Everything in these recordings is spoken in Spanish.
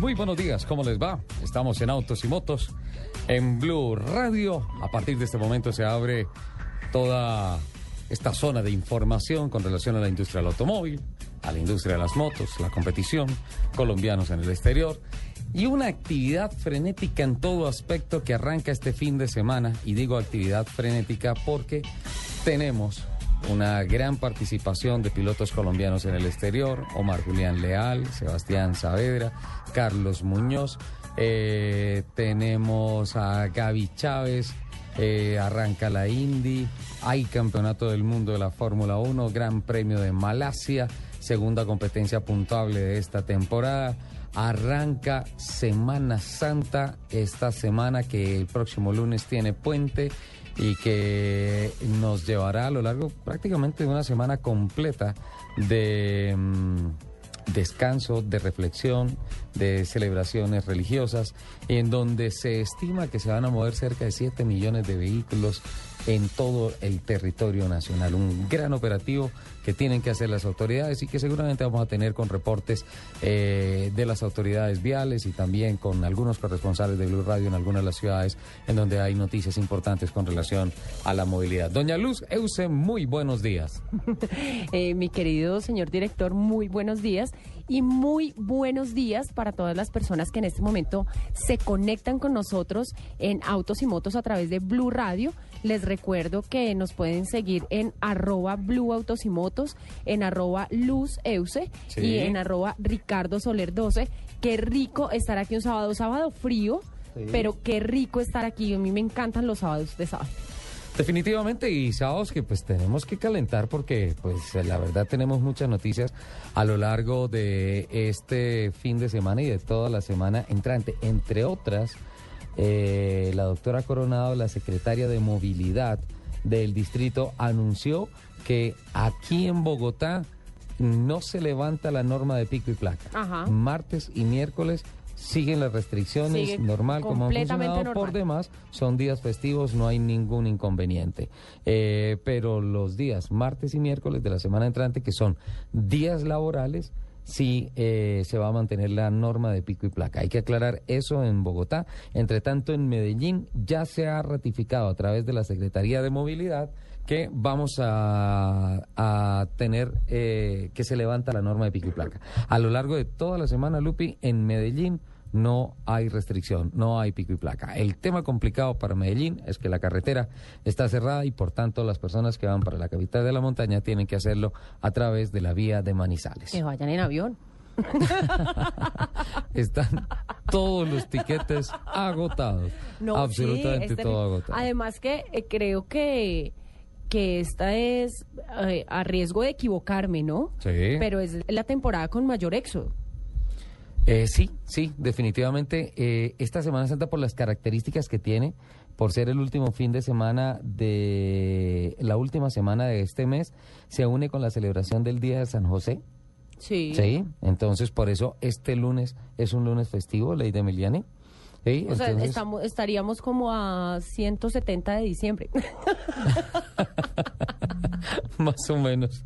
Muy buenos días, ¿cómo les va? Estamos en Autos y Motos, en Blue Radio. A partir de este momento se abre toda esta zona de información con relación a la industria del automóvil, a la industria de las motos, la competición, colombianos en el exterior y una actividad frenética en todo aspecto que arranca este fin de semana. Y digo actividad frenética porque tenemos una gran participación de pilotos colombianos en el exterior, Omar Julián Leal, Sebastián Saavedra, Carlos Muñoz, eh, tenemos a Gaby Chávez, eh, arranca la Indy, hay campeonato del mundo de la Fórmula 1, Gran Premio de Malasia, segunda competencia puntuable de esta temporada. Arranca Semana Santa esta semana que el próximo lunes tiene puente y que nos llevará a lo largo prácticamente de una semana completa de mm, descanso, de reflexión, de celebraciones religiosas, en donde se estima que se van a mover cerca de 7 millones de vehículos en todo el territorio nacional. Un gran operativo que tienen que hacer las autoridades y que seguramente vamos a tener con reportes eh, de las autoridades viales y también con algunos corresponsales de Blue Radio en algunas de las ciudades en donde hay noticias importantes con relación a la movilidad. Doña Luz Euse, muy buenos días. Eh, mi querido señor director, muy buenos días y muy buenos días para todas las personas que en este momento se conectan con nosotros en Autos y Motos a través de Blue Radio. Les recuerdo que nos pueden seguir en arroba Blue Autos y Motos, en arroba Luz Euse Sí. y en arroba Ricardo Soler 12. Qué rico estar aquí un sábado, sábado frío, Sí. pero qué rico estar aquí. A mí me encantan los sábados de sábado. Definitivamente, y sábados que pues tenemos que calentar porque pues la verdad tenemos muchas noticias a lo largo de este fin de semana y de toda la semana entrante. Entre otras, eh, la doctora Coronado, la secretaria de Movilidad del distrito, anunció que aquí en Bogotá no se levanta la norma de pico y placa. Ajá. Martes y miércoles siguen las restricciones Sigue normal como han funcionado. Por demás, son días festivos, no hay ningún inconveniente. Eh, pero los días martes y miércoles de la semana entrante, que son días laborales, sí eh, se va a mantener la norma de pico y placa. Hay que aclarar eso en Bogotá. Entre tanto, en Medellín ya se ha ratificado a través de la Secretaría de Movilidad que vamos a, a tener eh, que se levanta la norma de pico y placa. A lo largo de toda la semana, Lupi, en Medellín no hay restricción, no hay pico y placa. El tema complicado para Medellín es que la carretera está cerrada y por tanto las personas que van para la capital de la montaña tienen que hacerlo a través de la vía de Manizales. Que vayan en avión. Están todos los tiquetes agotados. No, absolutamente sí, todo agotado. Además que eh, creo que, que esta es eh, a riesgo de equivocarme, ¿no? Sí. Pero es la temporada con mayor éxodo. Eh, sí, sí, definitivamente. eh, esta Semana Santa, por las características que tiene, por ser el último fin de semana de la última semana de este mes, se une con la celebración del Día de San José. Sí. Sí, entonces por eso este lunes es un lunes festivo, Ley de Emiliani. Sí, O sea, estamos, estaríamos como a 170 de diciembre. más o menos,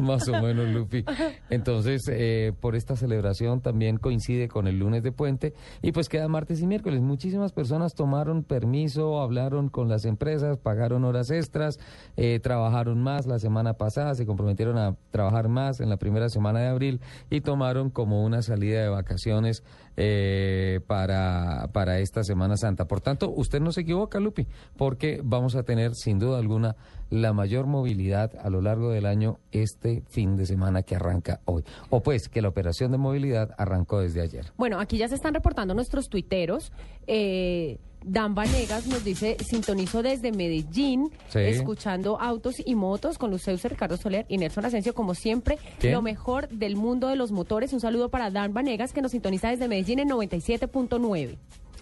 más o menos, Lupi. Entonces, eh, por esta celebración también coincide con el lunes de puente y pues queda martes y miércoles. Muchísimas personas tomaron permiso, hablaron con las empresas, pagaron horas extras, eh, trabajaron más la semana pasada, se comprometieron a trabajar más en la primera semana de abril y tomaron como una salida de vacaciones eh, para, para esta Semana Santa. Por tanto, usted no se equivoca, Lupi, porque vamos a tener sin duda alguna la mayor movilidad a lo largo del año este fin de semana que arranca hoy. O pues que la operación de movilidad arrancó desde ayer. Bueno, aquí ya se están reportando nuestros tuiteros. Eh, Dan Vanegas nos dice, sintonizo desde Medellín, Sí. escuchando autos y motos con Luceus Ricardo Soler y Nelson Asensio, como siempre, lo mejor del mundo de los motores. Un saludo para Dan Vanegas, que nos sintoniza desde Medellín en 97.9.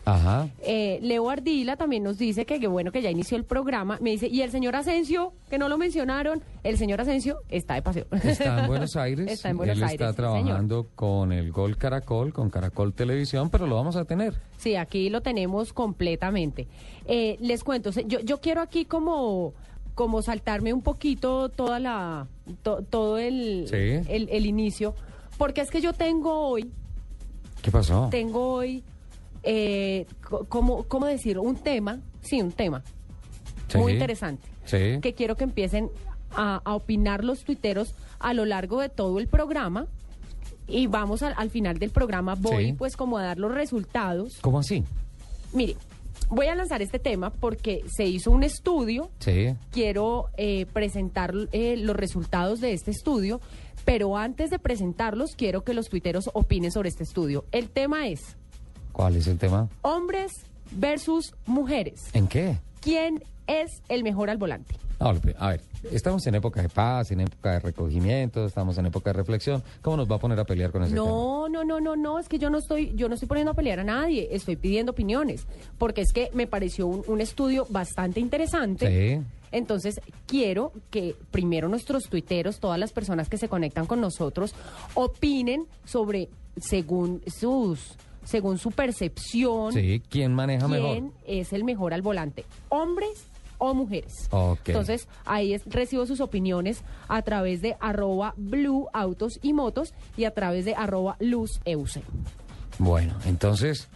Ajá. Eh, Leo Ardila también nos dice que qué bueno que ya inició el programa. Me dice, y el señor Asensio, que no lo mencionaron, el señor Asensio está de paseo. Está en Buenos Aires. Está en Buenos Él Aires, está trabajando con el Gol Caracol, con Caracol Televisión, pero lo vamos a tener. Sí, aquí lo tenemos completamente. Eh, les cuento, yo, yo quiero aquí como, como saltarme un poquito toda la, to- todo el, Sí. el, el inicio, porque es que yo tengo hoy ¿Qué pasó? Tengo hoy, eh, ¿cómo, ¿cómo decir? Un tema, sí, un tema Sí. muy interesante. Sí. Que quiero que empiecen a, a opinar los tuiteros a lo largo de todo el programa. Y vamos al, al final del programa, voy Sí. pues como a dar los resultados. ¿Cómo así? Mire, voy a lanzar este tema porque se hizo un estudio Sí. quiero eh, presentar eh, los resultados de este estudio, pero antes de presentarlos quiero que los tuiteros opinen sobre este estudio. El tema es ¿Cuál es el tema? hombres versus mujeres. ¿En qué? ¿Quién es el mejor al volante? No, a ver, estamos en época de paz, en época de recogimiento, estamos en época de reflexión. ¿Cómo nos va a poner a pelear con ese tema? No, no, no, no, no, es que yo no estoy, yo no estoy poniendo a pelear a nadie, estoy pidiendo opiniones, porque es que me pareció un, un estudio bastante interesante. Sí. Entonces, quiero que primero nuestros tuiteros, todas las personas que se conectan con nosotros, opinen sobre, según sus, según su percepción, Sí, ¿quién maneja quién mejor? es el mejor al volante, hombres o mujeres. Ok. Entonces, ahí es- recibo sus opiniones a través de arroba blue autos y motos y a través de arroba luz euse. Bueno, entonces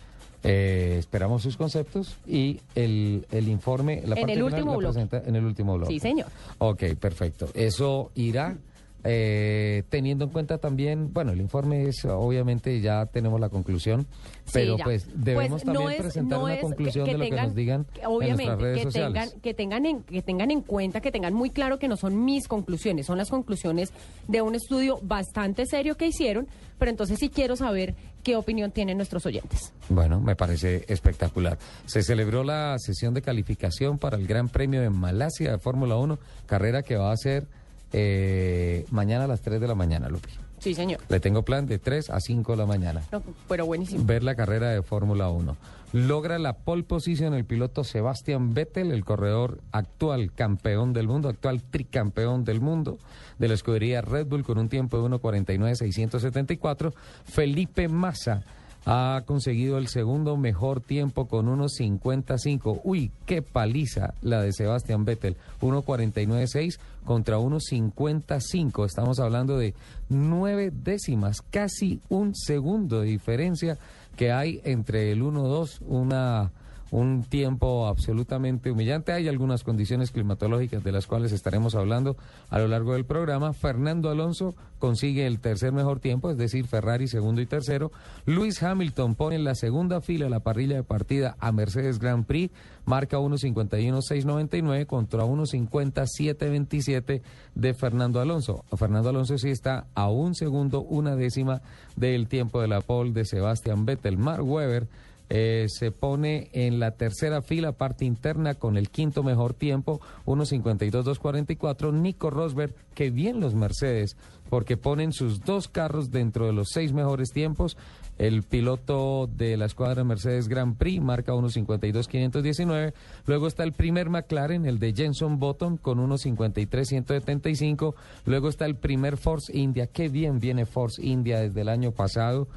eh, esperamos sus conceptos y el, el informe, la En parte el último la bloque. presenta en el último bloque. Sí, señor. Ok, perfecto. Eso irá eh, teniendo en cuenta también, bueno, el informe es obviamente ya tenemos la conclusión, Sí, pero ya. pues debemos Pues no también es- presentar no una conclusión de lo que tengan- nos digan que en obviamente, nuestras redes que sociales. Tengan, que, tengan en, que tengan en cuenta, que tengan muy claro que no son mis conclusiones, son las conclusiones de un estudio bastante serio que hicieron, pero entonces sí quiero saber qué opinión tienen nuestros oyentes. Bueno, me parece espectacular. Se celebró la sesión de calificación para el Gran Premio de Malasia de Fórmula 1, carrera que va a ser eh, mañana a las 3 de la mañana, Lupi. Sí, señor. Le tengo plan de 3 a 5 de la mañana. No, pero buenísimo. Ver la carrera de Fórmula 1. Logra la pole position el piloto Sebastian Vettel, el corredor actual campeón del mundo, actual tricampeón del mundo de la escudería Red Bull con un tiempo de 1.49.674. Felipe Massa ha conseguido el segundo mejor tiempo con 1.55. Uy, qué paliza la de Sebastian Vettel. 1.49.6 contra 1.55. Estamos hablando de nueve décimas, casi un segundo de diferencia que hay entre el 1-2, una un tiempo absolutamente humillante. Hay algunas condiciones climatológicas de las cuales estaremos hablando a lo largo del programa. Fernando Alonso consigue el tercer mejor tiempo, es decir, Ferrari segundo y tercero. Luis Hamilton pone en la segunda fila la parrilla de partida a Mercedes Grand Prix, marca 1.51.699 contra 1.57.27 de Fernando Alonso. Fernando Alonso sí está a un segundo, una décima del tiempo de la pole de Sebastian Vettel. Mark Webber eh, se pone en la tercera fila, parte interna, con el quinto mejor tiempo, 1.52.244. Nico Rosberg, que bien los Mercedes, porque ponen sus dos carros dentro de los seis mejores tiempos. El piloto de la escuadra Mercedes Grand Prix marca 1.52.519. Luego está el primer McLaren, el de Jenson Button, con 1.53.175. Luego está el primer Force India. Qué bien viene Force India desde el año pasado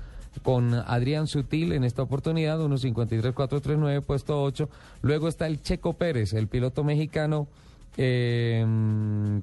con Adrián Sutil en esta oportunidad, 1.53.439, puesto 8. Luego está el Checo Pérez, el piloto mexicano eh,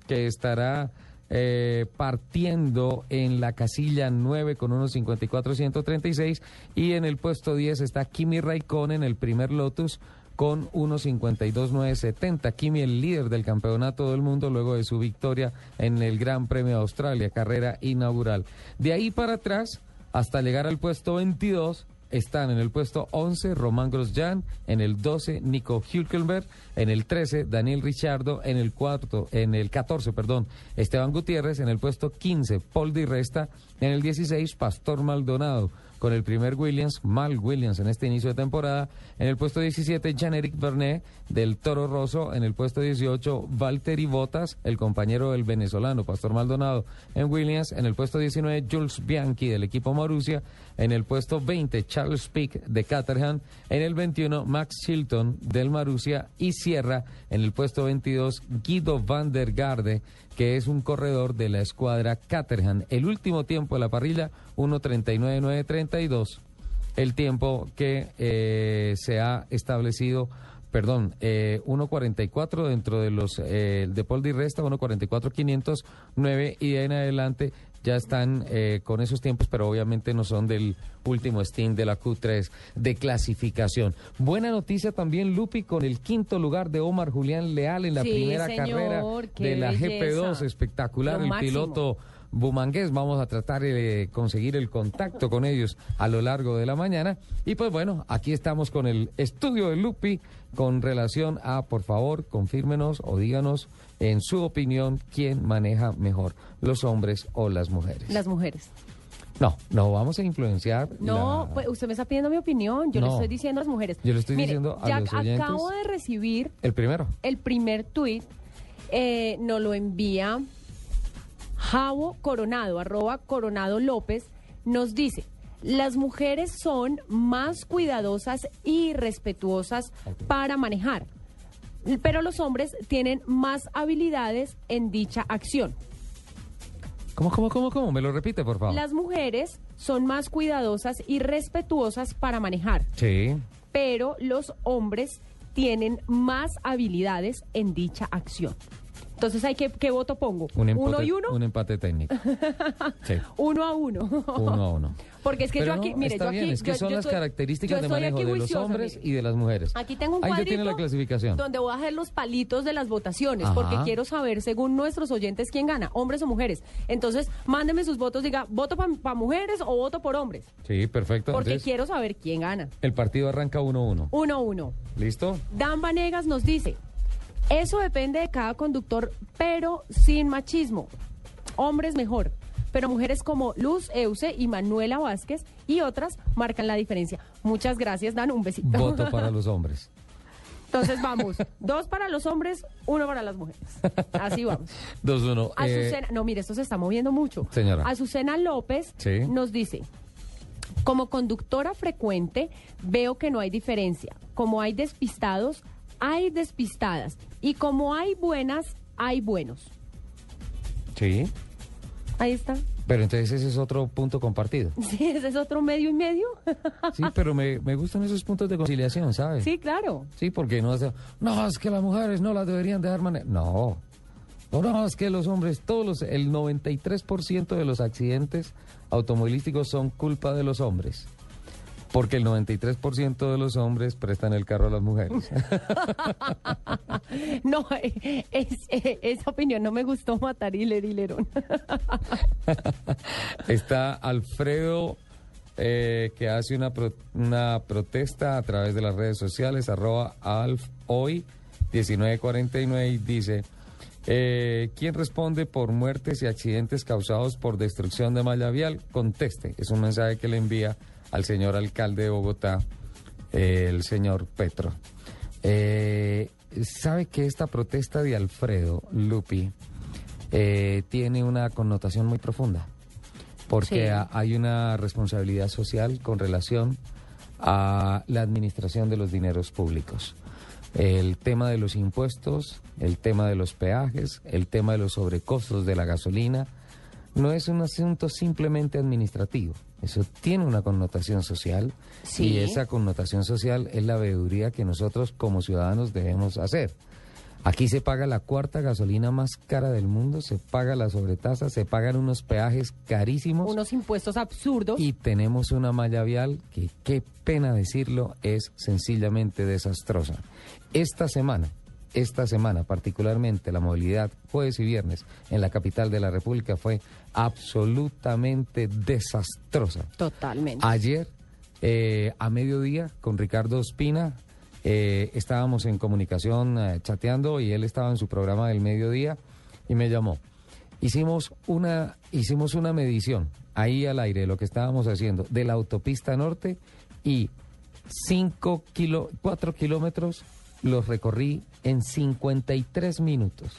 que estará eh, partiendo en la casilla 9 con 1.54.136 y en el puesto 10 está Kimi Raikkonen, el primer Lotus con 1.52.970. Kimi, el líder del campeonato del mundo, luego de su victoria en el Gran Premio de Australia, carrera inaugural. De ahí para atrás, hasta llegar al puesto 22, están en el puesto 11 Román Grosjean, en el 12 Nico Hülkenberg, en el 13 Daniel Richardo, en el cuarto, en el 14, perdón, Esteban Gutiérrez, en el puesto 15 Paul Di Resta, en el 16 Pastor Maldonado, con el primer Williams, Mal Williams en este inicio de temporada, en el puesto 17 Jean-Éric Vernet del Toro Rosso, en el puesto 18 Valtteri Bottas, el compañero del venezolano Pastor Maldonado. En Williams, en el puesto 19 Jules Bianchi del equipo Marussia, en el puesto 20 Charles Pick de Caterham, en el 21 Max Chilton del Marussia y cierra en el puesto 22 Guido van der Garde, que es un corredor de la escuadra Caterham. El último tiempo de la parrilla 1.39.932, el tiempo que eh, se ha establecido perdón, eh, 1.44 dentro de los eh, de Paul Di Resta, 1.44.509 y de en adelante ya están eh, con esos tiempos, pero obviamente no son del último stint de la Q3 de clasificación. Buena noticia también, Lupi, con el quinto lugar de Omar Julián Leal en la Sí, primera señor, carrera de la belleza. GP2. Espectacular, Lo el máximo. piloto bumangués. Vamos a tratar de conseguir el contacto con ellos a lo largo de la mañana. Y pues bueno, aquí estamos con el estudio de Lupi con relación a, por favor, confírmenos o díganos en su opinión quién maneja mejor, los hombres o las mujeres. Las mujeres. No, no vamos a influenciar. No, la- pues usted me está pidiendo mi opinión. Yo le estoy diciendo a las mujeres. Yo le estoy Mire, diciendo a ya los oyentes- acabo de recibir El primero. el primer tuit. Eh, nos lo envía Javo Coronado, arroba Coronado López. Nos dice, las mujeres son más cuidadosas y respetuosas para manejar, pero los hombres tienen más habilidades en dicha acción. ¿Cómo, cómo, cómo, cómo? Me lo repite, por favor. Las mujeres son más cuidadosas y respetuosas para manejar, Sí. pero los hombres tienen más habilidades en dicha acción. Entonces, ¿hay que, ¿qué voto pongo? Un empate, ¿Uno y uno? Un empate técnico. Sí. Uno a uno. Uno a uno. Porque es que Pero yo aquí, no, mire, está yo bien, aquí... es que yo- son yo las características de manejo de los hombres mire. y de las mujeres. Aquí tengo un Ahí ya cuadrito tiene la clasificación. donde voy a hacer los palitos de las votaciones, Ajá. porque quiero saber, según nuestros oyentes, quién gana, hombres o mujeres. Entonces, mándenme sus votos, diga, ¿voto para mujeres o voto por hombres? Sí, perfecto. Porque Entonces, quiero saber quién gana. el partido arranca 1-1. Uno a uno. ¿Listo? Dan Vanegas nos dice, eso depende de cada conductor, pero sin machismo. Hombres mejor, pero mujeres como Luz Euse y Manuela Vázquez y otras marcan la diferencia. Muchas gracias, Dan, un besito. Voto para los hombres. Entonces vamos, dos para los hombres, uno para las mujeres. Así vamos. 2-1. Eh, Azucena, no, mire, esto se está moviendo mucho. Señora. Azucena López Sí. nos dice, como conductora frecuente veo que no hay diferencia. Como hay despistados, hay despistadas. Y como hay buenas, hay buenos. sí. Ahí está. Pero entonces ese es otro punto compartido. Sí, ese es otro medio y medio. Sí, pero me, me gustan esos puntos de conciliación, ¿sabes? sí, claro. Sí, porque no es, no, es que las mujeres no las deberían dejar manejar. No. No, no, es que los hombres, todos los, el 93% de los accidentes automovilísticos son culpa de los hombres. Porque el 93% de los hombres prestan el carro a las mujeres. No, eh, es- eh, esa opinión no me gustó matar hiler, hilerón. Está Alfredo, eh, que hace una, pro- una protesta a través de las redes sociales, arroba alf hoy 1949, y dice, eh, ¿quién responde por muertes y accidentes causados por destrucción de malla vial? Conteste. Es un mensaje que le envía al señor alcalde de Bogotá, eh, el señor Petro. Eh, ¿Sabe que esta protesta de Alfredo Lupi eh, tiene una connotación muy profunda? Porque Sí. hay una responsabilidad social con relación a la administración de los dineros públicos. El tema de los impuestos, el tema de los peajes, el tema de los sobrecostos de la gasolina, no es un asunto simplemente administrativo. Eso tiene una connotación social Sí. y esa connotación social es la veeduría que nosotros como ciudadanos debemos hacer. Aquí se paga la cuarta gasolina más cara del mundo, se paga la sobretasa, se pagan unos peajes carísimos Unos impuestos absurdos. y tenemos una malla vial que, qué pena decirlo, es sencillamente desastrosa. Esta semana, esta semana particularmente, la movilidad jueves y viernes en la capital de la República fue absolutamente desastrosa. Totalmente. Ayer, eh, a mediodía, con Ricardo Espina, eh, estábamos en comunicación eh, chateando y él estaba en su programa del mediodía y me llamó. Hicimos una, hicimos una medición ahí al aire de lo que estábamos haciendo de la autopista norte y 5 kilo, 4 kilómetros los recorrí en 53 minutos.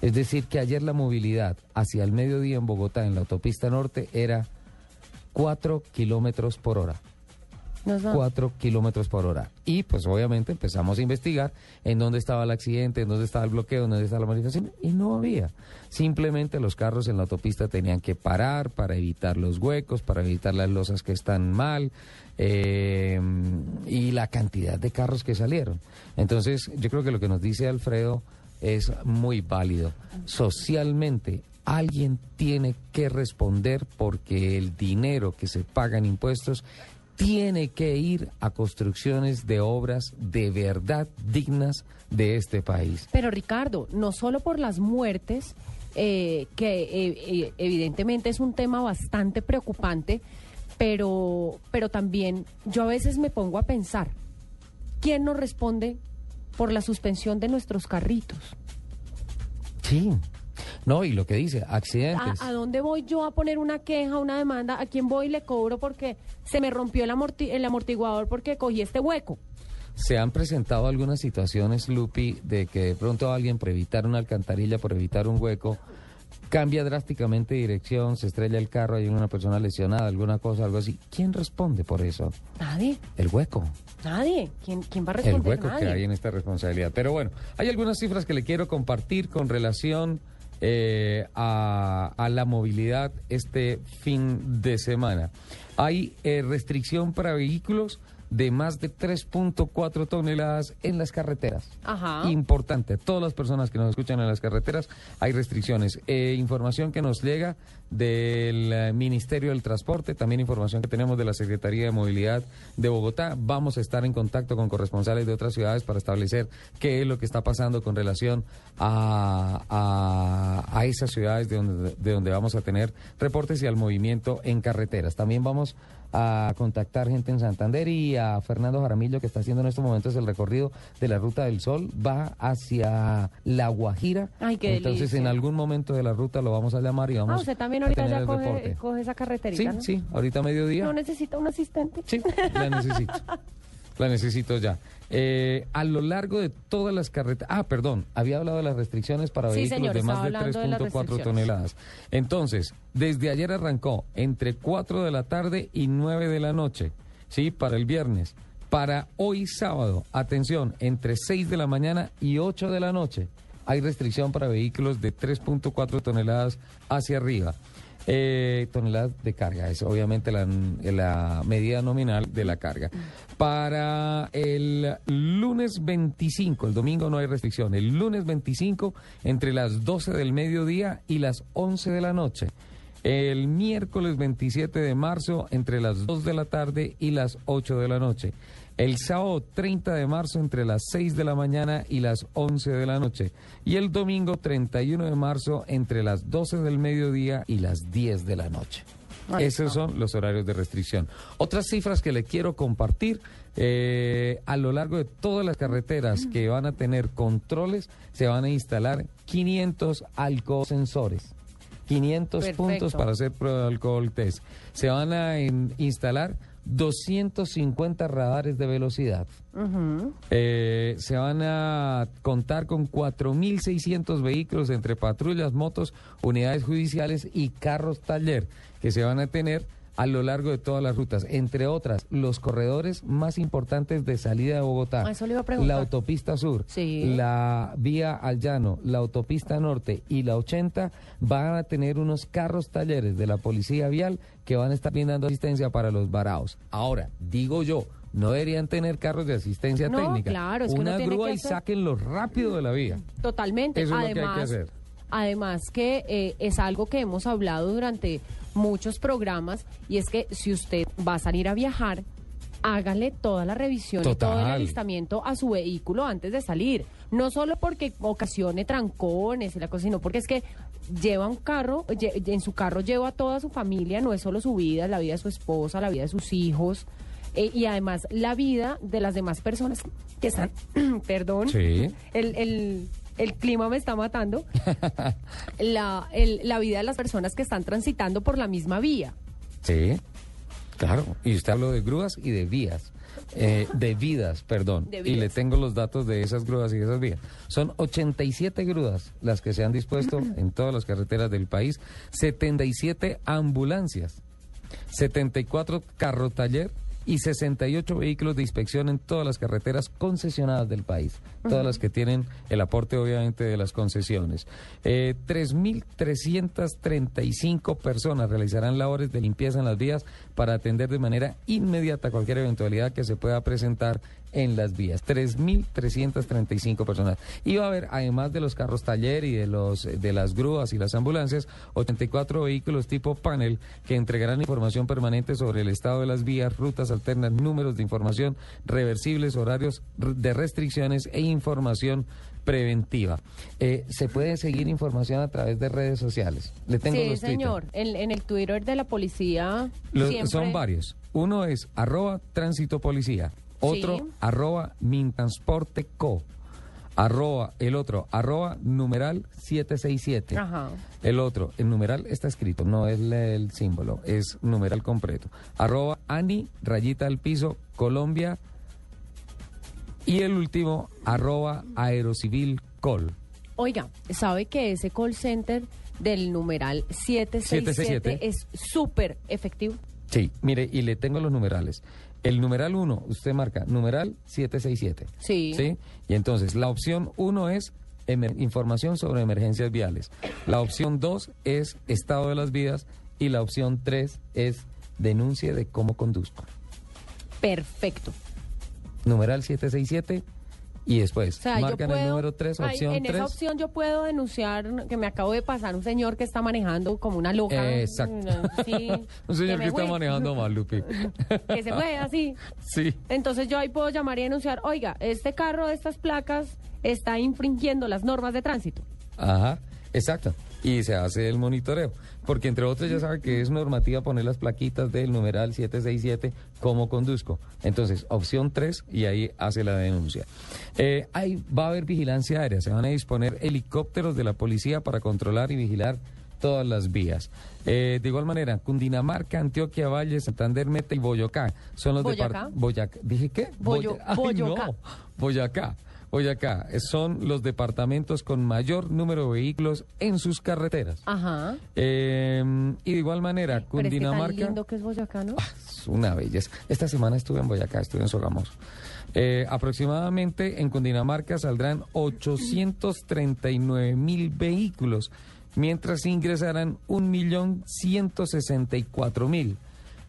Es decir, que ayer la movilidad hacia el mediodía en Bogotá, en la autopista norte, era 4 kilómetros por hora. Nos va- 4 kilómetros por hora. Y pues obviamente empezamos a investigar en dónde estaba el accidente, en dónde estaba el bloqueo, en dónde estaba la manifestación, y no había. Simplemente los carros en la autopista tenían que parar para evitar los huecos, para evitar las losas que están mal, eh, y la cantidad de carros que salieron. Entonces, yo creo que lo que nos dice Alfredo es muy válido. Socialmente alguien tiene que responder porque el dinero que se paga en impuestos tiene que ir a construcciones de obras de verdad dignas de este país. Pero Ricardo, no solo por las muertes, eh, que eh, eh, evidentemente es un tema bastante preocupante, pero, pero también yo a veces me pongo a pensar, ¿quién nos responde por la suspensión de nuestros carritos? Sí. No, y lo que dice, accidentes. ¿A, dónde voy yo a poner una queja, una demanda? ¿A quién voy y le cobro porque se me rompió el, el amortiguador porque cogí este hueco? Se han presentado algunas situaciones, Lupi, de que de pronto alguien por evitar una alcantarilla, por evitar un hueco, cambia drásticamente de dirección, se estrella el carro, hay una persona lesionada, alguna cosa, algo así. ¿Quién responde por eso? Nadie. El hueco. Nadie. ¿Quién, quién va a responder? El hueco que hay en esta responsabilidad. Pero bueno, hay algunas cifras que le quiero compartir con relación eh, a, la movilidad este fin de semana. Hay eh, restricción para vehículos de más de 3.4 toneladas en las carreteras. Ajá. Importante, todas las personas que nos escuchan en las carreteras hay restricciones. Eh, información que nos llega del eh, Ministerio del Transporte, también información que tenemos de la Secretaría de Movilidad de Bogotá. Vamos a estar en contacto con corresponsales de otras ciudades para establecer qué es lo que está pasando con relación a, a, esas ciudades de donde, de donde vamos a tener reportes y al movimiento en carreteras. También vamos a contactar gente en Santander y a Fernando Jaramillo que está haciendo en estos momentos el recorrido de la Ruta del Sol, va hacia La Guajira. Entonces en algún momento de la ruta lo vamos a llamar y vamos ah, usted también ahorita ya coge, coge, esa carreterita, Sí, sí, ahorita a mediodía. ¿No necesita un asistente? Sí, la necesito. la necesito ya. Eh, a lo largo de todas las carreteras. Ah, perdón, había hablado de las restricciones para vehículos de más de 3.4 toneladas. Entonces, desde ayer arrancó entre 4 de la tarde y 9 de la noche, ¿sí? Para el viernes. Para hoy sábado, atención, entre 6 de la mañana y 8 de la noche, hay restricción para vehículos de 3.4 toneladas hacia arriba. Eh, toneladas de carga, es obviamente la, la, medida nominal de la carga. Para el lunes 25, el domingo no hay restricción, el lunes 25 entre las 12 del mediodía y las 11 de la noche. El miércoles 27 de marzo entre las 2 de la tarde y las 8 de la noche. El sábado 30 de marzo entre las 6 de la mañana y las 11 de la noche. Y el domingo 31 de marzo entre las 12 del mediodía y las 10 de la noche. Esos son los horarios de restricción. Otras cifras que le quiero compartir, eh, a lo largo de todas las carreteras que van a tener controles, se van a instalar 500 alcohol sensores. 500 puntos para hacer prueba de alcohol test. Se van a instalar 250 radares de velocidad. Eh, se van a contar con 4.600 vehículos entre patrullas, motos, unidades judiciales y carros taller que se van a tener a lo largo de todas las rutas, entre otras, los corredores más importantes de salida de Bogotá. la autopista sur, la vía al llano, la autopista norte y la 80 van a tener unos carros talleres de la policía vial que van a estar brindando asistencia para los varados. Ahora, digo yo, no deberían tener carros de asistencia técnica. Claro, es Una grúa y sáquenlo rápido de la vía. Totalmente. Eso es lo que hay que hacer. Además que eh, es algo que hemos hablado durante muchos programas y es que si usted va a salir a viajar, hágale toda la revisión y todo el alistamiento a su vehículo antes de salir. No solo porque ocasione trancones y la cosa, sino porque es que lleva un carro, en su carro lleva a toda su familia, no es solo su vida, es la vida de su esposa, la vida de sus hijos. Eh, y además la vida de las demás personas que están, perdón, sí. el, el clima me está matando, la, la vida de las personas que están transitando por la misma vía. Sí, claro. Y usted habló de grúas y de vías. Eh, de vidas, perdón. Y le tengo los datos de esas grúas y esas vías. Son 87 grúas las que se han dispuesto en todas las carreteras del país, 77 ambulancias, 74 carro taller y 68 vehículos de inspección en todas las carreteras concesionadas del país, todas las que tienen el aporte obviamente de las concesiones. Eh, 3.335 personas realizarán labores de limpieza en las vías para atender de manera inmediata cualquier eventualidad que se pueda presentar en las vías. 3.335 personas. Y va a haber, además de los carros taller y de, los, de las grúas y las ambulancias, 84 vehículos tipo panel que entregarán información permanente sobre el estado de las vías, rutas alternas, números de información, reversibles, horarios de restricciones e información preventiva. Eh, se puede seguir información a través de redes sociales. Le tengo sí, los señor. En, en el Twitter de la policía. Los- siempre- Son varios. Uno es arroba tránsito policía, otro Sí. arroba mintransporte co, arroba, el otro arroba numeral 767. Ajá. El otro, el numeral está escrito, no es el símbolo, es numeral completo. Arroba Ani, rayita al piso, Colombia. Y el último, arroba Aerocivil Col. Oiga, ¿sabe que ese call center del numeral 767 767. es súper efectivo? Sí, mire, y le tengo los numerales. El numeral 1, usted marca numeral 767. Sí. ¿Sí? Y entonces, la opción 1 es información sobre emergencias viales. La opción 2 es estado de las vías. Y la opción 3 es denuncia de cómo conduzco. Perfecto. Numeral 767 y después O sea, yo marcan puedo, el número 3, Ay, opción en 3. esa opción yo puedo denunciar que me acabo de pasar un señor que está manejando como una loca. Exacto. Mm, Sí, Un señor que está manejando mal, Lupi. Que se fue así. sí. Entonces yo ahí puedo llamar y denunciar, oiga, este carro de estas placas está infringiendo las normas de tránsito. Ajá, exacto. Y se hace el monitoreo. Porque entre otros ya sabe que es normativa poner las plaquitas del numeral 767 como conduzco. Entonces, opción 3 y ahí hace la denuncia. Eh, ahí va a haber vigilancia aérea. Se van a disponer helicópteros de la policía para controlar y vigilar todas las vías. Eh, de igual manera, Cundinamarca, Antioquia, Valle, Santander, Meta y Boyacá son los Boyacá. departamentos. Boyacá. ¿Dije qué? Boyo- Boya- Ay, Boyacá. no. Boyacá. Boyacá son los departamentos con mayor número de vehículos en sus carreteras. Ajá. Eh, y de igual manera, Pero es que tan Cundinamarca. lindo que es Boyacá, ¿no? Es una belleza. Esta semana estuve en Boyacá, estuve en Sogamoso. Eh, aproximadamente en Cundinamarca saldrán 839 mil vehículos, mientras ingresarán 1.164.000.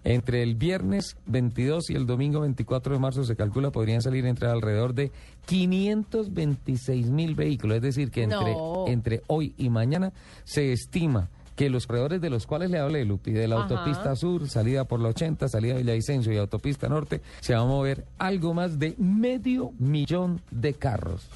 Entre el viernes 22 y el domingo 24 de marzo se calcula podrían salir entre alrededor de 526 mil vehículos. Es decir, que entre, No. entre hoy y mañana se estima que los corredores de los cuales le hablé, Lupi, de la Ajá. autopista sur, salida por la 80, salida de Villavicencio y autopista norte, se va a mover algo más de medio millón de carros.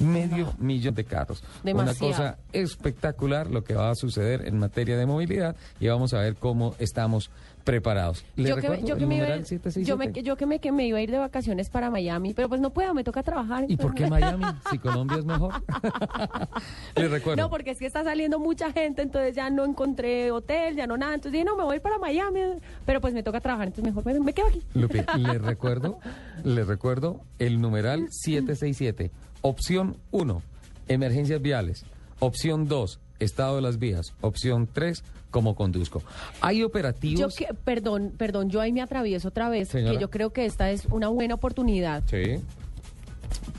Medio millón de carros. Una Demasiado. cosa espectacular lo que va a suceder en materia de movilidad y vamos a ver cómo estamos preparados. ¿Le yo que, yo, que me iba, a numeral ir- 767? yo, me, yo que, me, que me iba a ir de vacaciones para Miami, pero pues no puedo, me toca trabajar. ¿Y por qué Miami? Si Colombia es mejor. Le recuerdo. No, porque es que está saliendo mucha gente, entonces ya no encontré hotel, ya no nada. Entonces dije, no, me voy para Miami, pero pues me toca trabajar, entonces mejor me, me quedo aquí. Lupi, le recuerdo, le recuerdo el numeral 767. Opción 1, emergencias viales. Opción 2, estado de las vías. Opción 3, cómo conduzco. Hay Yo operativos. que, perdón, perdón, yo ahí me atravieso otra vez, Señora. que yo creo que esta es una buena oportunidad Sí.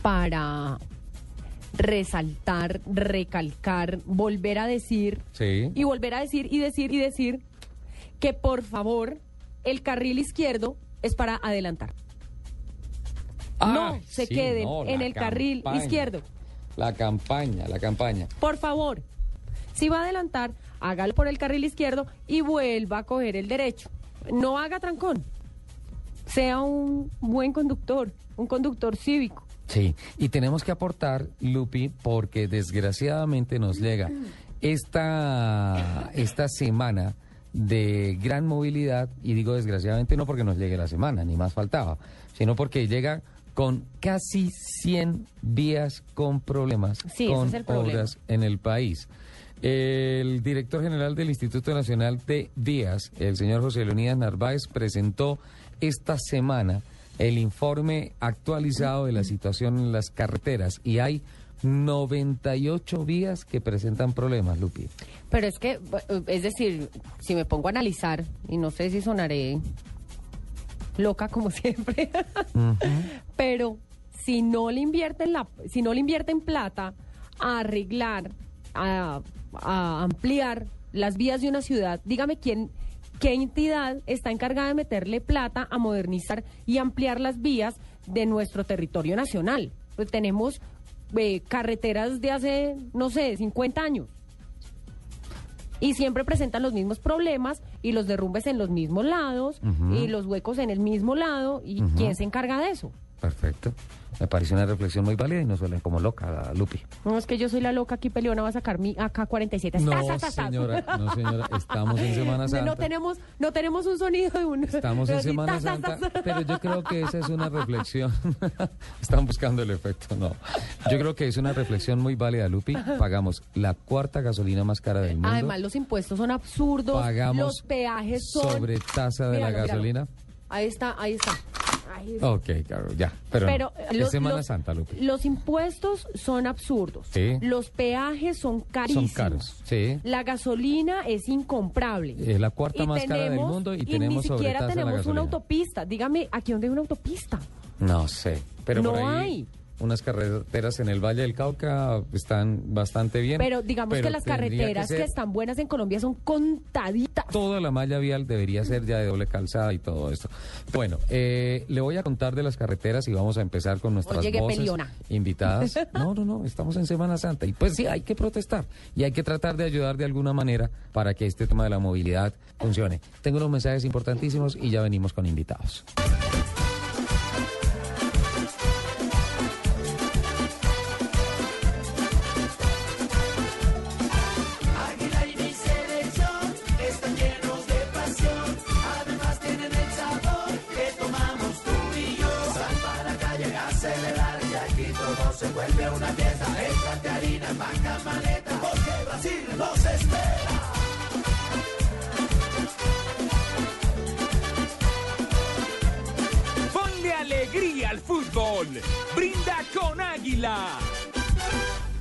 para resaltar, recalcar, volver a decir Sí. y volver a decir y decir y decir que por favor el carril izquierdo es para adelantar. no Ay, se sí, queden no, en el carril izquierdo. La campaña, la campaña. Por favor, si va a adelantar, hágalo por el carril izquierdo y vuelva a coger el derecho. No haga trancón. Sea un buen conductor, un conductor cívico. Sí, y tenemos que aportar, Lupi, porque desgraciadamente nos llega esta, esta semana de gran movilidad, y digo desgraciadamente no porque nos llegue la semana, ni más faltaba, sino porque llega con casi 100 vías con problemas, Sí, con es el problema. obras en el país. El director general del Instituto Nacional de Vías, el señor José Leonidas Narváez, presentó esta semana el informe actualizado de la situación en las carreteras y hay 98 vías que presentan problemas, Lupi. Pero es que, es decir, si me pongo a analizar, y no sé si sonaré loca como siempre, pero si no le invierten la, si no le invierten plata a arreglar, a, a ampliar las vías de una ciudad, dígame quién, qué entidad está encargada de meterle plata a modernizar y ampliar las vías de nuestro territorio nacional. Pues tenemos eh, carreteras de hace, no sé, 50 años. Y siempre presentan los mismos problemas y los derrumbes en los mismos lados y los huecos en el mismo lado. ¿Y quién se encarga de eso? Perfecto. Me parece una reflexión muy válida y no suelen como loca, Lupi. No, es que yo soy la loca aquí peleona, va a sacar mi AK-47. No, señora, no, señora, estamos en Semana Santa. No tenemos, no tenemos un sonido de un... Estamos en Semana Santa, pero yo creo que esa es una reflexión. Están buscando el efecto, no. Yo creo que es una reflexión muy válida, Lupi. Pagamos la cuarta gasolina más cara del mundo. Además, los impuestos son absurdos. Pagamos los peajes son... sobre tasa de la gasolina. Ahí está, ahí está. Ok, claro, ya. Pero, es Semana Santa, Lupe. Los impuestos son absurdos. Sí. Los peajes son carísimos. Son caros, sí. La gasolina es incomparable. Es la cuarta más cara del mundo y, tenemos ni siquiera tenemos una autopista. Dígame, ¿aquí dónde hay una autopista? No sé, pero no por ahí... hay unas carreteras en el Valle del Cauca están bastante bien. Pero digamos que las carreteras que, están buenas en Colombia son contaditas. Toda la malla vial debería ser ya de doble calzada y todo esto. Bueno, eh, le voy a contar de las carreteras y vamos a empezar con nuestras voces invitadas. No, no, no, estamos en Semana Santa y pues sí, hay que protestar y hay que tratar de ayudar de alguna manera para que este tema de la movilidad funcione. Tengo unos mensajes importantísimos y ya venimos con invitados. Vuelve una fiesta. Échate harina, maleta, porque Brasil nos espera. Ponle alegría al fútbol. Brinda con Águila.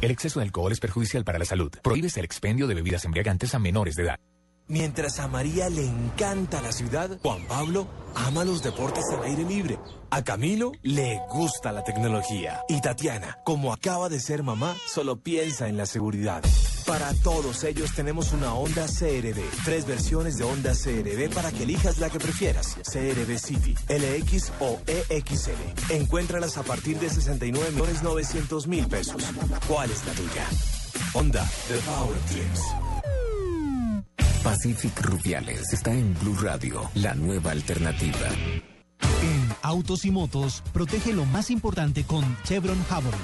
El exceso de alcohol es perjudicial para la salud. Prohíbes el expendio de bebidas embriagantes a menores de edad. Mientras a María le encanta la ciudad, Juan Pablo ama los deportes al aire libre. A Camilo le gusta la tecnología. Y Tatiana, como acaba de ser mamá, solo piensa en la seguridad. Para todos ellos tenemos una Honda CRB. Tres versiones de Honda CRB para que elijas la que prefieras. CRB City, LX o EXL. Encuéntralas a partir de 69 millones 900 mil pesos. ¿Cuál es la tuya? Honda, The Power Dreams. Pacific Rubiales está en Blue Radio, la nueva alternativa. En Autos y Motos, protege lo más importante con Chevron Javelin.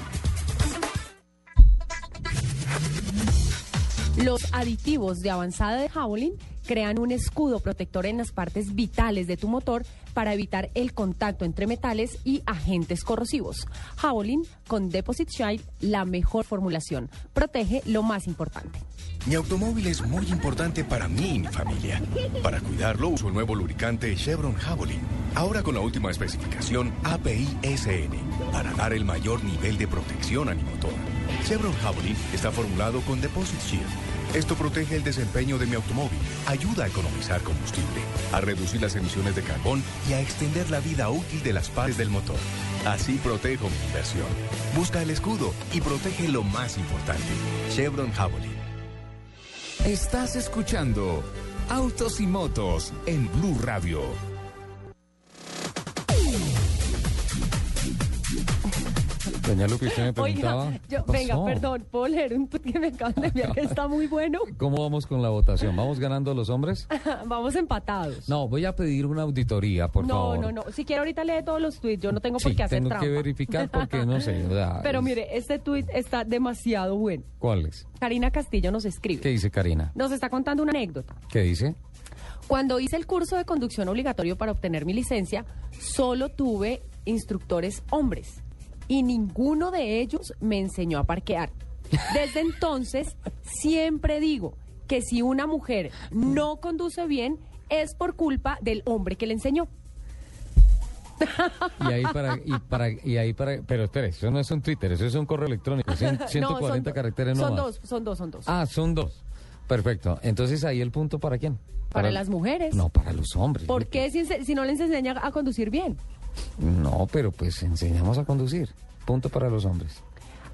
Los aditivos de avanzada de Javelin crean un escudo protector en las partes vitales de tu motor para evitar el contacto entre metales y agentes corrosivos. Javelin con Deposit Shield, la mejor formulación. Protege lo más importante. Mi automóvil es muy importante para mí y mi familia. Para cuidarlo uso el nuevo lubricante Chevron Javelin. Ahora con la última especificación API-SN para dar el mayor nivel de protección a mi motor. Chevron Javelin está formulado con Deposit Shield esto protege el desempeño de mi automóvil, ayuda a economizar combustible, a reducir las emisiones de carbón y a extender la vida útil de las partes del motor. Así protejo mi inversión. Busca el escudo y protege lo más importante. Chevron Javelin. Estás escuchando Autos y Motos en Blue Radio. Doña Lupi, usted me preguntaba. Oiga, yo, venga, perdón, ¿puedo leer un tweet que me acaban de enviar que está muy bueno? ¿Cómo vamos con la votación? ¿Vamos ganando los hombres? vamos empatados. No, voy a pedir una auditoría, por favor. No, no, no. Si quiere ahorita lee todos los tweets, yo no tengo por qué hacer tengo que verificar porque no sé. Pero mire, este tweet está demasiado bueno. ¿Cuál es? Karina Castillo nos escribe. ¿Qué dice Karina? Nos está contando una anécdota. ¿Qué dice? Cuando hice el curso de conducción obligatorio para obtener mi licencia, solo tuve instructores hombres y ninguno de ellos me enseñó a parquear. Desde entonces, siempre digo que si una mujer no conduce bien, es por culpa del hombre que le enseñó. Y ahí para, y para, y ahí para, pero espere, eso no es un Twitter, eso es un correo electrónico, 140 caracteres no Son dos, son dos, son dos. Ah, son dos. Perfecto. Entonces ahí el punto para quién? Para, las mujeres. No, para los hombres. ¿Por qué si, si no les enseña a conducir bien? No, pero pues enseñamos a conducir. Punto para los hombres.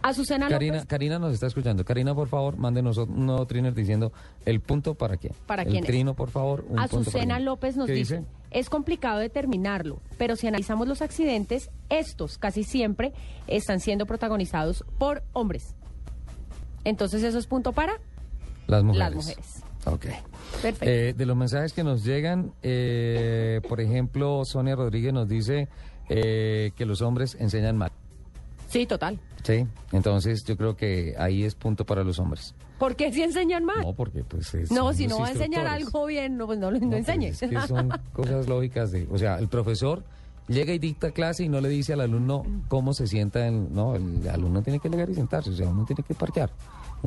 Azucena Karina, López. Karina nos está escuchando. Karina, por favor, mándenos un nuevo triner diciendo el punto para quién. ¿Para el quién es? trino, por favor. Un Azucena. López nos ¿Qué dice, es complicado determinarlo, pero si analizamos los accidentes, estos casi siempre están siendo protagonizados por hombres. Entonces eso es punto para Las mujeres. las mujeres. Ok. Eh, de los mensajes que nos llegan, eh, por ejemplo, Sonia Rodríguez nos dice eh, que los hombres enseñan mal. sí, total. Sí, entonces yo creo que ahí es punto para los hombres. ¿Por qué si enseñan mal? No, porque pues es- No, si no va a enseñar algo bien, no, pues no, no, No, pues enseñe. es que son cosas lógicas de, o sea, el profesor llega y dicta clase y no le dice al alumno cómo se sienta, en- no, el alumno tiene que llegar y sentarse, o sea, uno tiene que parquear.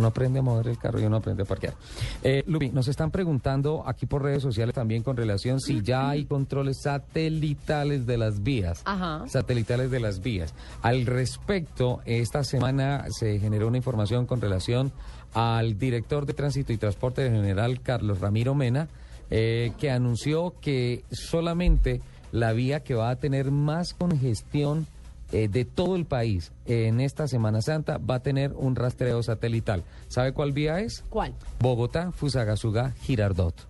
Uno aprende a mover el carro y uno aprende a parquear. Eh, Lupi, nos están preguntando aquí por redes sociales también con relación si ya hay controles satelitales de las vías. Ajá. Satelitales de las vías. Al respecto, esta semana se generó una información con relación al director de Tránsito y Transporte General, Carlos Ramiro Mena, eh, que anunció que solamente la vía que va a tener más congestión eh, de todo el país en esta Semana Santa va a tener un rastreo satelital. ¿Sabe cuál vía es? ¿Cuál? Bogotá, Fusagasugá, Girardot.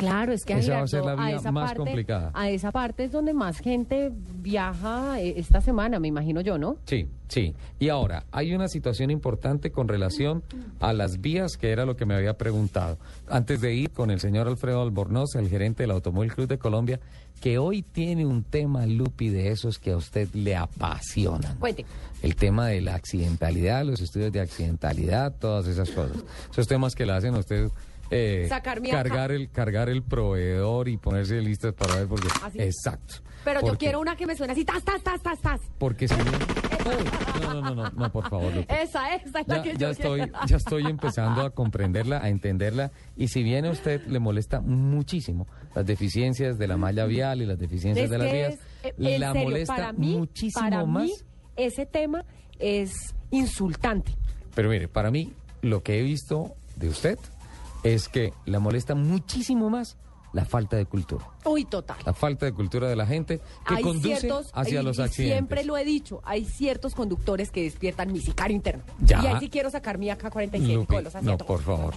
Claro, es que a, Esa va a ser la vía esa más parte, complicada. a esa parte es donde más gente viaja eh, esta semana, me imagino yo, ¿no? Sí, sí. Y ahora, hay una situación importante con relación a las vías, que era lo que me había preguntado. Antes de ir con el señor Alfredo Albornoz, el gerente del Automóvil Club de Colombia, que hoy tiene un tema, Lupi, de esos que a usted le apasionan. Cuente. El tema de la accidentalidad, los estudios de accidentalidad, todas esas cosas. Esos temas que le hacen a usted eh, Sacar mi cargar el cargar el proveedor y ponerse listas para ver porque Así. exacto. Pero yo quiero una que me suene así, tas, tas, tas, tas, tas. porque si no, no, no, no, no, por favor. Esa, esa es la Ya, que ya yo estoy, quiero. ya estoy empezando a comprenderla, a entenderla. Y si bien a usted le molesta muchísimo las deficiencias de la malla vial y las deficiencias Es de las vías, es, eh, la serio, molesta para mí, muchísimo para más. mí, ese tema es insultante. Pero mire, para mí, lo que he visto de usted es que la molesta muchísimo más la falta de cultura. Uy, total. La falta de cultura de la gente que hay conduce ciertos, hacia y- los accidentes. siempre lo he dicho, hay ciertos conductores que despiertan mi sicario interno. Ya. Y ahí sí quiero sacar mi AK-47 Lupi, con los no, por favor.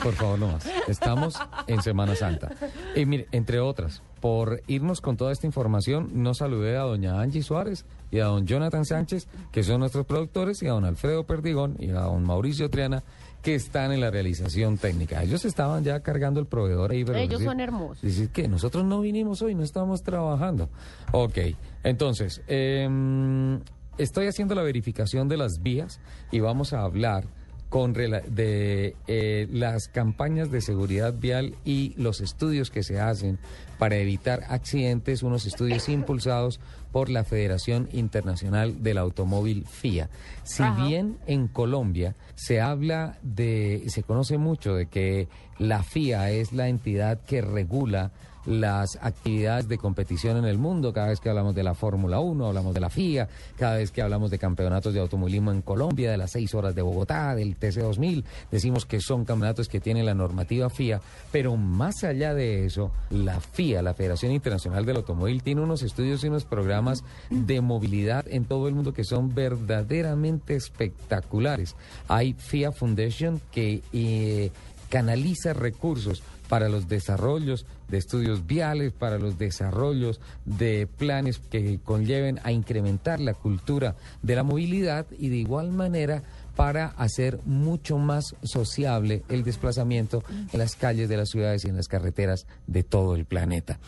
Por favor, no más. Estamos en Semana Santa. Y mire, entre otras, por irnos con toda esta información, no saludé a doña Angie Suárez y a don Jonathan Sánchez, que son nuestros productores, y a don Alfredo Perdigón y a don Mauricio Triana, que están en la realización técnica. Ellos estaban ya cargando el proveedor ahí. pero Ellos decir- son hermosos. Decir que nosotros no vinimos hoy, no estamos trabajando. Ok, entonces, em, estoy haciendo la verificación de las vías y vamos a hablar con de eh, las campañas de seguridad vial y los estudios que se hacen para evitar accidentes, unos estudios impulsados por la Federación Internacional del Automóvil FIA. Si Ajá. bien en Colombia se habla de, se conoce mucho de que la FIA es la entidad que regula las actividades de competición en el mundo. Cada vez que hablamos de la Fórmula 1, hablamos de la FIA. Cada vez que hablamos de campeonatos de automovilismo en Colombia, de las seis horas de Bogotá, del TC2000, decimos que son campeonatos que tienen la normativa FIA. Pero más allá de eso, la FIA, la Federación Internacional del Automóvil, tiene unos estudios y unos programas de movilidad en todo el mundo que son verdaderamente espectaculares. Hay FIA Foundation que eh, canaliza recursos para los desarrollos de estudios viales, para los desarrollos de planes que conlleven a incrementar la cultura de la movilidad y de igual manera para hacer mucho más sociable el desplazamiento en las calles de las ciudades y en las carreteras de todo el planeta.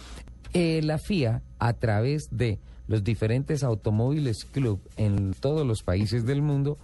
Eh, la FIA, a través de los diferentes automóviles club en todos los países del mundo,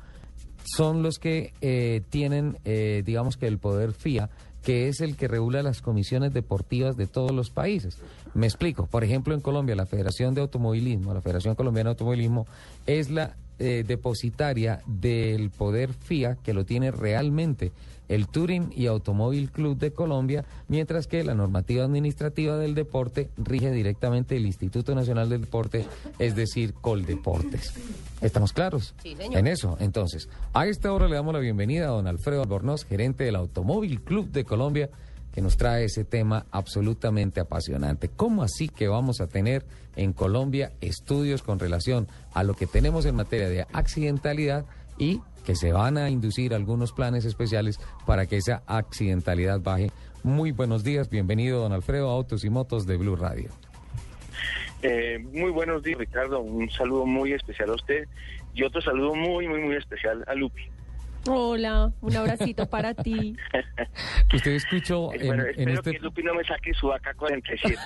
son los que eh, tienen, eh, digamos que el poder FIA, que es el que regula las comisiones deportivas de todos los países. Me explico. Por ejemplo, en Colombia, la Federación de Automovilismo, la Federación Colombiana de Automovilismo, es la eh, depositaria del poder FIA que lo tiene realmente el Touring y Automóvil Club de Colombia, mientras que la normativa administrativa del deporte rige directamente el Instituto Nacional del Deporte, es decir, Coldeportes. ¿Estamos claros? Sí, señor. En eso, entonces, a esta hora le damos la bienvenida a don Alfredo Albornoz, gerente del Automóvil Club de Colombia, que nos trae ese tema absolutamente apasionante. ¿Cómo así que vamos a tener en Colombia estudios con relación a lo que tenemos en materia de accidentalidad y que se van a inducir algunos planes especiales para que esa accidentalidad baje. Muy buenos días, bienvenido don Alfredo a Autos y Motos de Blue Radio. Eh, muy buenos días, Ricardo. Un saludo muy especial a usted y otro saludo muy, muy, muy especial a Lupi. Hola, un abracito para ti. Usted escuchó Eh, en, bueno, en espero este... que Lupi no me saque su AK-47.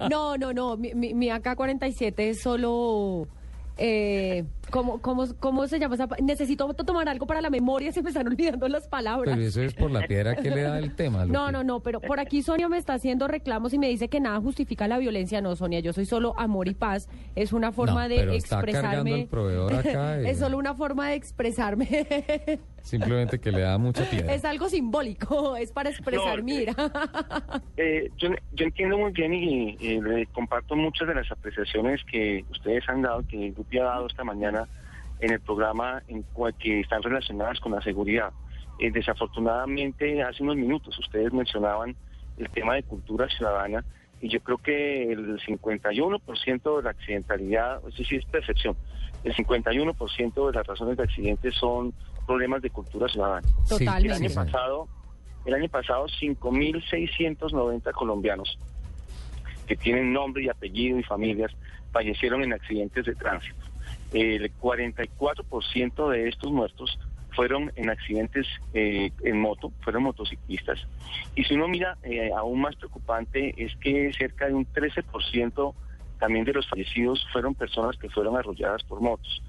No, no, no, mi, mi, mi AK-47 es solo... Eh, ¿cómo, cómo, ¿Cómo se llama esa? pa- Necesito tomar algo para la memoria, se me están olvidando las palabras. Pero eso es por la piedra que le da el tema. No, no, no, pero por aquí Sonia me está haciendo reclamos y me dice que nada justifica la violencia. No, Sonia, yo soy solo amor y paz. Es una forma No, de pero está cargando expresarme. el proveedor acá, eh. es solo una forma de expresarme. Simplemente que le da mucha piedra. es algo simbólico, es para expresar No, mi ira. Eh, yo, yo entiendo muy bien y eh, le comparto muchas de las apreciaciones que ustedes han dado, que Lupi ha dado esta mañana en el programa en cual que están relacionadas con la seguridad. Eh, desafortunadamente, hace unos minutos ustedes mencionaban el tema de cultura ciudadana y yo creo que el 51% de la accidentalidad, eso sí es percepción, el 51% de las razones de accidentes son problemas de cultura ciudadana. Sí, El Totalmente. año pasado, el año pasado 5.690 colombianos que tienen nombre y apellido y familias fallecieron en accidentes de tránsito. El 44% de estos muertos fueron en accidentes eh, en moto, fueron motociclistas. Y si uno mira, eh, aún más preocupante es que cerca de un 13% también de los fallecidos fueron personas que fueron arrolladas por motos.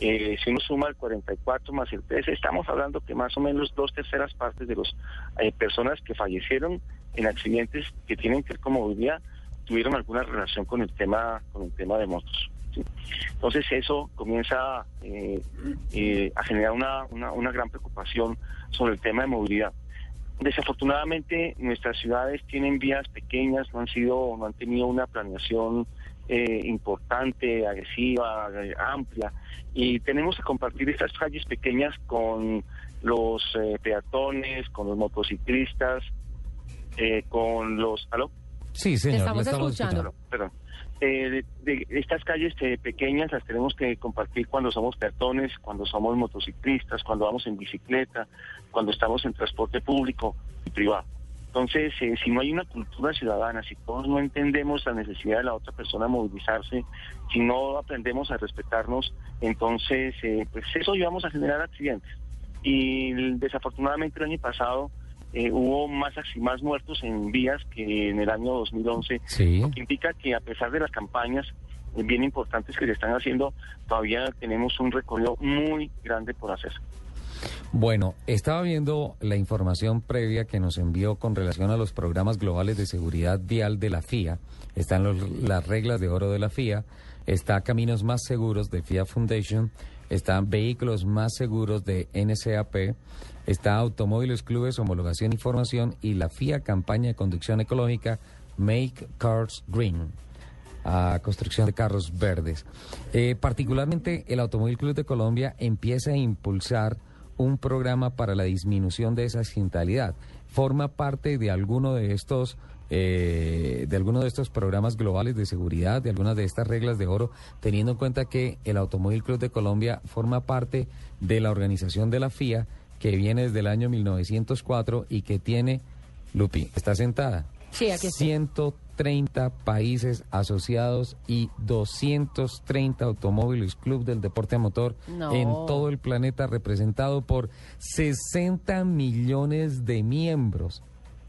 Eh, si uno suma el 44 más el 13, estamos hablando que más o menos dos terceras partes de las personas que fallecieron en accidentes que tienen que ver con movilidad tuvieron alguna relación con el tema con el tema de motos. ¿Sí? Entonces eso comienza eh, eh, a generar una, una, una gran preocupación sobre el tema de movilidad. Desafortunadamente nuestras ciudades tienen vías pequeñas, no han sido, no han tenido una planeación eh, importante, agresiva, eh, amplia, y tenemos que compartir estas calles pequeñas con los eh, peatones, con los motociclistas, eh, con los, ¿aló? Sí, señor, estamos estamos escuchando. Perdón. Eh, de, de estas calles eh, pequeñas las tenemos que compartir cuando somos peatones, cuando somos motociclistas, cuando vamos en bicicleta, cuando estamos en transporte público y privado. Entonces, eh, si no hay una cultura ciudadana, si todos no entendemos la necesidad de la otra persona movilizarse, si no aprendemos a respetarnos, entonces, eh, pues eso íbamos a generar accidentes. Y desafortunadamente el año pasado eh, hubo más, más muertos en vías que en el año 2011 Sí. lo que indica que a pesar de las campañas eh, bien importantes que se están haciendo, todavía tenemos un recorrido muy grande por hacer. Bueno, estaba viendo la información previa que nos envió con relación a los programas globales de seguridad vial de la FIA. Están los- las reglas de oro de la FIA, está Caminos Más Seguros de FIA Foundation, están Vehículos Más Seguros de NCAP, está Automóviles Clubes, Homologación y Formación y la FIA Campaña de Conducción Ecológica Make Cars Green a construcción de carros verdes. Eh, particularmente el Automóvil Club de Colombia empieza a impulsar un programa para la disminución de esa accidentalidad. Forma parte de alguno de estos eh, de alguno de estos programas globales de seguridad, de algunas de estas reglas de oro, teniendo en cuenta que el Automóvil Club de Colombia forma parte de la organización de la FIA que viene desde el año 1904 y que tiene, Lupi, está sentada, Sí, aquí estoy. 130 países asociados y 230 automóviles club del deporte a motor No. en todo el planeta representado por 60 millones de miembros.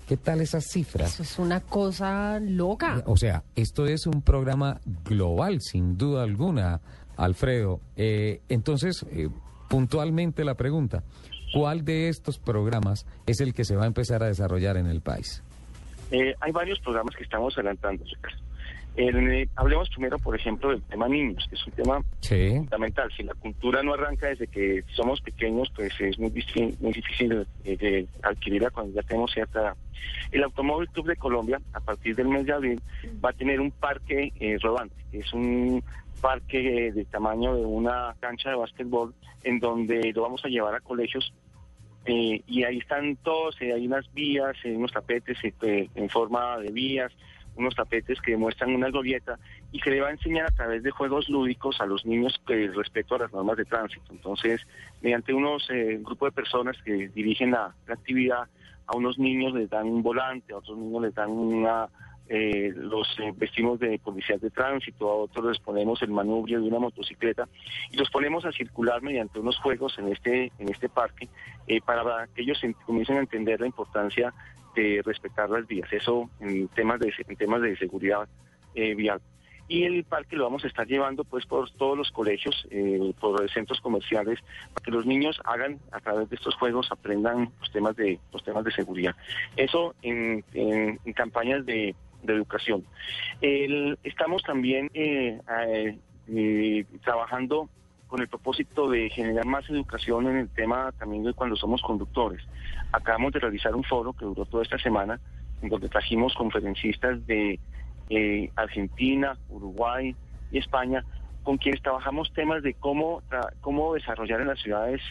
¿Qué tal esas cifras? Eso es una cosa loca. O sea, esto es un programa global, sin duda alguna, Alfredo. Eh, entonces, eh, puntualmente la pregunta, ¿cuál de estos programas es el que se va a empezar a desarrollar en el país? Eh, hay varios programas que estamos adelantando, Ricardo. El, eh, hablemos primero, por ejemplo, del tema niños, que es un tema Sí. fundamental. Si la cultura no arranca desde que somos pequeños, pues es muy, muy difícil eh, de adquirirla cuando ya tenemos cierta edad. El Automóvil Club de Colombia, a partir del mes de abril, va a tener un parque eh, rodante. Es un parque eh, del tamaño de una cancha de básquetbol en donde lo vamos a llevar a colegios eh, y ahí están todos, eh, hay unas vías, eh, unos tapetes eh, en forma de vías, unos tapetes que muestran una glorieta y que le va a enseñar a través de juegos lúdicos a los niños respecto a las normas de tránsito. Entonces, mediante unos eh, grupos de personas que dirigen la actividad, a unos niños les dan un volante, a otros niños les dan una eh, los eh, vestimos de policías de tránsito, a otros les ponemos el manubrio de una motocicleta y los ponemos a circular mediante unos juegos en este en este parque eh, para que ellos en- comiencen a entender la importancia de respetar las vías. Eso en temas de en temas de seguridad eh, vial. Y el parque lo vamos a estar llevando pues por todos los colegios, eh, por centros comerciales, para que los niños hagan a través de estos juegos aprendan los temas de los temas de seguridad. Eso en, en- en campañas de, de educación. Estamos también eh, eh, trabajando con el propósito de generar más educación en el tema también de cuando somos conductores. Acabamos de realizar un foro que duró toda esta semana, en donde trajimos conferencistas de eh, Argentina, Uruguay y España, con quienes trabajamos temas de cómo, cómo desarrollar en las ciudades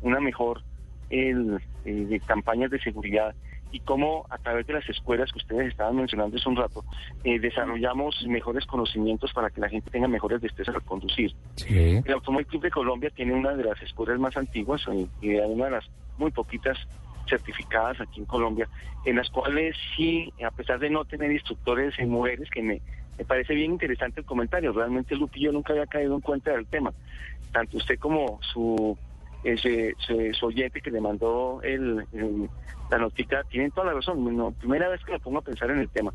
una mejor el, de campañas de seguridad y cómo a través de las escuelas que ustedes estaban mencionando hace un rato, eh, desarrollamos mejores conocimientos para que la gente tenga mejores destrezas al conducir. Sí. El Automóvil Club de Colombia tiene una de las escuelas más antiguas eh, y una de las muy poquitas certificadas aquí en Colombia, en las cuales sí, a pesar de no tener instructores en mujeres, que me, me parece bien interesante el comentario, realmente Lupillo nunca había caído en cuenta del tema, tanto usted como su, ese, su oyente que le mandó el, el- la notica, tienen toda la razón, no, primera vez que me pongo a pensar en el tema,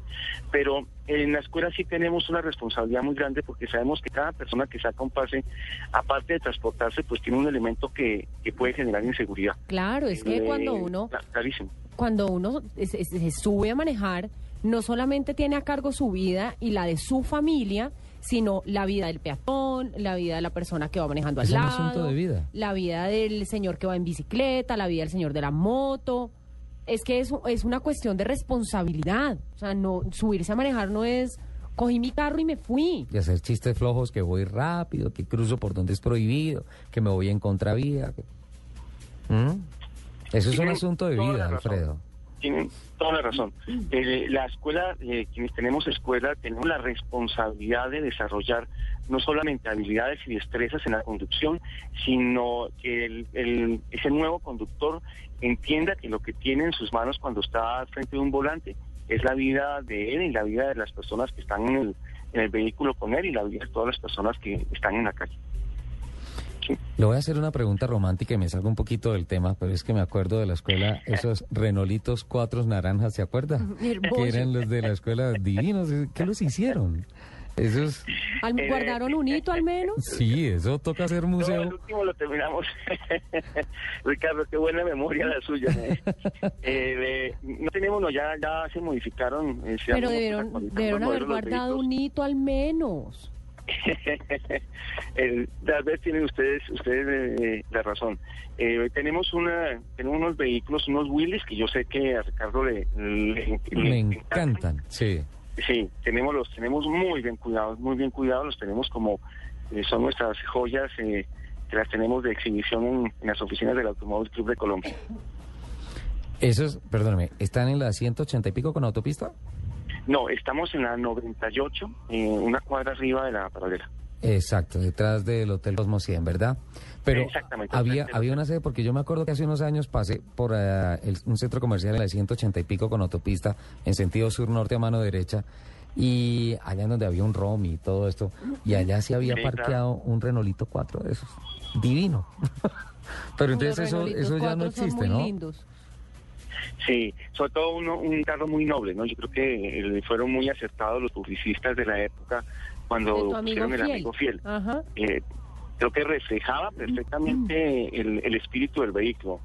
pero en la escuela sí tenemos una responsabilidad muy grande porque sabemos que cada persona que saca un pase, aparte de transportarse, pues tiene un elemento que, que puede generar inseguridad. Claro, es que Eh, cuando uno cla- Clarísimo. cuando uno se, se- se sube a manejar, no solamente tiene a cargo su vida y la de su familia, sino la vida del peatón, la vida de la persona que va manejando al Es un lado, asunto de vida. la vida del señor que va en bicicleta, la vida del señor de la moto. Es que es, es una cuestión de responsabilidad. O sea, no subirse a manejar no es cogí mi carro y me fui. Y hacer chistes flojos que voy rápido, que cruzo por donde es prohibido, que me voy en contravía. ¿Mm? Eso es un asunto de vida. Alfredo. Tienen toda la razón. Eh, la escuela, eh, quienes tenemos escuela, tenemos la responsabilidad de desarrollar no solamente habilidades y destrezas en la conducción, sino que el, el- ese nuevo conductor entienda que lo que tiene en sus manos cuando está frente de un volante es la vida de él y la vida de las personas que están en el, en el vehículo con él y la vida de todas las personas que están en la calle. Le voy a hacer una pregunta romántica y me salgo un poquito del tema, pero es que me acuerdo de la escuela, esos renolitos cuatro naranjas, ¿se acuerda? Que eran los de la escuela divinos. ¿Qué los hicieron? Esos, Eh, ¿Guardaron un hito al menos? sí, eso toca hacer No, el museo. último lo terminamos. Ricardo, qué buena memoria la suya. ¿eh? Eh, de- no tenemos, no, ya, ya se modificaron. eh, se Pero han- debieron, debieron haber guardado un hito al menos. Tal vez tienen ustedes ustedes eh, la razón. Eh, tenemos una tenemos unos vehículos, unos Willys que yo sé que a Ricardo le, le- encantan, sí. Sí, tenemos los tenemos muy bien cuidados, muy bien cuidados, los tenemos como eh, son nuestras joyas eh, que las tenemos de exhibición en, en las oficinas del Automóvil Club de Colombia. Esos, perdóname, ¿están en la 180 y pico con autopista? No, estamos en la 98, eh, una cuadra arriba de la paralela. Exacto, detrás del Hotel Cosmo 100, ¿verdad? Pero Exactamente, había, había una sede, porque yo me acuerdo que hace unos años pasé por eh, el- un centro comercial en la 180 y pico con autopista en sentido sur-norte a mano derecha y allá en donde había un ROM y todo esto, y allá sí había Sí, parqueado un Renolito 4 de esos, divino. Pero entonces Los eso, Renolitos eso ya no son existe, muy ¿no? lindos. Sí, sobre todo uno, un carro muy noble, ¿no? Yo creo que eh, fueron muy acertados los publicistas de la época cuando pusieron el fiel. amigo fiel. Ajá. Eh, creo que reflejaba perfectamente el, el espíritu del vehículo.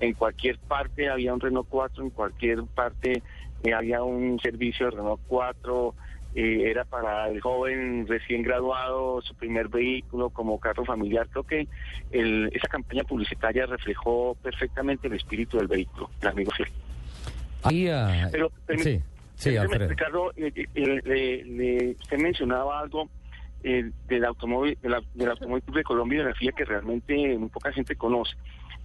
En cualquier parte había un Renault 4, en cualquier parte eh, había un servicio de Renault 4, eh, era para el joven recién graduado, su primer vehículo como carro familiar. Creo que el- esa campaña publicitaria reflejó perfectamente el espíritu del vehículo, el amigo fiel. Ahí, ah, Pero, sí, sí. Ricardo, eh, eh, eh, le- le- usted mencionaba algo eh, del automóvil, de la- del automóvil de Colombia y de la FIA que realmente muy poca gente conoce,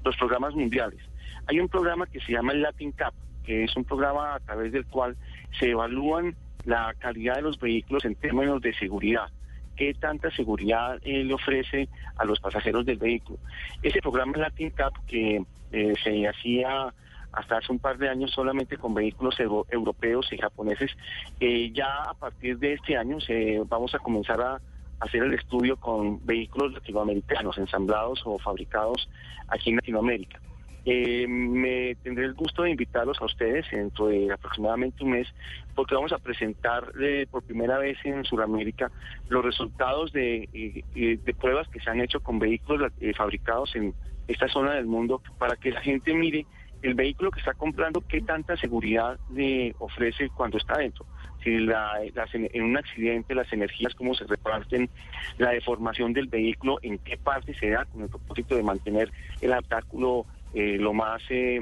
los programas mundiales. Hay un programa que se llama el Latin Cup, que es un programa a través del cual se evalúan la calidad de los vehículos en términos de seguridad. ¿Qué tanta seguridad eh, le ofrece a los pasajeros del vehículo? Ese programa Latin Cup que eh, se hacía hasta hace un par de años solamente con vehículos euro- europeos y japoneses, eh, ya a partir de este año se, vamos a comenzar a hacer el estudio con vehículos latinoamericanos ensamblados o fabricados aquí en Latinoamérica. Eh, me tendré el gusto de invitarlos a ustedes dentro de aproximadamente un mes, porque vamos a presentar eh, por primera vez en Sudamérica los resultados de, eh, eh, de pruebas que se han hecho con vehículos eh, fabricados en esta zona del mundo, para que la gente mire el vehículo que está comprando, qué tanta seguridad le ofrece cuando está dentro. Si la- las en un accidente, las energías, cómo se reparten, la deformación del vehículo, en qué parte se da, con el propósito de mantener el habitáculo lo más eh,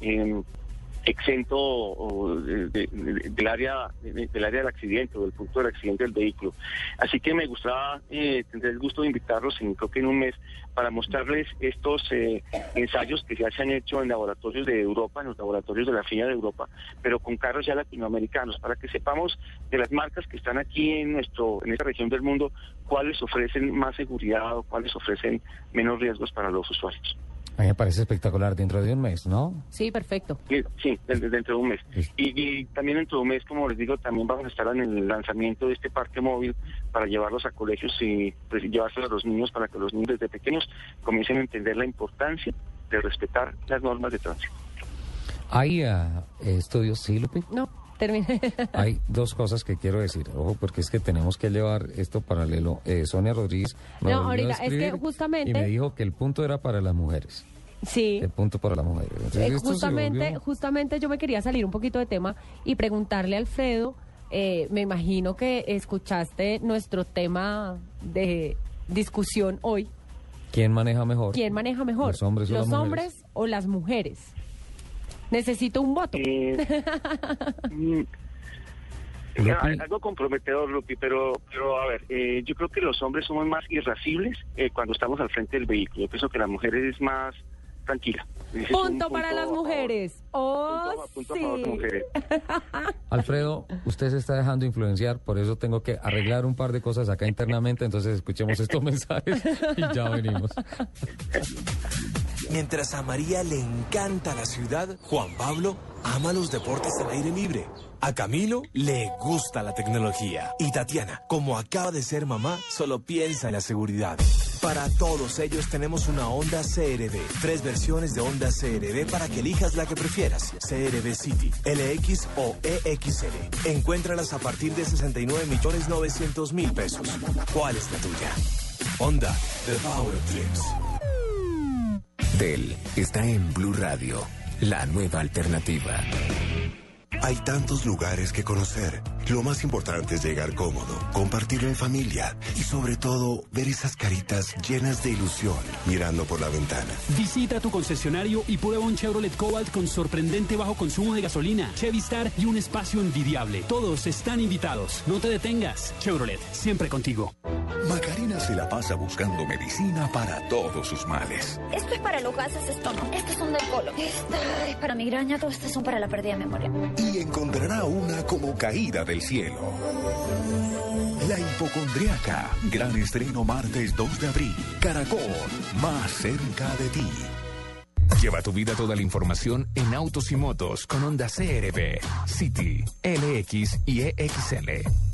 em, exento del área de- del área del accidente o del punto del accidente del vehículo. Así que me gustaba eh, tener el gusto de invitarlos, en, creo que en un mes, para mostrarles estos eh, ensayos que ya se han hecho en laboratorios de Europa, en los laboratorios de la FIA de Europa, pero con carros ya latinoamericanos, para que sepamos de las marcas que están aquí en nuestro en esta región del mundo, cuáles ofrecen más seguridad o cuáles ofrecen menos riesgos para los usuarios. A mí me parece espectacular dentro de un mes, ¿no? Sí, perfecto. Sí, Sí, de- dentro de un mes. Y, y también dentro de un mes, como les digo, también vamos a estar en el lanzamiento de este parque móvil para llevarlos a colegios y pues, llevárselos a los niños para que los niños desde pequeños comiencen a entender la importancia de respetar las normas de tránsito. Hay ah, estudios, sí, Lupi. No, terminé. Hay dos cosas que quiero decir, ojo, porque es que tenemos que llevar esto paralelo. Eh, Sonia Rodríguez No, ahorita, es que justamente- Y me dijo que el punto era para las mujeres. Sí. El punto para las mujeres. Eh, justamente, volvió- justamente yo me quería salir un poquito de tema y preguntarle a Alfredo, eh, me imagino que escuchaste nuestro tema de discusión hoy. ¿Quién maneja mejor? ¿Quién maneja mejor? ¿Los hombres o las mujeres? hombres o las mujeres? Necesito un voto. Mm, Lupi. ah, algo comprometedor, Lupi, pero, pero a ver, eh, yo creo que los hombres somos más irascibles eh, cuando estamos al frente del vehículo. Yo pienso que la mujer es más tranquila. Punto para las mujeres. Oh, Punto a- punto a favor de sí. mujeres. Alfredo, usted se está dejando influenciar, por eso tengo que arreglar un par de cosas acá internamente, entonces escuchemos estos mensajes y ya venimos. Mientras a María le encanta la ciudad, Juan Pablo ama los deportes al aire libre. A Camilo le gusta la tecnología. Y Tatiana, como acaba de ser mamá, solo piensa en la seguridad. Para todos ellos tenemos una Honda CRV. Tres versiones de Honda CRV para que elijas la que prefieras. CRV City, LX o EXL. Encuéntralas a partir de 69 millones 900 mil pesos. ¿Cuál es la tuya? Honda, The Power of Del está en Blue Radio, la nueva alternativa. Hay tantos lugares que conocer. Lo más importante es llegar cómodo, compartirlo en familia y sobre todo ver esas caritas llenas de ilusión mirando por la ventana. Visita tu concesionario y prueba un Chevrolet Cobalt con sorprendente bajo consumo de gasolina, Chevy Star y un espacio envidiable. Todos están invitados. No te detengas. Chevrolet, siempre contigo. Macarena se la pasa buscando medicina para todos sus males. Esto es para los gases de estómago. Estos son del colon. Esta es para migraña. Todos estos son para la pérdida de memoria. Y encontrará una como caída del cielo. La hipocondriaca. Gran estreno martes 2 de abril. Caracol. Más cerca de ti. Lleva tu vida toda la información en autos y motos con Honda CRB, City, LX y EXL.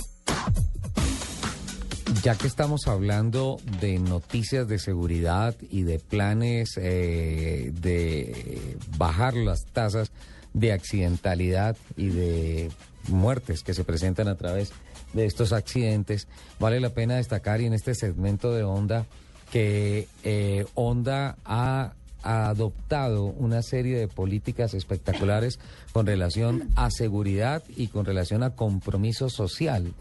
Ya que estamos hablando de noticias de seguridad y de planes eh, de bajar las tasas de accidentalidad y de muertes que se presentan a través de estos accidentes, vale la pena destacar y en este segmento de Honda que eh, Honda ha adoptado una serie de políticas espectaculares con relación a seguridad y con relación a compromiso social.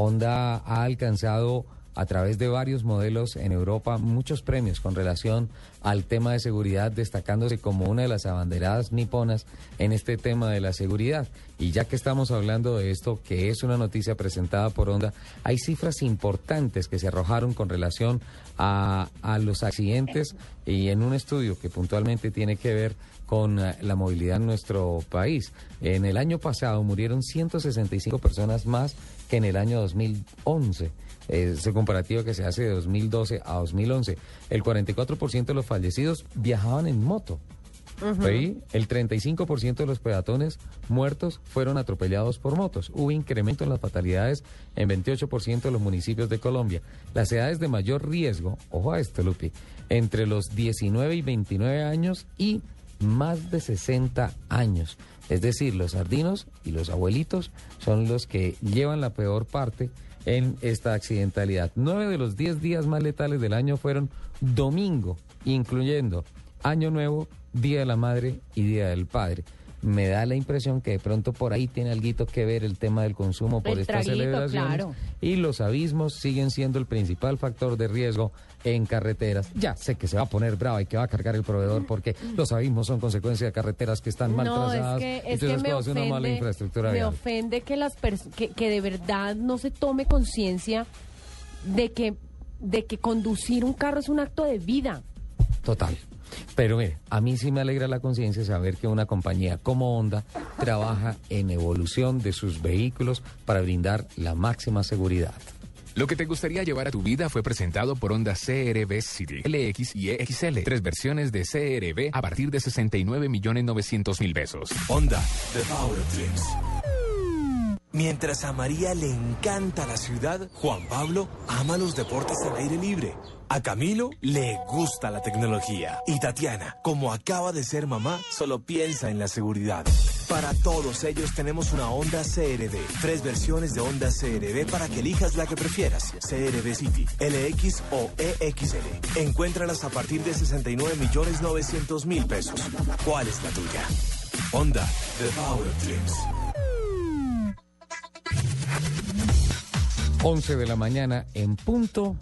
Honda ha alcanzado a través de varios modelos en Europa muchos premios con relación al tema de seguridad, destacándose como una de las abanderadas niponas en este tema de la seguridad. Y ya que estamos hablando de esto, que es una noticia presentada por Honda, hay cifras importantes que se arrojaron con relación a, a los accidentes y en un estudio que puntualmente tiene que ver con eh, la movilidad en nuestro país. En el año pasado murieron 165 personas más que en el año 2011. Es el comparativo que se hace de 2012 a 2011. El 44% de los fallecidos viajaban en moto. Ahí, el 35% de los peatones muertos fueron atropellados por motos. Hubo incremento en las fatalidades en 28% de los municipios de Colombia. Las edades de mayor riesgo, ojo a esto, Lupi, entre los 19 y 29 años y más de 60 años. Es decir, los sardinos y los abuelitos son los que llevan la peor parte en esta accidentalidad. Nueve de los diez días más letales del año fueron domingo, incluyendo Año Nuevo, Día de la Madre y Día del Padre. Me da la impresión que de pronto por ahí tiene algo que ver el tema del consumo por El estas traguito, celebraciones. claro. Y los abismos siguen siendo el principal factor de riesgo en carreteras. Ya sé que se va a poner brava y que va a cargar el proveedor porque los abismos son consecuencia de carreteras que están mal No, es trazadas. que, es Entonces que me hace una mala ofende, infraestructura me vial. ofende que las que, que de verdad no se tome conciencia de que de que conducir un carro es un acto de vida. Total. Pero mire, a mí sí me alegra la conciencia saber que una compañía como Honda trabaja en evolución de sus vehículos para brindar la máxima seguridad. Lo que te gustaría llevar a tu vida fue presentado por Honda CRV City, LX y EXL. Tres versiones de CRV a partir de 69 millones 900 mil pesos. Honda, The Power of Dreams. Mientras a María le encanta la ciudad, Juan Pablo ama los deportes al aire libre. A Camilo le gusta la tecnología. Y Tatiana, como acaba de ser mamá, solo piensa en la seguridad. Para todos ellos tenemos una Honda CRV. Tres versiones de Honda CRV para que elijas la que prefieras. CRV City, LX o EXL. Encuéntralas a partir de 69 millones 900 mil pesos. ¿Cuál es la tuya? Honda, The Power of Dreams. 11 de la mañana en punto.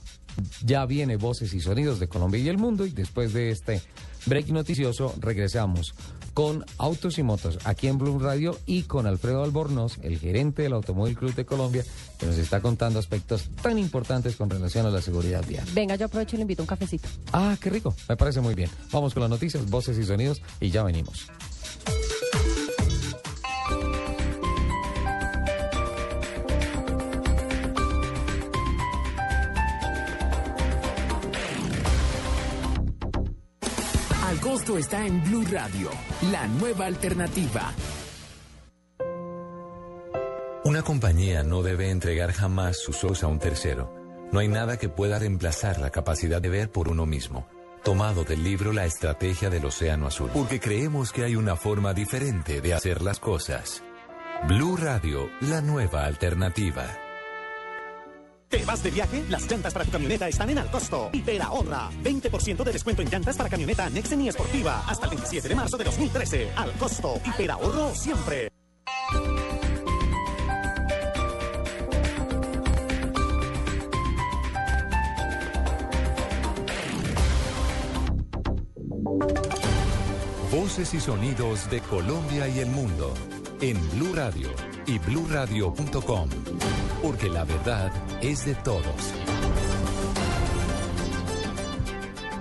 Ya viene Voces y Sonidos de Colombia y el Mundo y después de este break noticioso regresamos con Autos y Motos aquí en Bloom Radio y con Alfredo Albornoz, el gerente del Automóvil Club de Colombia, que nos está contando aspectos tan importantes con relación a la seguridad vial. Venga, yo aprovecho y le invito a un cafecito. Ah, qué rico, me parece muy bien. Vamos con las noticias, voces y sonidos y ya venimos. Está en Blue Radio, la nueva alternativa. Una compañía no debe entregar jamás sus ojos a un tercero. No hay nada que pueda reemplazar la capacidad de ver por uno mismo. Tomado del libro La Estrategia del Océano Azul. Porque creemos que hay una forma diferente de hacer las cosas. Blue Radio, la nueva alternativa. ¿Te vas de viaje? Las llantas para tu camioneta están en al costo. Ahorra. 20% de descuento en llantas para camioneta Nexen y Esportiva. Hasta el 27 de marzo de 2013. Al costo. Ahorro siempre. Voces y sonidos de Colombia y el mundo en Blue Radio y bluradio.com, porque la verdad es de todos.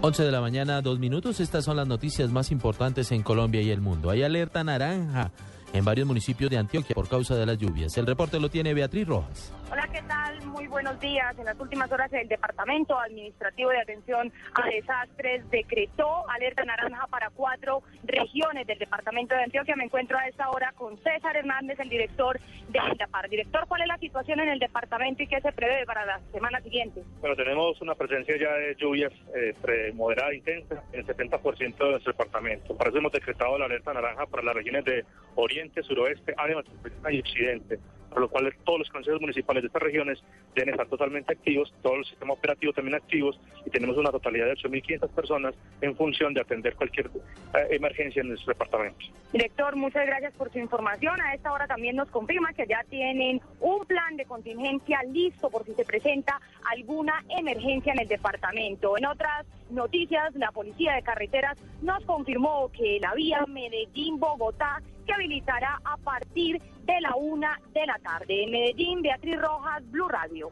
11 de la mañana, dos minutos. Estas son las noticias más importantes en Colombia y el mundo. Hay alerta naranja en varios municipios de Antioquia por causa de las lluvias. El reporte lo tiene Beatriz Rojas. Hola, ¿qué tal? Muy buenos días. En las últimas horas el Departamento Administrativo de Atención a Desastres decretó alerta naranja para cuatro regiones del Departamento de Antioquia. Me encuentro a esta hora con César Hernández, el director de INDAPAR. Director, ¿cuál es la situación en el departamento y qué se prevé para la semana siguiente? Bueno, tenemos una presencia ya de lluvias eh, moderada e intensa en el 70% de nuestro departamento. Para eso hemos decretado la alerta naranja para las regiones de Oriente, Suroeste, Área y Occidente, por lo cual todos los consejos municipales de estas regiones deben estar totalmente activos, todos los sistemas operativos también activos y tenemos una totalidad de 8.500 personas en función de atender cualquier eh, emergencia en nuestro departamento. Director, muchas gracias por su información. A esta hora también nos confirma que ya tienen un plan de contingencia listo por si se presenta alguna emergencia en el departamento. En otras noticias, la Policía de Carreteras nos confirmó que la vía Medellín-Bogotá se habilitará a partir de la una de la tarde. En Medellín, Beatriz Rojas, Blue Radio.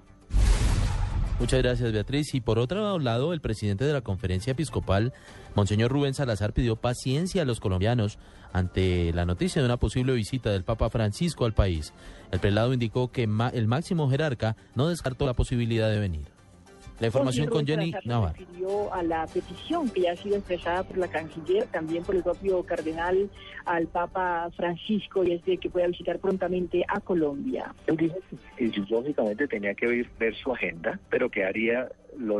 Muchas gracias, Beatriz. Y por otro lado, el presidente de la conferencia episcopal, Monseñor Rubén Salazar, pidió paciencia a los colombianos ante la noticia de una posible visita del Papa Francisco al país. El prelado indicó que el máximo jerarca no descartó la posibilidad de venir. La información con Jenny Navarro. refirió a la petición que ya ha sido expresada por la canciller, también por el propio cardenal al Papa Francisco, y es de que pueda visitar prontamente a Colombia. Él dijo que lógicamente tenía que ver, ver su agenda, pero que haría lo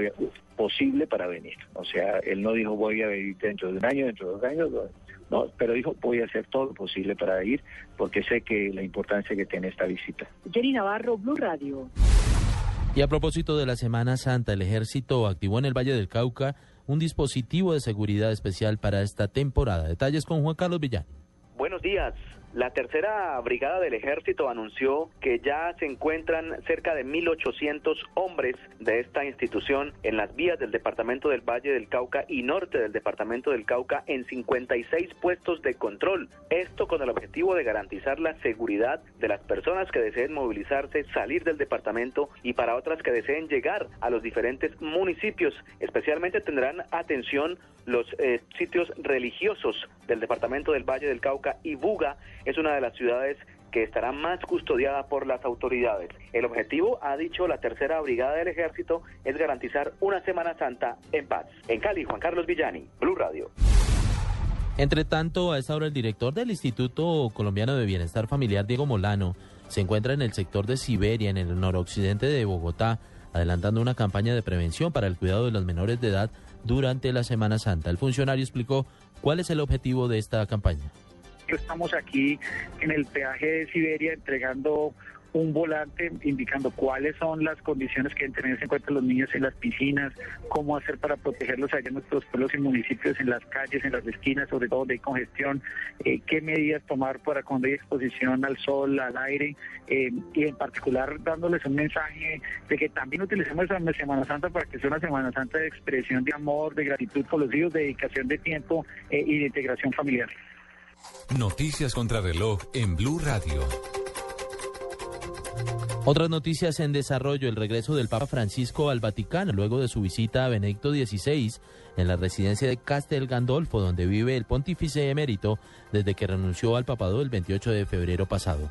posible para venir. O sea, él no dijo voy a venir dentro de un año, dentro de dos años, no, pero dijo voy a hacer todo lo posible para ir porque sé que la importancia que tiene esta visita. Jenny Navarro, Blue Radio. Y a propósito de la Semana Santa, el ejército activó en el Valle del Cauca un dispositivo de seguridad especial para esta temporada. Detalles con Juan Carlos Villán. Buenos días. La tercera brigada del ejército anunció que ya se encuentran cerca de 1.800 hombres de esta institución en las vías del departamento del Valle del Cauca y norte del departamento del Cauca en 56 puestos de control. Esto con el objetivo de garantizar la seguridad de las personas que deseen movilizarse, salir del departamento y para otras que deseen llegar a los diferentes municipios. Especialmente tendrán atención los eh, sitios religiosos del departamento del Valle del Cauca y Buga es una de las ciudades que estará más custodiada por las autoridades. El objetivo, ha dicho la tercera brigada del ejército, es garantizar una Semana Santa en paz. En Cali, Juan Carlos Villani, Blue Radio. Entre tanto, a esta hora el director del Instituto Colombiano de Bienestar Familiar, Diego Molano, se encuentra en el sector de Siberia, en el noroccidente de Bogotá, adelantando una campaña de prevención para el cuidado de los menores de edad durante la Semana Santa. El funcionario explicó cuál es el objetivo de esta campaña. Estamos aquí en el peaje de Siberia entregando un volante indicando cuáles son las condiciones que deben tenerse en cuenta los niños en las piscinas, cómo hacer para protegerlos allá en nuestros pueblos y municipios, en las calles, en las esquinas, sobre todo hay congestión, eh, qué medidas tomar para cuando hay exposición al sol, al aire, eh, y en particular dándoles un mensaje de que también utilicemos la Semana Santa para que sea una Semana Santa de expresión de amor, de gratitud con los hijos, de dedicación de tiempo eh, y de integración familiar. Noticias contra reloj en Blue Radio. Otras noticias en desarrollo, el regreso del Papa Francisco al Vaticano luego de su visita a Benedicto XVI en la residencia de Castel Gandolfo, donde vive el pontífice emérito desde que renunció al papado el 28 de febrero pasado.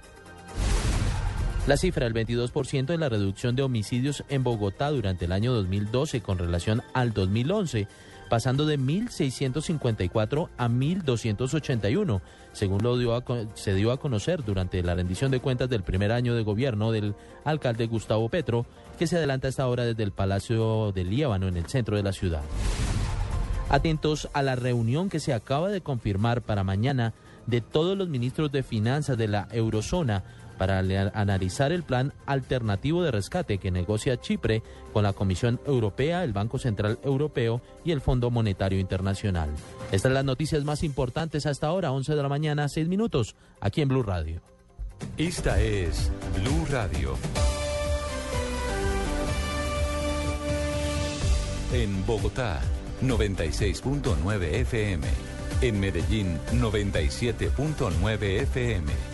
La cifra, el 22% en la reducción de homicidios en Bogotá durante el año 2012 con relación al 2011, pasando de 1.654 a 1.281, según lo dio se dio a conocer durante la rendición de cuentas del primer año de gobierno del alcalde Gustavo Petro, que se adelanta a esta hora desde el Palacio del Líbano en el centro de la ciudad. Atentos a la reunión que se acaba de confirmar para mañana de todos los ministros de finanzas de la eurozona para analizar el plan alternativo de rescate que negocia Chipre con la Comisión Europea, el Banco Central Europeo y el Fondo Monetario Internacional. Estas son las noticias más importantes hasta ahora, 11 de la mañana, 6 minutos, aquí en Blue Radio. Esta es Blue Radio. En Bogotá, 96.9 FM. En Medellín, 97.9 FM.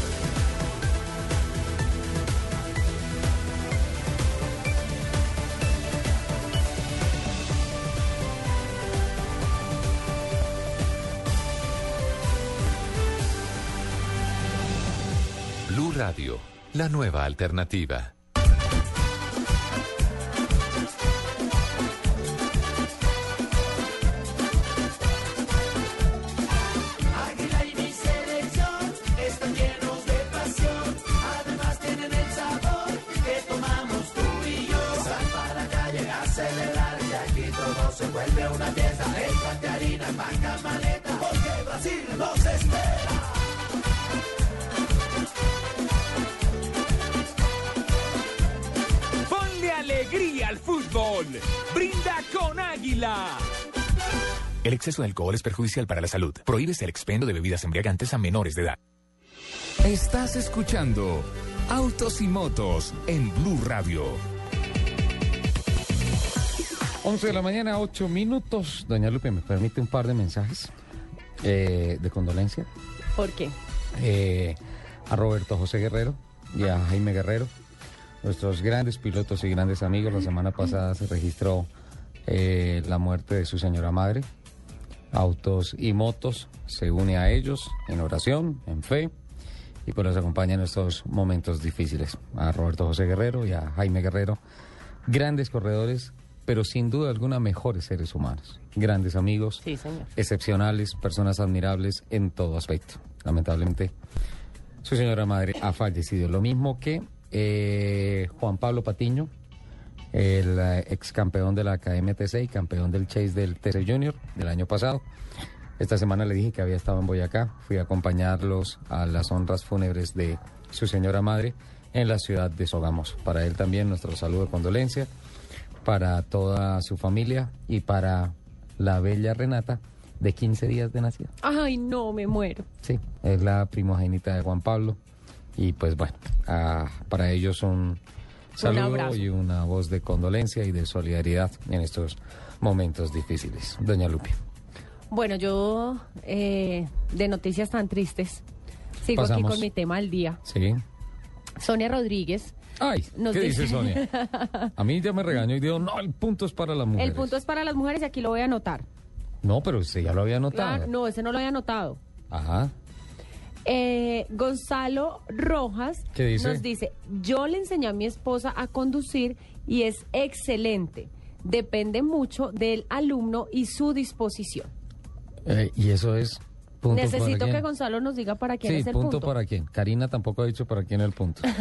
celebrar que aquí todo se vuelve una fiesta. Échate harina, manga, maleta, porque Brasil nos espera. Alegría al fútbol. Brinda con Águila. El exceso de alcohol es perjudicial para la salud. Prohíbes el expendio de bebidas embriagantes a menores de edad. Estás escuchando Autos y motos en Blue Radio. 11 de la mañana, 8 minutos. Doña Lupe, ¿me permite un par de mensajes eh, de condolencia? ¿Por qué? Eh, a Roberto José Guerrero y a Jaime Guerrero, nuestros grandes pilotos y grandes amigos. La semana pasada se registró eh, la muerte de su señora madre. Autos y Motos se une a ellos en oración, en fe, y pues los acompaña en estos momentos difíciles. A Roberto José Guerrero y a Jaime Guerrero, grandes corredores, pero sin duda alguna mejores seres humanos. Grandes amigos, Sí, señor. excepcionales, personas admirables en todo aspecto. Lamentablemente, su señora madre ha fallecido. Lo mismo que eh, Juan Pablo Patiño, el eh, ex campeón de la KMTC y campeón del Chase del TC Junior del año pasado. Esta semana le dije que había estado en Boyacá. Fui a acompañarlos a las honras fúnebres de su señora madre en la ciudad de Sogamos. Para él también nuestro saludo de condolencia, para toda su familia y para la bella Renata de 15 días de nacida. Ay, no, me muero. Sí, es la primogénita de Juan Pablo. Y pues bueno, ah, para ellos un saludo y una voz de condolencia y de solidaridad en estos momentos difíciles. Doña Lupi. Bueno, yo eh, de noticias tan tristes sigo aquí con mi tema del día. Sí. Sonia Rodríguez. Ay, nos ¿qué dice Sonia? A mí ya me regañó y dijo, no, el punto es para las mujeres. El punto es para las mujeres y aquí lo voy a anotar. No, pero usted ya lo había notado. Claro, no, ese no lo había anotado. Ajá. Eh, Gonzalo Rojas nos dice, yo le enseñé a mi esposa a conducir y es excelente. Depende mucho del alumno y su disposición. Eh, y eso es punto para Necesito quién? que Gonzalo nos diga para quién Sí, es el punto, punto. para quién. Karina tampoco ha dicho para quién el punto.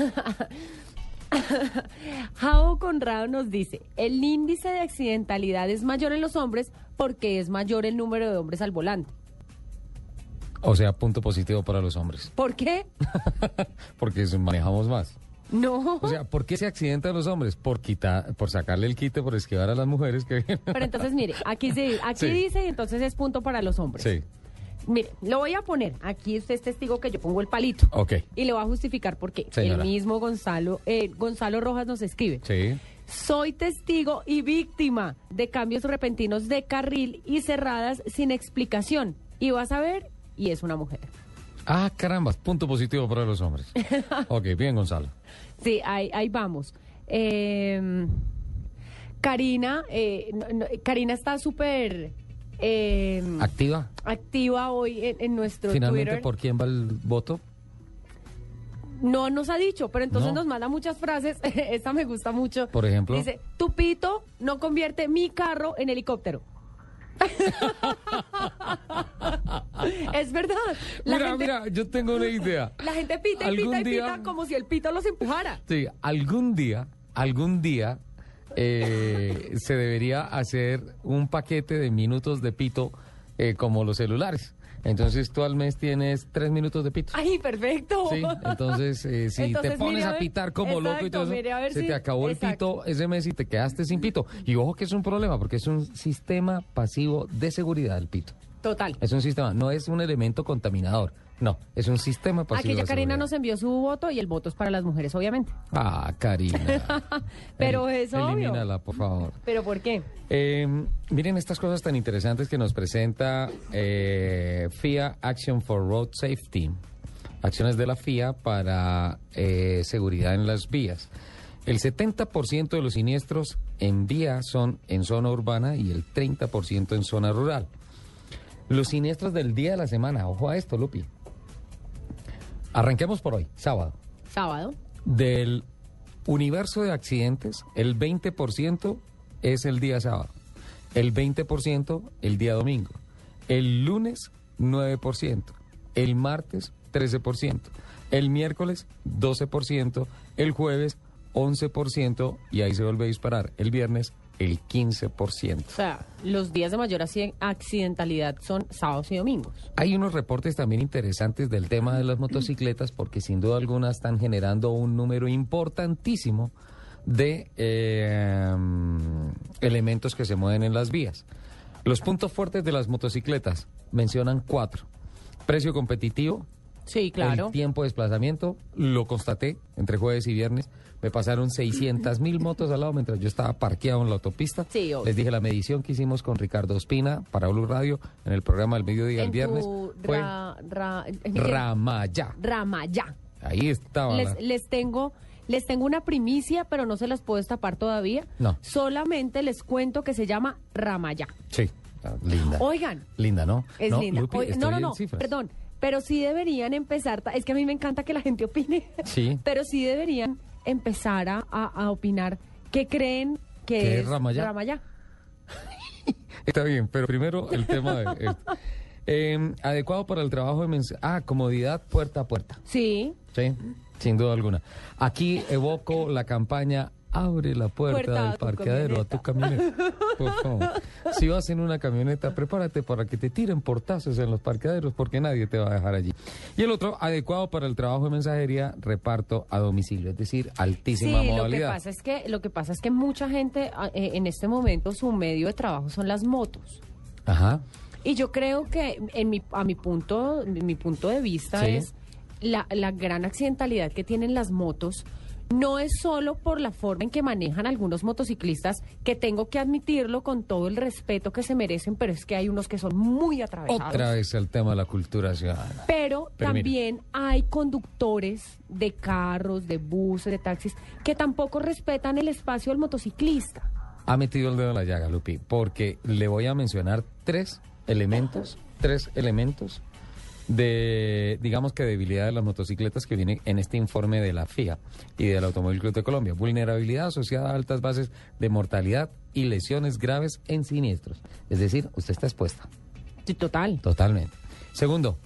Jao Conrado nos dice, el índice de accidentalidad es mayor en los hombres porque es mayor el número de hombres al volante. O sea, punto positivo para los hombres. ¿Por qué? Porque manejamos más. No. O sea, ¿por qué se accidentan los hombres? Por quitar, por sacarle el quite, por esquivar a las mujeres que vienen. Pero entonces, mire, aquí, se- aquí Sí. dice y entonces es punto para los hombres. Sí, Mire, lo voy a poner. Aquí usted es testigo que yo pongo el palito. ok. Y le voy a justificar por qué. Señora. El mismo Gonzalo, eh, Gonzalo Rojas nos escribe. Sí. Soy testigo y víctima de cambios repentinos de carril y cerradas sin explicación. Y vas a ver, y es una mujer. Ah, caramba, punto positivo para los hombres. Ok, bien, Gonzalo. Sí, ahí, ahí vamos. Eh, Karina, eh, no- no, Karina está súper eh, ¿Activa? activa hoy en, en nuestro Finalmente, Twitter. ¿por quién va el voto? No nos ha dicho, pero entonces No. nos manda muchas frases. Esta me gusta mucho. Por ejemplo. Dice, tu pito no convierte mi carro en helicóptero. Es verdad. La mira, gente, mira, yo tengo una idea. La gente pita y pita y día- pita como si el pito los empujara. Sí, algún día, algún día eh, se debería hacer un paquete de minutos de pito eh, como los celulares. Entonces tú al mes tienes tres minutos de pito. Ay, perfecto. Sí, entonces eh, si Entonces, te pones a ver, pitar como loco y todo eso, mire, a ver se si- te acabó el pito ese mes y te quedaste sin pito. Y ojo que es un problema porque es un sistema pasivo de seguridad el pito. Total. Es un sistema, no es un elemento contaminador. No, es un sistema pasivo Aquella Karina nos envió su voto y el voto es para las mujeres, obviamente. Ah, Karina. Pero es obvio. Elimínala, por favor. ¿Pero por qué? Eh, miren estas cosas tan interesantes que nos presenta eh, FIA Action for Road Safety. Acciones de la FIA para eh, seguridad en las vías. El 70% de los siniestros en vía son en zona urbana y el 30% en zona rural. Los siniestros del día de la semana, ojo a esto, Lupi. Arranquemos por hoy, sábado. Sábado. Del universo de accidentes, el 20% es el día sábado, el 20% el día domingo, el lunes 9%, el martes 13%, el miércoles 12%, el jueves 11% y ahí se vuelve a disparar, el viernes el 15%. O sea, los días de mayor acci- accidentalidad son sábados y domingos. Hay unos reportes también interesantes del tema de las motocicletas porque sin duda alguna están generando un número importantísimo de eh, elementos que se mueven en las vías. Los puntos fuertes de las motocicletas mencionan cuatro. Precio competitivo, Sí, claro. El tiempo de desplazamiento lo constaté entre jueves y viernes. Me pasaron 600 mil motos al lado mientras yo estaba parqueado en la autopista. Sí. Les dije la medición que hicimos con Ricardo Espina para Blue Radio en el programa del mediodía el En viernes. tu Fue ra- ra- Ramayá. Ramayá. Ahí estaba. la- Les, tengo les tengo una primicia, pero no se las puedo destapar todavía. No. Solamente les cuento que se llama Ramayá. Sí, ah, linda. Oigan, Linda, ¿no? es No, linda. Lupi, no, no, no, perdón. Pero sí deberían empezar, es que a mí me encanta que la gente opine, Sí. pero sí deberían empezar a, opinar qué creen que ¿Qué es es Ramayá? Ramayá. Está bien, pero primero el tema de... esto. Eh, adecuado para el trabajo de... mens- Ah, comodidad puerta a puerta. Sí. Sí, sin duda alguna. Aquí evoco la campaña Abre la puerta, del parqueadero a tu camioneta. Por favor. Si vas en una camioneta, prepárate para que te tiren portazos en los parqueaderos porque nadie te va a dejar allí. Y el otro, adecuado para el trabajo de mensajería, reparto a domicilio, es decir, altísima Sí, lo que modalidad. pasa es que lo que pasa es que mucha gente ah, eh, en este momento su medio de trabajo son las motos. Ajá. Y yo creo que en mi, a mi punto, mi punto de vista Sí. es la, la gran accidentalidad que tienen las motos. No es solo por la forma en que manejan algunos motociclistas, que tengo que admitirlo con todo el respeto que se merecen, pero es que hay unos que son muy atravesados. Otra vez el tema de la cultura ciudadana. Pero, Pero mire. también hay conductores de carros, de buses, de taxis, que tampoco respetan el espacio del motociclista. ha metido el dedo en la llaga, Lupi, porque le voy a mencionar tres elementos, tres elementos de, digamos que debilidad de las motocicletas que viene en este informe de la FIA y del Automóvil Club de Colombia. Vulnerabilidad asociada a altas bases de mortalidad y lesiones graves en siniestros. Es decir, usted está expuesta. Sí, total. Totalmente. Segundo,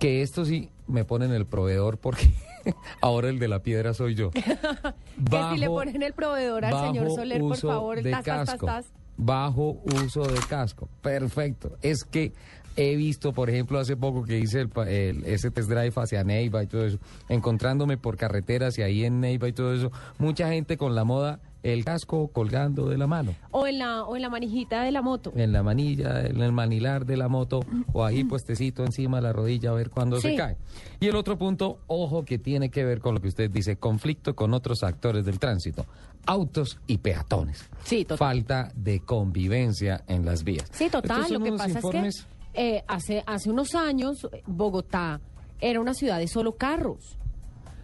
que esto sí me ponen el proveedor porque ahora el de la piedra soy yo. que si le Bajo- ponen el proveedor al señor bajo Soler, por favor, de tas, casco. tas. Bajo uso de casco. Perfecto. Es que he visto, por ejemplo, hace poco que hice el, el- ese test drive hacia Neiva y todo eso, encontrándome por carreteras y ahí en Neiva y todo eso, mucha gente con la moda, el casco colgando de la mano. O en la, o en la manijita de la moto. En la manilla, en el manilar de la moto o ahí puestecito encima de la rodilla a ver cuándo se cae. Y el otro punto, ojo, que tiene que ver con lo que usted dice, conflicto con otros actores del tránsito, autos y peatones. Sí, total. Falta de convivencia en las vías. Sí, total. Estos son Lo que unos pasa informes- es que eh, hace, hace unos años eh, Bogotá era una ciudad de solo carros.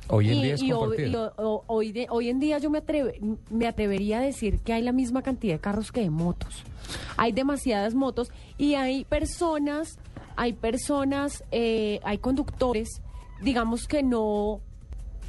Hoy en y, día es y hoy, y hoy, de- hoy en día yo me, atreve- me atrevería a decir que hay la misma cantidad de carros que de motos. Hay demasiadas motos y hay personas, hay personas, eh, hay conductores, digamos que no,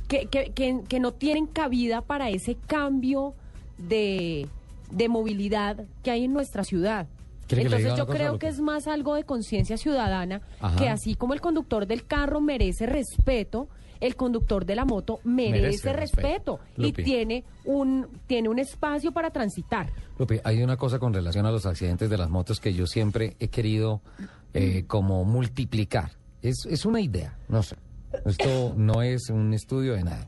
que, que, que, que no tienen cabida para ese cambio de, de movilidad que hay en nuestra ciudad. ¿Quiere que le Entonces yo creo que es más algo de conciencia ciudadana, Ajá. que así como el conductor del carro merece respeto, el conductor de la moto merece, Merece respeto, respeto. y Lupi. tiene un tiene un espacio para transitar. Lupe, hay una cosa con relación a los accidentes de las motos que yo siempre he querido eh, como multiplicar. Es, es una idea, no sé. Esto no es un estudio de nada.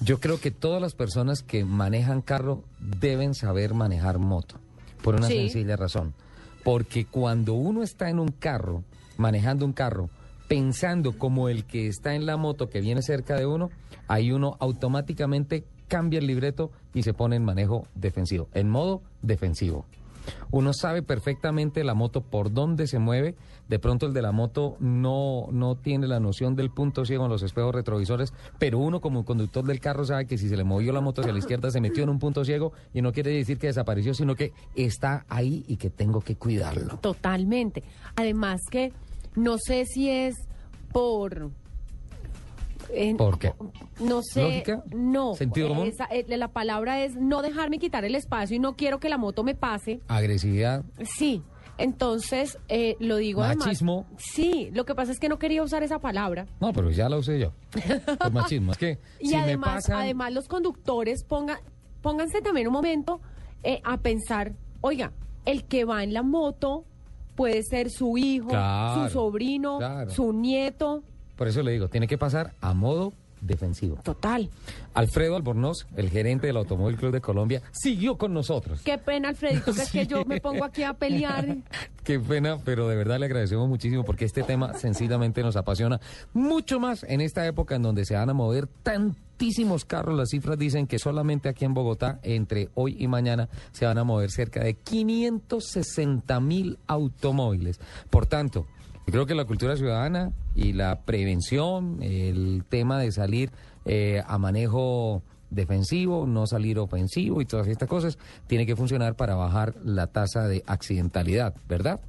Yo creo que todas las personas que manejan carro deben saber manejar moto, por una Sí. sencilla razón. Porque cuando uno está en un carro, manejando un carro, pensando como el que está en la moto que viene cerca de uno, ahí uno automáticamente cambia el libreto y se pone en manejo defensivo, en modo defensivo. Uno sabe perfectamente la moto por dónde se mueve. De pronto el de la moto no, no tiene la noción del punto ciego en los espejos retrovisores, pero uno como conductor del carro sabe que si se le movió la moto hacia la izquierda se metió en un punto ciego y no quiere decir que desapareció, sino que está ahí y que tengo que cuidarlo. Totalmente. Además que no sé si es por eh, ¿Por qué? No sé. ¿Lógica? No. ¿Sentido común? esa- eh, la palabra es no dejarme quitar el espacio y no quiero que la moto me pase. Agresividad, Sí. Entonces, eh, lo digo además. Machismo. Sí, lo que pasa es que no quería usar esa palabra. no, pero ya la usé yo. Por machismo. Es que Y si me además, pasan... además los conductores pongan, pónganse también un momento eh, a pensar, oiga, el que va en la moto puede ser su hijo, Claro, su sobrino, claro. su nieto. Por eso le digo, tiene que pasar a modo defensivo. Total. Alfredo Albornoz, el gerente del Automóvil Club de Colombia, siguió con nosotros. Qué pena, Alfredito, que es que yo me pongo aquí a pelear. Qué pena, pero de verdad le agradecemos muchísimo porque este tema sencillamente nos apasiona mucho más en esta época en donde se van a mover tantísimos carros. Las cifras dicen que solamente aquí en Bogotá, entre hoy y mañana, se van a mover cerca de 560 mil automóviles. Por tanto, yo creo que la cultura ciudadana y la prevención, el tema de salir eh, a manejo defensivo, no salir ofensivo y todas estas cosas, tiene que funcionar para bajar la tasa de accidentalidad, ¿verdad?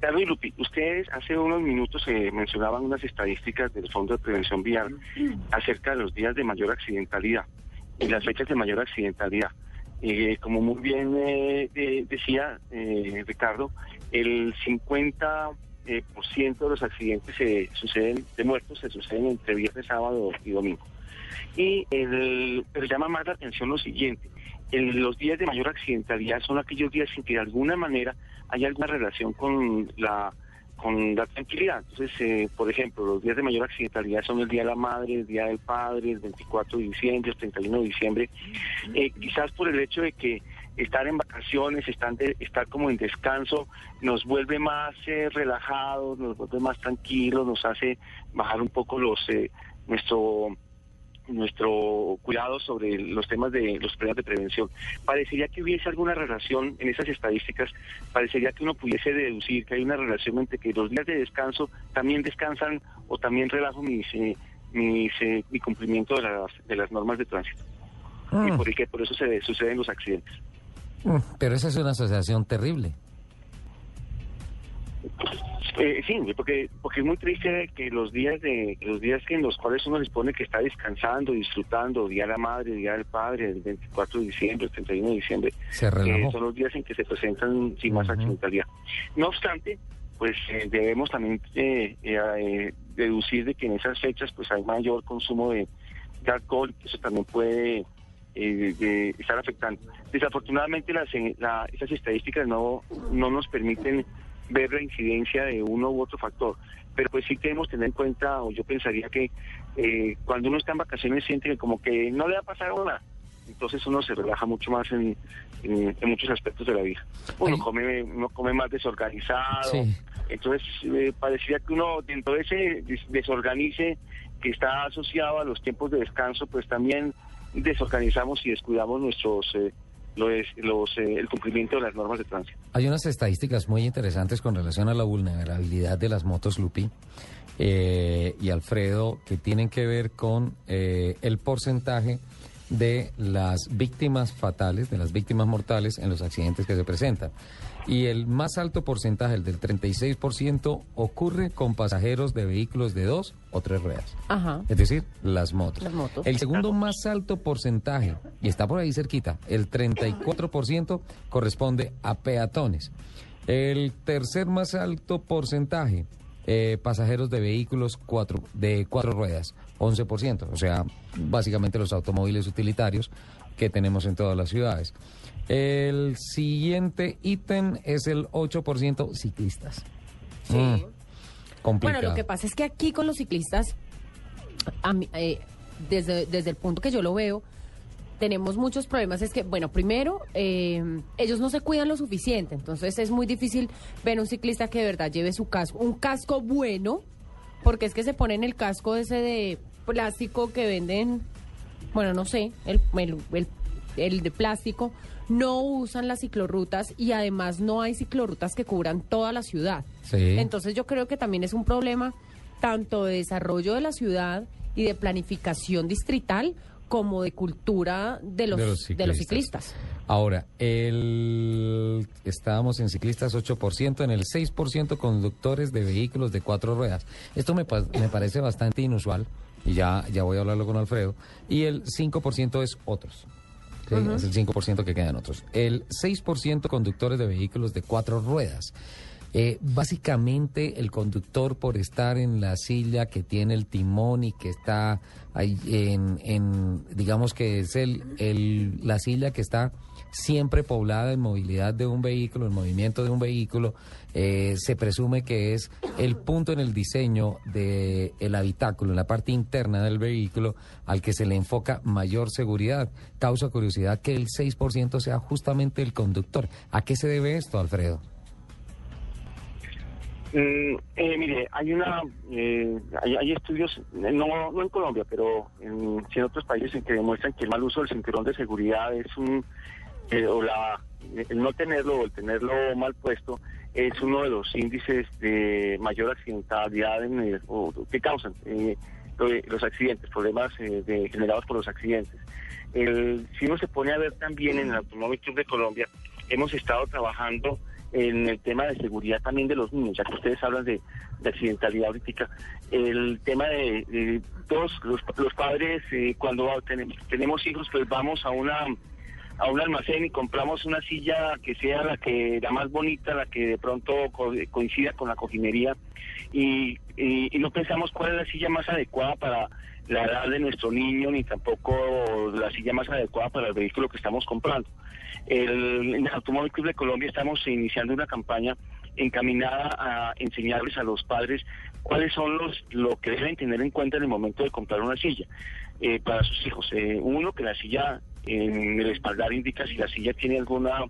Carlos Lupi, ustedes hace unos minutos eh, mencionaban unas estadísticas del Fondo de Prevención Vial acerca de los días de mayor accidentalidad y las fechas de mayor accidentalidad. Eh, como muy bien eh, de- decía eh, Ricardo, el 50% eh, por ciento de los accidentes se suceden de muertos se suceden entre viernes, sábado y domingo. Y el, pero llama más la atención lo siguiente. El- los días de mayor accidentalidad son aquellos días en que de alguna manera hay alguna relación con la con la tranquilidad. Entonces, eh, por ejemplo, los días de mayor accidentalidad son el Día de la Madre, el Día del Padre, el 24 de diciembre, el 31 de diciembre. Eh, quizás por el hecho de que estar en vacaciones, estar, de- estar como en descanso, nos vuelve más eh, relajados, nos vuelve más tranquilos, nos hace bajar un poco los eh, nuestro nuestro cuidado sobre los temas de los problemas de prevención. Parecería que hubiese alguna relación en esas estadísticas, parecería que uno pudiese deducir que hay una relación entre que los días de descanso también descansan o también relajo mis, eh, mis, eh, mi cumplimiento de las, de las normas de tránsito. Y por, y que por eso se suceden los accidentes. Pero esa es una asociación terrible. Eh, sí, porque porque es muy triste que los días de los días que en los cuales uno se supone que está descansando, disfrutando, día de la madre, día del padre, el 24 de diciembre, el 31 de diciembre, Se eh, son los días en que se presentan sin más accidentalidad. No obstante, pues eh, debemos también eh, eh, deducir de que en esas fechas pues hay mayor consumo de, de alcohol, que eso también puede de estar afectando. Desafortunadamente las, eh, la- esas estadísticas no, no nos permiten ver la incidencia de uno u otro factor, pero pues sí debemos tener en cuenta, o yo pensaría que eh, cuando uno está en vacaciones siente que como que no le va a pasar nada, entonces uno se relaja mucho más en, en- en muchos aspectos de la vida. Uno come, uno come más desorganizado, Sí. entonces eh, parecería que uno dentro de ese des- desorganice que está asociado a los tiempos de descanso, pues también desorganizamos y descuidamos nuestros eh, los, los, eh, el cumplimiento de las normas de tránsito. Hay unas estadísticas muy interesantes con relación a la vulnerabilidad de las motos Lupi eh, y Alfredo que tienen que ver con eh, el porcentaje de las víctimas fatales, de las víctimas mortales en los accidentes que se presentan. Y el más alto porcentaje, el del 36%, ocurre con pasajeros de vehículos de dos o tres ruedas. Ajá. Es decir, las motos. Las motos. El segundo más alto porcentaje, y está por ahí cerquita, el 34% corresponde a peatones. El tercer más alto porcentaje, eh, pasajeros de vehículos cuatro, de cuatro ruedas, 11%. O sea, básicamente los automóviles utilitarios que tenemos en todas las ciudades. El siguiente ítem es el 8% ciclistas. Sí. Mm, complicado. Bueno, lo que pasa es que aquí con los ciclistas, a mí, eh, desde, desde el punto que yo lo veo, tenemos muchos problemas. Es que, bueno, primero, eh, ellos no se cuidan lo suficiente. Entonces es muy difícil ver un ciclista que de verdad lleve su casco. Un casco bueno, porque es que se ponen el casco ese de plástico que venden, bueno, no sé, el, el, el- el de plástico. No usan las ciclorrutas y además no hay ciclorrutas que cubran toda la ciudad. Sí. Entonces yo creo que también es un problema tanto de desarrollo de la ciudad y de planificación distrital como de cultura de los, De los de los ciclistas. ciclistas. Ahora, el, estábamos en ciclistas 8%, en el 6% conductores de vehículos de cuatro ruedas. Esto me, me parece bastante inusual y ya, ya voy a hablarlo con Alfredo. Y el 5% es otros. ¿Sí? Es el 5% que quedan otros. El 6% conductores de vehículos de cuatro ruedas. Eh, básicamente el conductor por estar en la silla que tiene el timón y que está ahí en, en digamos que es el, el, la silla que está siempre poblada en movilidad de un vehículo, en movimiento de un vehículo, eh, se presume que es el punto en el diseño del el habitáculo, en la parte interna del vehículo, al que se le enfoca mayor seguridad. Causa curiosidad que el 6% sea justamente el conductor. ¿A qué se debe esto, Alfredo? Mm, eh, mire, hay una, eh, hay, hay estudios, eh, no, no en Colombia, pero en, en otros países en que demuestran que el mal uso del cinturón de seguridad es un, eh, o la, el no tenerlo o el tenerlo mal puesto es uno de los índices de mayor accidentalidad en el- o, que causan eh, los accidentes, problemas eh, de- generados por los accidentes. El, si uno se pone a ver también en el Automóvil Club de Colombia, hemos estado trabajando en el tema de seguridad también de los niños, ya que ustedes hablan de, de accidentalidad ahorita, el tema de, de todos los, los padres eh, cuando tenemos, tenemos hijos pues vamos a una a un almacén y compramos una silla que sea la que la más bonita, la que de pronto co- coincida con la cojinería y, no pensamos cuál es la silla más adecuada para la edad de nuestro niño ni tampoco la silla más adecuada para el vehículo que estamos comprando. El, en el Automóvil Club de Colombia estamos iniciando una campaña encaminada a enseñarles a los padres cuáles son los lo que deben tener en cuenta en el momento de comprar una silla eh, para sus hijos. Eh, uno, que la silla en el espaldar indica si la silla tiene alguna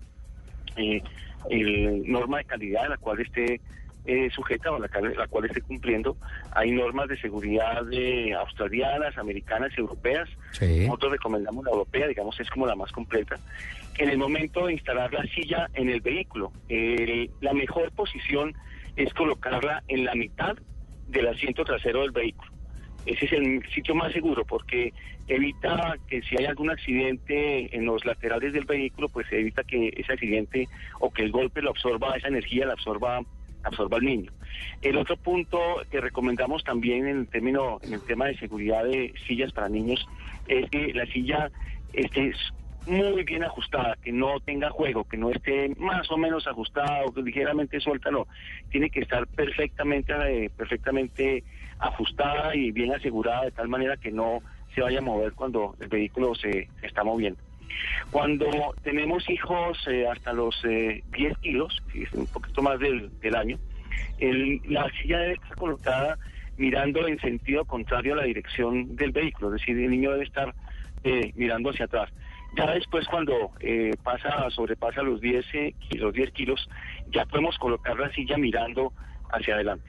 eh, el- norma de calidad a la cual esté eh, sujeta o la cual esté cumpliendo. Hay normas de seguridad de australianas, americanas y europeas. Sí. Nosotros recomendamos la europea, digamos, es como la más completa. En el momento de instalar la silla en el vehículo, eh, la mejor posición es colocarla en la mitad del asiento trasero del vehículo. Ese es el sitio más seguro porque evita que si hay algún accidente en los laterales del vehículo, pues evita que ese accidente o que el golpe lo absorba, esa energía la absorba absorba al niño. El otro punto que recomendamos también en el término, en el tema de seguridad de sillas para niños es que la silla esté muy bien ajustada, que no tenga juego, que no esté más o menos ajustada o que ligeramente suelta, no. Tiene que estar perfectamente, eh, perfectamente ajustada y bien asegurada de tal manera que no se vaya a mover cuando el vehículo se está moviendo. Cuando tenemos hijos eh, hasta los eh, 10 kilos, un poquito más del, año, la silla debe estar colocada mirando en sentido contrario a la dirección del vehículo, es decir, el niño debe estar eh, mirando hacia atrás. Ya después cuando eh, pasa, sobrepasa los 10 eh, kilos, 10 kilos, ya podemos colocar la silla mirando hacia adelante.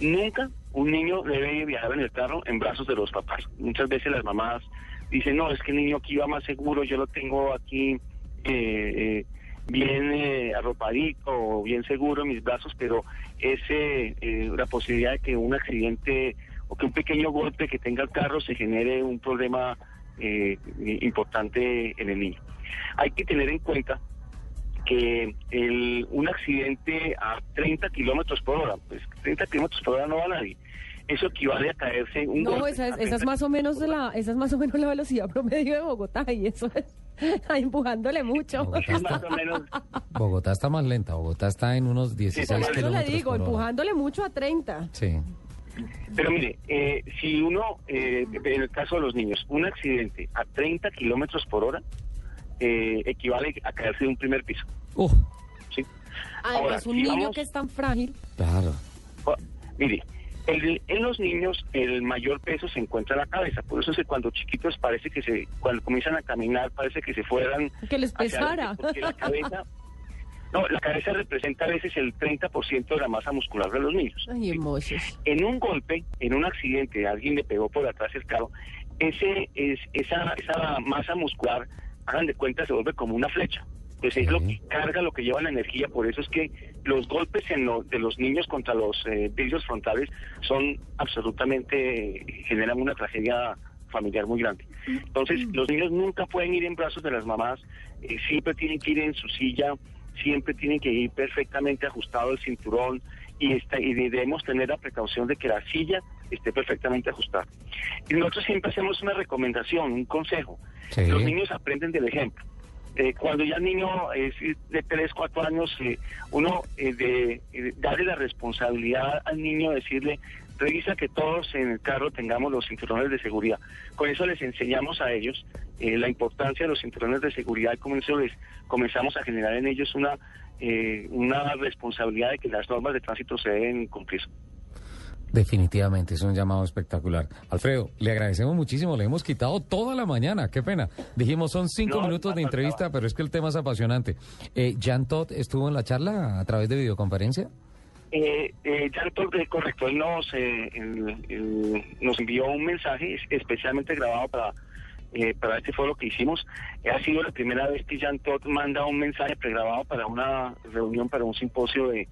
Nunca un niño debe viajar en el carro en brazos de los papás. Muchas veces las mamás dicen, no, es que el niño aquí va más seguro, yo lo tengo aquí eh, eh, bien eh, arropadito bien seguro en mis brazos, pero es eh, eh, la posibilidad de que un accidente o que un pequeño golpe que tenga el carro se genere un problema eh, importante en el niño. Hay que tener en cuenta que el, un accidente a 30 kilómetros por hora, pues 30 kilómetros por hora no va a nadie. Eso equivale a caerse un No, golpe esa es, a esa es 30 más o menos de la, esa es más o menos la velocidad promedio de Bogotá y eso es empujándole mucho. más o menos Bogotá está más lenta. Bogotá está en unos 16 Por eso le digo, por hora. empujándole mucho a 30. Sí. Pero mire, eh, si uno, eh, en el caso de los niños, un accidente a 30 kilómetros por hora eh, equivale a caerse de un primer piso. Uf. ¿sí? Además, Ahora, un si niño vamos- que es tan frágil. Claro. Oh, Mire, el- en los niños el mayor peso se encuentra en la cabeza, por eso es que cuando chiquitos parece que se, cuando comienzan a caminar parece que se fueran Que les hacia pesara. adelante, porque la cabeza, no, la cabeza representa a veces el 30% de la masa muscular de los niños. Ay. En un golpe, en un accidente, alguien le pegó por atrás el carro, ese es esa esa masa muscular, hagan de cuenta, se vuelve como una flecha. Pues es lo que carga, lo que lleva la energía. Por eso es que los golpes en lo- de los niños contra los eh, vidrios frontales son absolutamente, eh, generan una tragedia familiar muy grande. Entonces, los niños nunca pueden ir en brazos de las mamás, eh, siempre tienen que ir en su silla, siempre tienen que ir perfectamente ajustado el cinturón y, está, y debemos tener la precaución de que la silla esté perfectamente ajustada. Y nosotros siempre hacemos una recomendación, un consejo. Sí. Los niños aprenden del ejemplo. Eh, cuando ya el niño es de 3, 4 años, eh, uno eh, de eh, darle la responsabilidad al niño, decirle, revisa que todos en el carro tengamos los cinturones de seguridad. Con eso les enseñamos a ellos eh, la importancia de los cinturones de seguridad y con eso les comenzamos a generar en ellos una, eh, una responsabilidad de que las normas de tránsito se deben cumplir. Definitivamente, es un llamado espectacular. Alfredo, le agradecemos muchísimo, le hemos quitado toda la mañana, qué pena. Dijimos son cinco No, minutos de entrevista, pero es que el tema es apasionante. Eh, Jan Todd estuvo en la charla a través de videoconferencia. Eh, eh, ya todo eh, correcto, él nos, eh, nos envió un mensaje es- especialmente grabado para, eh, para este foro que hicimos. Eh, ha sido la primera vez que Jan Todd manda un mensaje pregrabado para una reunión, para un simposio de,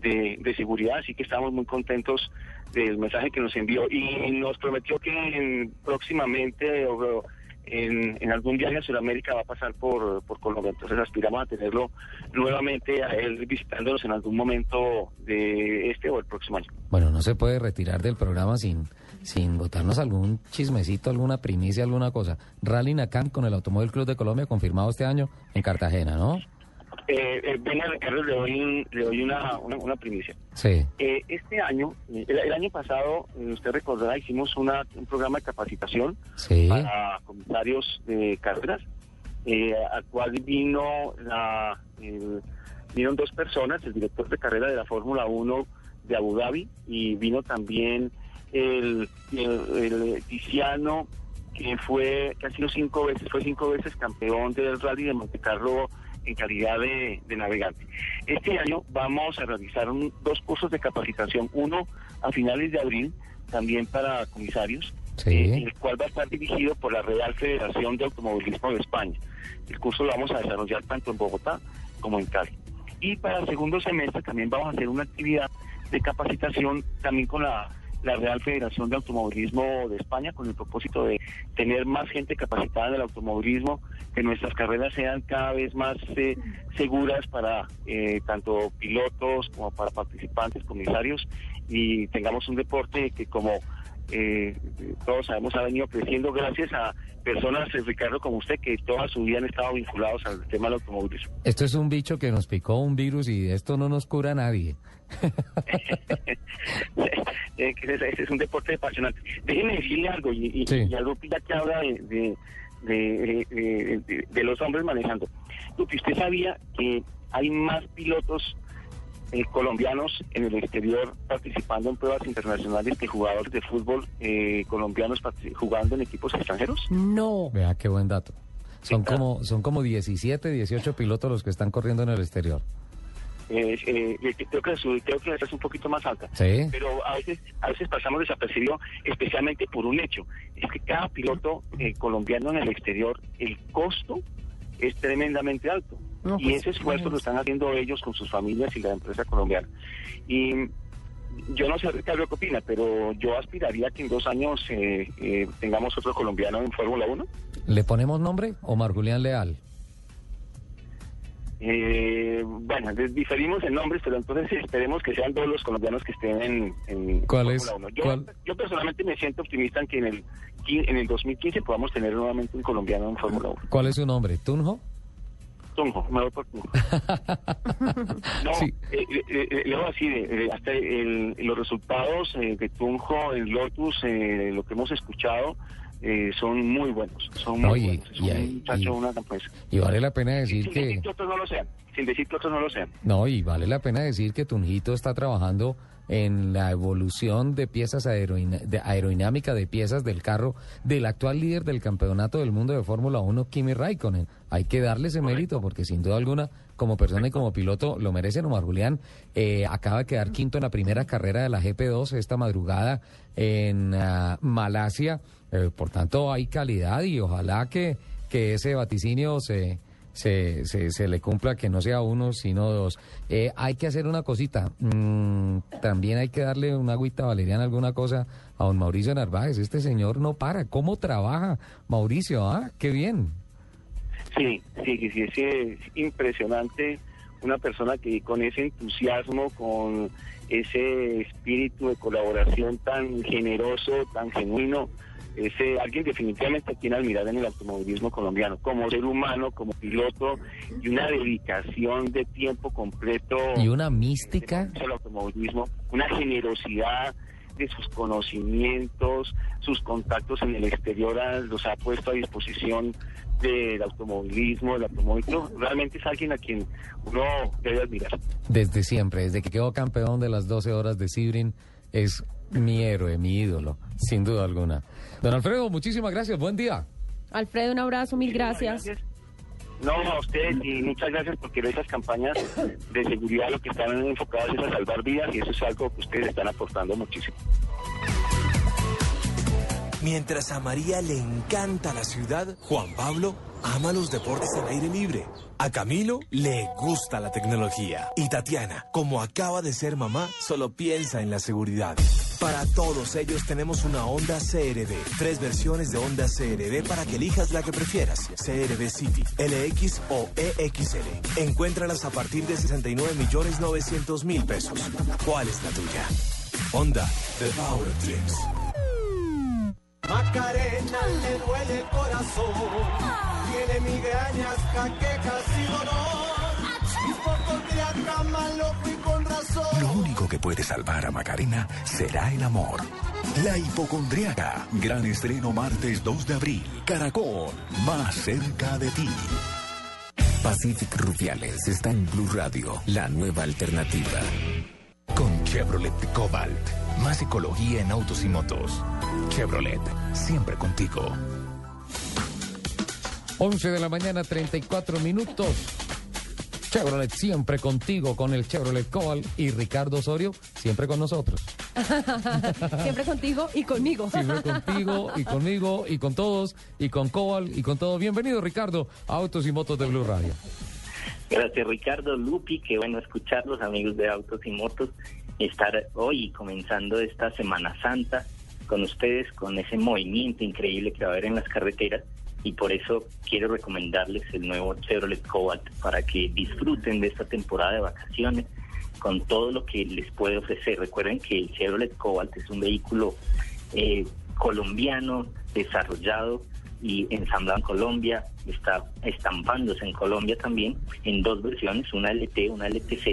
de, de seguridad, así que estamos muy contentos del mensaje que nos envió y nos prometió que en- próximamente o, en, algún viaje a Sudamérica va a pasar por, por Colombia. Entonces aspiramos a tenerlo nuevamente a él visitándonos en algún momento de este o el próximo año. Bueno, no se puede retirar del programa sin, sin botarnos algún chismecito, alguna primicia, alguna cosa. Rally Nacan con el Automóvil Club de Colombia confirmado este año en Cartagena, ¿no? Eh, eh, ven a Ricardo, le doy, un- le doy una, una, una primicia. Sí. Eh, este año, el, el año pasado, eh, usted recordará, hicimos una, un programa de capacitación Sí. para comisarios de carreras, eh, al cual vino la, vinieron dos personas, el director de carrera de la Fórmula 1 de Abu Dhabi y vino también el, el, el Tiziano, que fue, que ha sido cinco veces, fue cinco veces campeón del rally de Monte Carlo en calidad de, de navegante. Este año vamos a realizar un- dos cursos de capacitación, uno a finales de abril, también para comisarios, eh, el cual va a estar dirigido por la Real Federación de Automovilismo de España. El curso lo vamos a desarrollar tanto en Bogotá como en Cali. Y para el segundo semestre también vamos a hacer una actividad de capacitación también con la, la Real Federación de Automovilismo de España con el propósito de tener más gente capacitada en el automovilismo, que nuestras carreras sean cada vez más eh, seguras para eh, tanto pilotos como para participantes, comisarios y tengamos un deporte que como eh, todos sabemos ha venido creciendo gracias a personas, eh, Ricardo, como usted, que toda su vida han estado vinculados al tema del automovilismo. Esto es un bicho que nos picó un virus y esto no nos cura nadie. Eh, ese es un deporte apasionante. Déjeme decirle algo, y, y, Sí. y a Lupi ya que habla de, de, de- de- de- de los hombres manejando. ¿usted sabía que hay más pilotos eh, colombianos en el exterior participando en pruebas internacionales que jugadores de fútbol eh, colombianos jugando en equipos extranjeros? No. Vea qué buen dato. Son como, son como 17, 18 pilotos los que están corriendo en el exterior. Eh, eh, creo que su, creo que es un poquito más alta. Sí. Pero a veces, a veces pasamos desapercibido, especialmente por un hecho. Es que cada piloto eh, colombiano en el exterior, el costo es tremendamente alto. No, y pues, ese esfuerzo lo están haciendo ellos con sus familias y la empresa colombiana. Y yo no sé, Ricardo, qué opina, pero yo aspiraría que en dos años eh, eh, tengamos otro colombiano en Fórmula 1. ¿Le ponemos nombre? Omar Julián Leal. Eh, bueno, diferimos en nombres, pero entonces esperemos que sean todos los colombianos que estén en, en ¿Cuál es? Fórmula 1. Yo, ¿Cuál? yo personalmente me siento optimista en que en el, en el 2015 podamos tener nuevamente un colombiano en Fórmula 1. ¿Cuál es su nombre? ¿Tunjo? Tunjo, me voy por Tunjo. No, eh, eh, eh, le voy a decir, hasta el- los resultados eh, de Tunjo en Lotus, eh, lo que hemos escuchado, eh, son muy buenos. Son muy buenos. Es y un muchacho, y- una empresa. Y vale la pena decir Sin que... decir que otros no lo sean. Sin decir que otros no lo sean. No, y vale la pena decir que Tunjito está trabajando en la evolución de piezas de aerodinámica de piezas del carro del actual líder del campeonato del mundo de Fórmula 1, Kimi Raikkonen. Hay que darle ese mérito porque sin duda alguna, como persona y como piloto, lo merecen. Omar Julián eh, acaba de quedar quinto en la primera carrera de la GP2 esta madrugada en ah, Malasia. Eh, por tanto, hay calidad y ojalá que, que ese vaticinio se se, se, se le cumpla que no sea uno, sino dos. Eh, hay que hacer una cosita. mm, también hay que darle una agüita valeriana, alguna cosa a don Mauricio Narváez. Este señor no para. ¿Cómo trabaja Mauricio? ¿Ah? Qué bien. Sí, sí, sí, sí, es impresionante una persona que con ese entusiasmo, con ese espíritu de colaboración tan generoso, tan genuino, es eh, alguien definitivamente a quien admirar en el automovilismo colombiano, como ser humano, como piloto y una dedicación de tiempo completo Y una mística. al automovilismo, una generosidad de sus conocimientos, sus contactos en el exterior a- los ha puesto a disposición del automovilismo, del automovilismo. Realmente es alguien a quien uno debe admirar. Desde siempre, desde que quedó campeón de las 12 horas de Sibrin, es mi héroe, mi ídolo, sin duda alguna. Don Alfredo, muchísimas gracias, buen día. Alfredo, un abrazo, mil gracias. No, a ustedes y muchas gracias porque esas campañas de seguridad lo que están enfocadas es a salvar vidas y eso es algo que ustedes están aportando muchísimo. Mientras a María le encanta la ciudad, Juan Pablo ama los deportes al aire libre. A Camilo le gusta la tecnología. Y Tatiana, como acaba de ser mamá, solo piensa en la seguridad. Para todos ellos tenemos una Honda CRV. Tres versiones de Honda CRV para que elijas la que prefieras. CRV City, LX o EXL. Encuéntralas a partir de 69 millones 900 mil pesos. ¿Cuál es la tuya? Honda, The Power of Dreams. Macarena le duele el corazón. Tiene migrañas, jaquecas y dolor. Y. Lo que puede salvar a Macarena será el amor. La hipocondriaca. Gran estreno martes 2 de abril. Caracol. Más cerca de ti. Pacific Rufiales está en Blue Radio, la nueva alternativa. Con Chevrolet Cobalt, más ecología en autos y motos. Chevrolet, siempre contigo. 11 de la mañana, 34 minutos. Chevrolet siempre contigo con el Chevrolet Cobalt y Ricardo Osorio siempre con nosotros. Siempre contigo y conmigo. Siempre contigo y conmigo y con todos y con Cobalt y con todo. Bienvenido Ricardo a Autos y Motos de Blue Radio. Gracias Ricardo, Lupi, qué bueno escucharlos amigos de Autos y Motos, estar hoy comenzando esta Semana Santa con ustedes, con ese movimiento increíble que va a haber en las carreteras y por eso quiero recomendarles el nuevo Chevrolet Cobalt para que disfruten de esta temporada de vacaciones con todo lo que les puede ofrecer. Recuerden que el Chevrolet Cobalt es un vehículo eh, colombiano desarrollado y ensamblado en Colombia, está estampándose en Colombia también en dos versiones, una LT, una LTZ,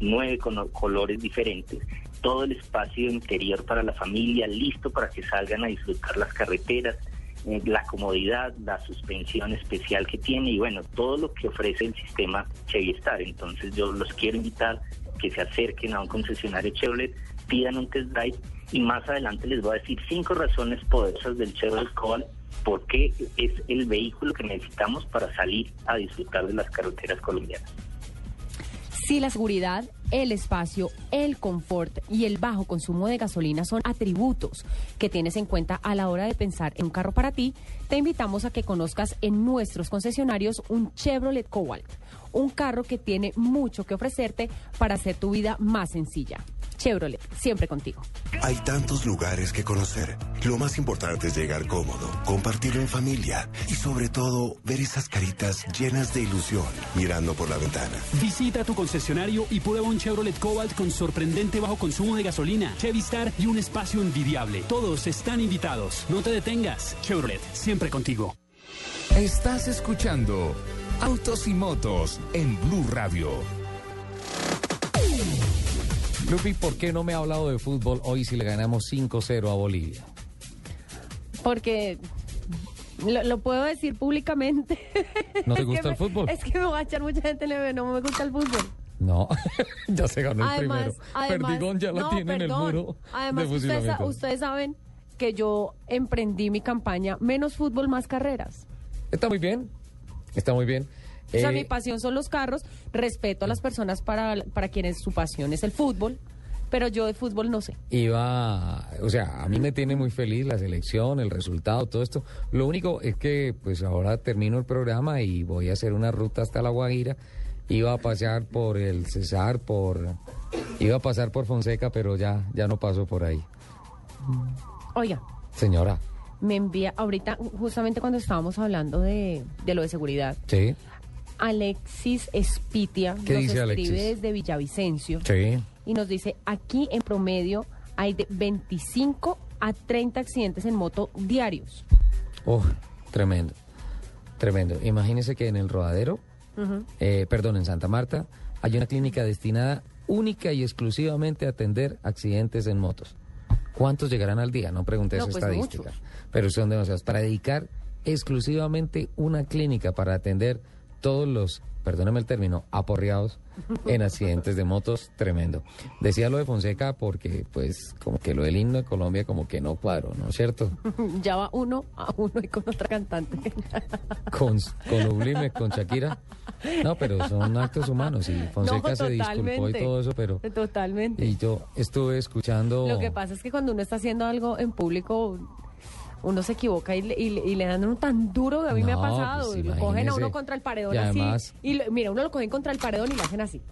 nueve cono- colores diferentes, todo el espacio interior para la familia, listo para que salgan a disfrutar las carreteras, la comodidad, la suspensión especial que tiene y bueno, todo lo que ofrece el sistema Chevy Star. Entonces yo los quiero invitar que se acerquen a un concesionario Chevrolet, pidan un test drive y más adelante les voy a decir cinco razones poderosas del Chevrolet Cobalt porque es el vehículo que necesitamos para salir a disfrutar de las carreteras colombianas. Si la seguridad, el espacio, el confort y el bajo consumo de gasolina son atributos que tienes en cuenta a la hora de pensar en un carro para ti, te invitamos a que conozcas en nuestros concesionarios un Chevrolet Cobalt, un carro que tiene mucho que ofrecerte para hacer tu vida más sencilla. Chevrolet, siempre contigo. Hay tantos lugares que conocer. Lo más importante es llegar cómodo, compartirlo en familia y sobre todo ver esas caritas llenas de ilusión mirando por la ventana. Visita tu concesionario y prueba un Chevrolet Cobalt con sorprendente bajo consumo de gasolina, Chevy Star y un espacio envidiable. Todos están invitados. No te detengas. Chevrolet, siempre contigo. Estás escuchando Autos y Motos en Blue Radio. Lupi, ¿por qué no me ha hablado de fútbol hoy si le ganamos 5-0 a Bolivia? Porque lo, lo puedo decir públicamente. ¿No te gusta el fútbol? Es que me va a echar mucha gente en el no me gusta el fútbol. No, ya se ganó el Además, primero. además, Perdigón ya la no, tiene en el muro Además, de ustedes saben que yo emprendí mi campaña menos fútbol, más carreras. Está muy bien, está muy bien. O sea, Eh, mi pasión son los carros, respeto a las personas para, para quienes su pasión es el fútbol, pero yo de fútbol no sé. Iba, o sea, a mí me tiene muy feliz la selección, el resultado, todo esto. Lo único es que, pues ahora termino el programa y voy a hacer una ruta hasta La Guajira. Iba a pasear por el Cesar, por, iba a pasar por Fonseca, pero ya, ya no paso por ahí. Oiga, Señora, me envía, ahorita, justamente cuando estábamos hablando de, de lo de seguridad, sí, Alexis Espitia ¿Qué nos dice escribe Alexis? desde Villavicencio sí. y nos dice, aquí en promedio hay de 25 a 30 accidentes en moto diarios. Oh, tremendo, tremendo. Imagínese que en el Rodadero, eh, perdón, en Santa Marta, hay una clínica destinada única y exclusivamente a atender accidentes en motos. ¿Cuántos llegarán al día? No pregunté No, esa pues estadística, muchos. pero son demasiados. Para dedicar exclusivamente una clínica para atender todos los, perdóname el término, aporreados en accidentes de motos, tremendo. Decía lo de Fonseca porque, pues, como que lo del himno de Colombia como que no cuadro, ¿no es cierto? ya va uno a uno y con otra cantante. con, con Sublime, con Shakira. No, pero son actos humanos y Fonseca No, se disculpó y todo eso, pero... Totalmente. Y yo estuve escuchando... Lo que pasa es que cuando uno está haciendo algo en público, uno se equivoca y le, y y le dan uno tan duro que a mí me ha No, pasado. pues, y lo cogen a uno contra el paredón Y así. además- Y lo- mira, uno lo cogen contra el paredón y le hacen así.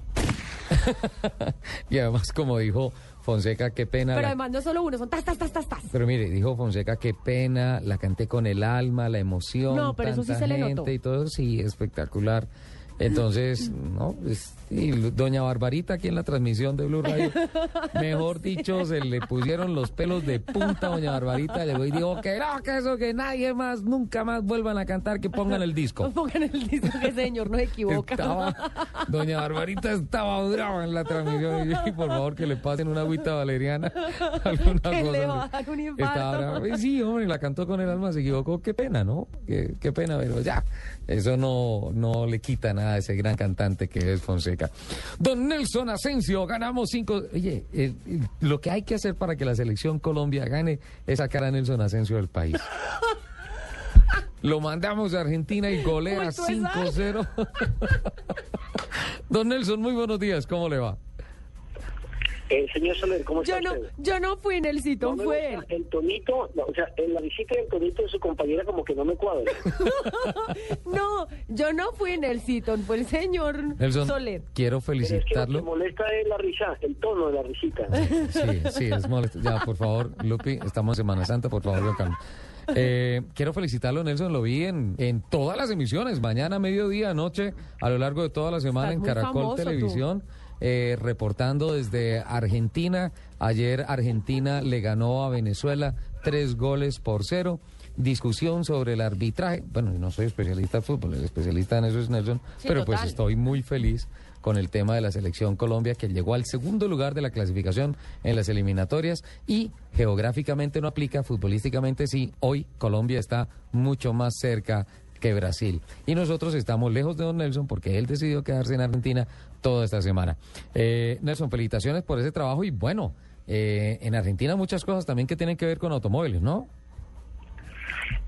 Y además, como dijo Fonseca, qué pena... Pero la- además no es solo uno, son tas, tas, tas, tas, tas. Pero mire, dijo Fonseca, qué pena, la canté con el alma, la emoción, No, pero eso sí se le notó. y todo, sí, espectacular. Entonces, no, pues, y doña Barbarita aquí en la transmisión de Blue Radio, mejor dicho, se le pusieron los pelos de punta a doña Barbarita, llegó y dijo que no, que eso, que nadie más, nunca más vuelvan a cantar, que pongan el disco. Pongan el disco que señor no se equivoca. Estaba, doña Barbarita estaba brava en la transmisión y por favor que le pasen una agüita valeriana, alguna que cosa. le va a dar un infarto. Estaba brava. Sí, hombre, la cantó con el alma, se equivocó. Qué pena, ¿no? Qué, qué pena, pero ya. Eso no, no le quita nada a ese gran cantante que es Fonseca. Don Nelson Asensio, ganamos cinco. Oye, eh, eh, lo que hay que hacer para que la selección Colombia gane es sacar a Nelson Asensio del país. Lo mandamos a Argentina y golea Uy, tú estás- 5-0. Don Nelson, muy buenos días. ¿Cómo le va? Eh, señor Soler, ¿cómo está Yo no, usted? yo no fui en el sitio, No fue él. El tonito, no, o sea, en la visita del tonito de su compañera como que no me cuadra. No, yo no fui en el sitio, fue el señor Nelson, Soler. quiero Pero es que lo que felicitarlo. molesta es la risa, el tono de la risita. Sí, sí, es molesto. Ya, por favor, Lupi, estamos en Semana Santa, por favor, con calma. Eh, quiero felicitarlo, Nelson. Lo vi en, en todas las emisiones, mañana, mediodía, anoche, a lo largo de toda la semana Estás en Caracol tú. Eh, reportando desde Argentina. Ayer Argentina le ganó a Venezuela tres goles por cero. Discusión sobre el arbitraje. Bueno, yo no soy especialista en fútbol, el especialista en eso es Nelson, Sí, pero pues estoy muy feliz con el tema de la selección Colombia que llegó al segundo lugar de la clasificación en las eliminatorias y geográficamente no aplica, futbolísticamente sí, hoy Colombia está mucho más cerca que Brasil. Y nosotros estamos lejos de Don Nelson porque él decidió quedarse en Argentina toda esta semana. Eh, Nelson, felicitaciones por ese trabajo y bueno, eh, en Argentina muchas cosas también que tienen que ver con automóviles, ¿no?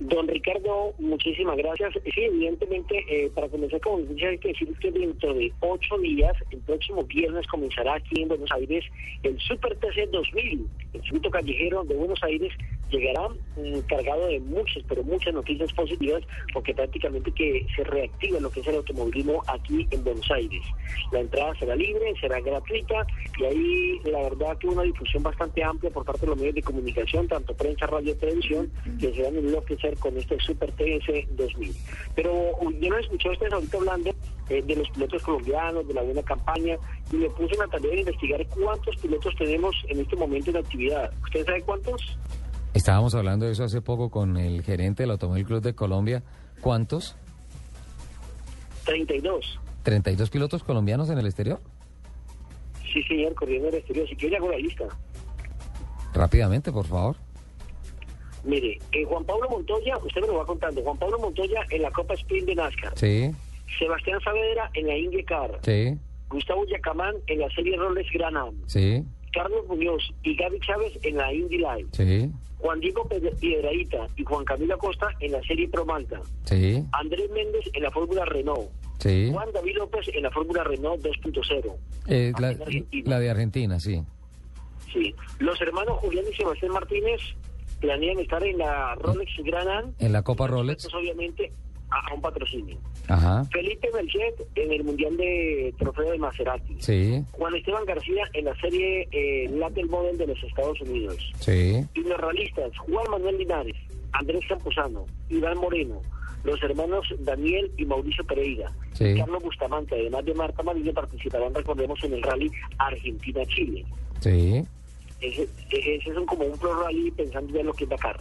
Don Ricardo, muchísimas gracias. Sí, evidentemente, eh, para comenzar con noticia hay que decir que dentro de ocho días, el próximo viernes comenzará aquí en Buenos Aires el Super TC 2000, el circuito callejero de Buenos Aires llegará mm, cargado de muchas, pero muchas noticias positivas, porque prácticamente que se reactiva lo que es el automovilismo aquí en Buenos Aires. La entrada será libre, será gratuita y ahí la verdad que una difusión bastante amplia por parte de los medios de comunicación, tanto prensa, radio televisión, que se van a enloquecer con este Super TS 2000. Pero uy, yo no escuché a ustedes ahorita hablando eh, de los pilotos colombianos, de la buena campaña, y me puse en la tarea de investigar cuántos pilotos tenemos en este momento en actividad. ¿Usted sabe cuántos? Estábamos hablando de eso hace poco con el gerente del Automóvil Club de Colombia. ¿Cuántos? 32. ¿32 pilotos colombianos en el exterior? Sí, señor, corriendo el exterior. Si quiere, hago la lista. Rápidamente, por favor. Mire, eh, Juan Pablo Montoya, usted me lo va contando. Juan Pablo Montoya en la Copa Sprint de NASCAR. Sí, Sebastián Saavedra en la IndyCar. sí, Gustavo Yacamán en la serie Rolex Gran Am. sí, Carlos Muñoz y Gaby Chávez en la Indy Live. sí, Juan Diego Piedrahíta y Juan Camilo Acosta en la serie Pro Malta. sí, Andrés Méndez en la Fórmula Renault. sí. Juan David López en la Fórmula Renault 2.0. Eh, la, la de Argentina, sí. Sí. Los hermanos Julián y Sebastián Martínez planean estar en la Rolex Gran Am. En la Copa Rolex. Pues, obviamente a, a un patrocinio. Ajá, Felipe Melchet en el Mundial de Trofeo de Maserati. sí, Juan Esteban García en la serie eh, Latin Model de los Estados Unidos. sí, Y los realistas, Juan Manuel Linares, Andrés Campuzano, Iván Moreno, los hermanos Daniel y Mauricio Pereira, Sí. y Carlos Bustamante, además de Marta Marillo, participarán, recordemos, en el rally Argentina-Chile. sí. Ese, ese es un, como un pro rally pensando ya en lo que es Dakar.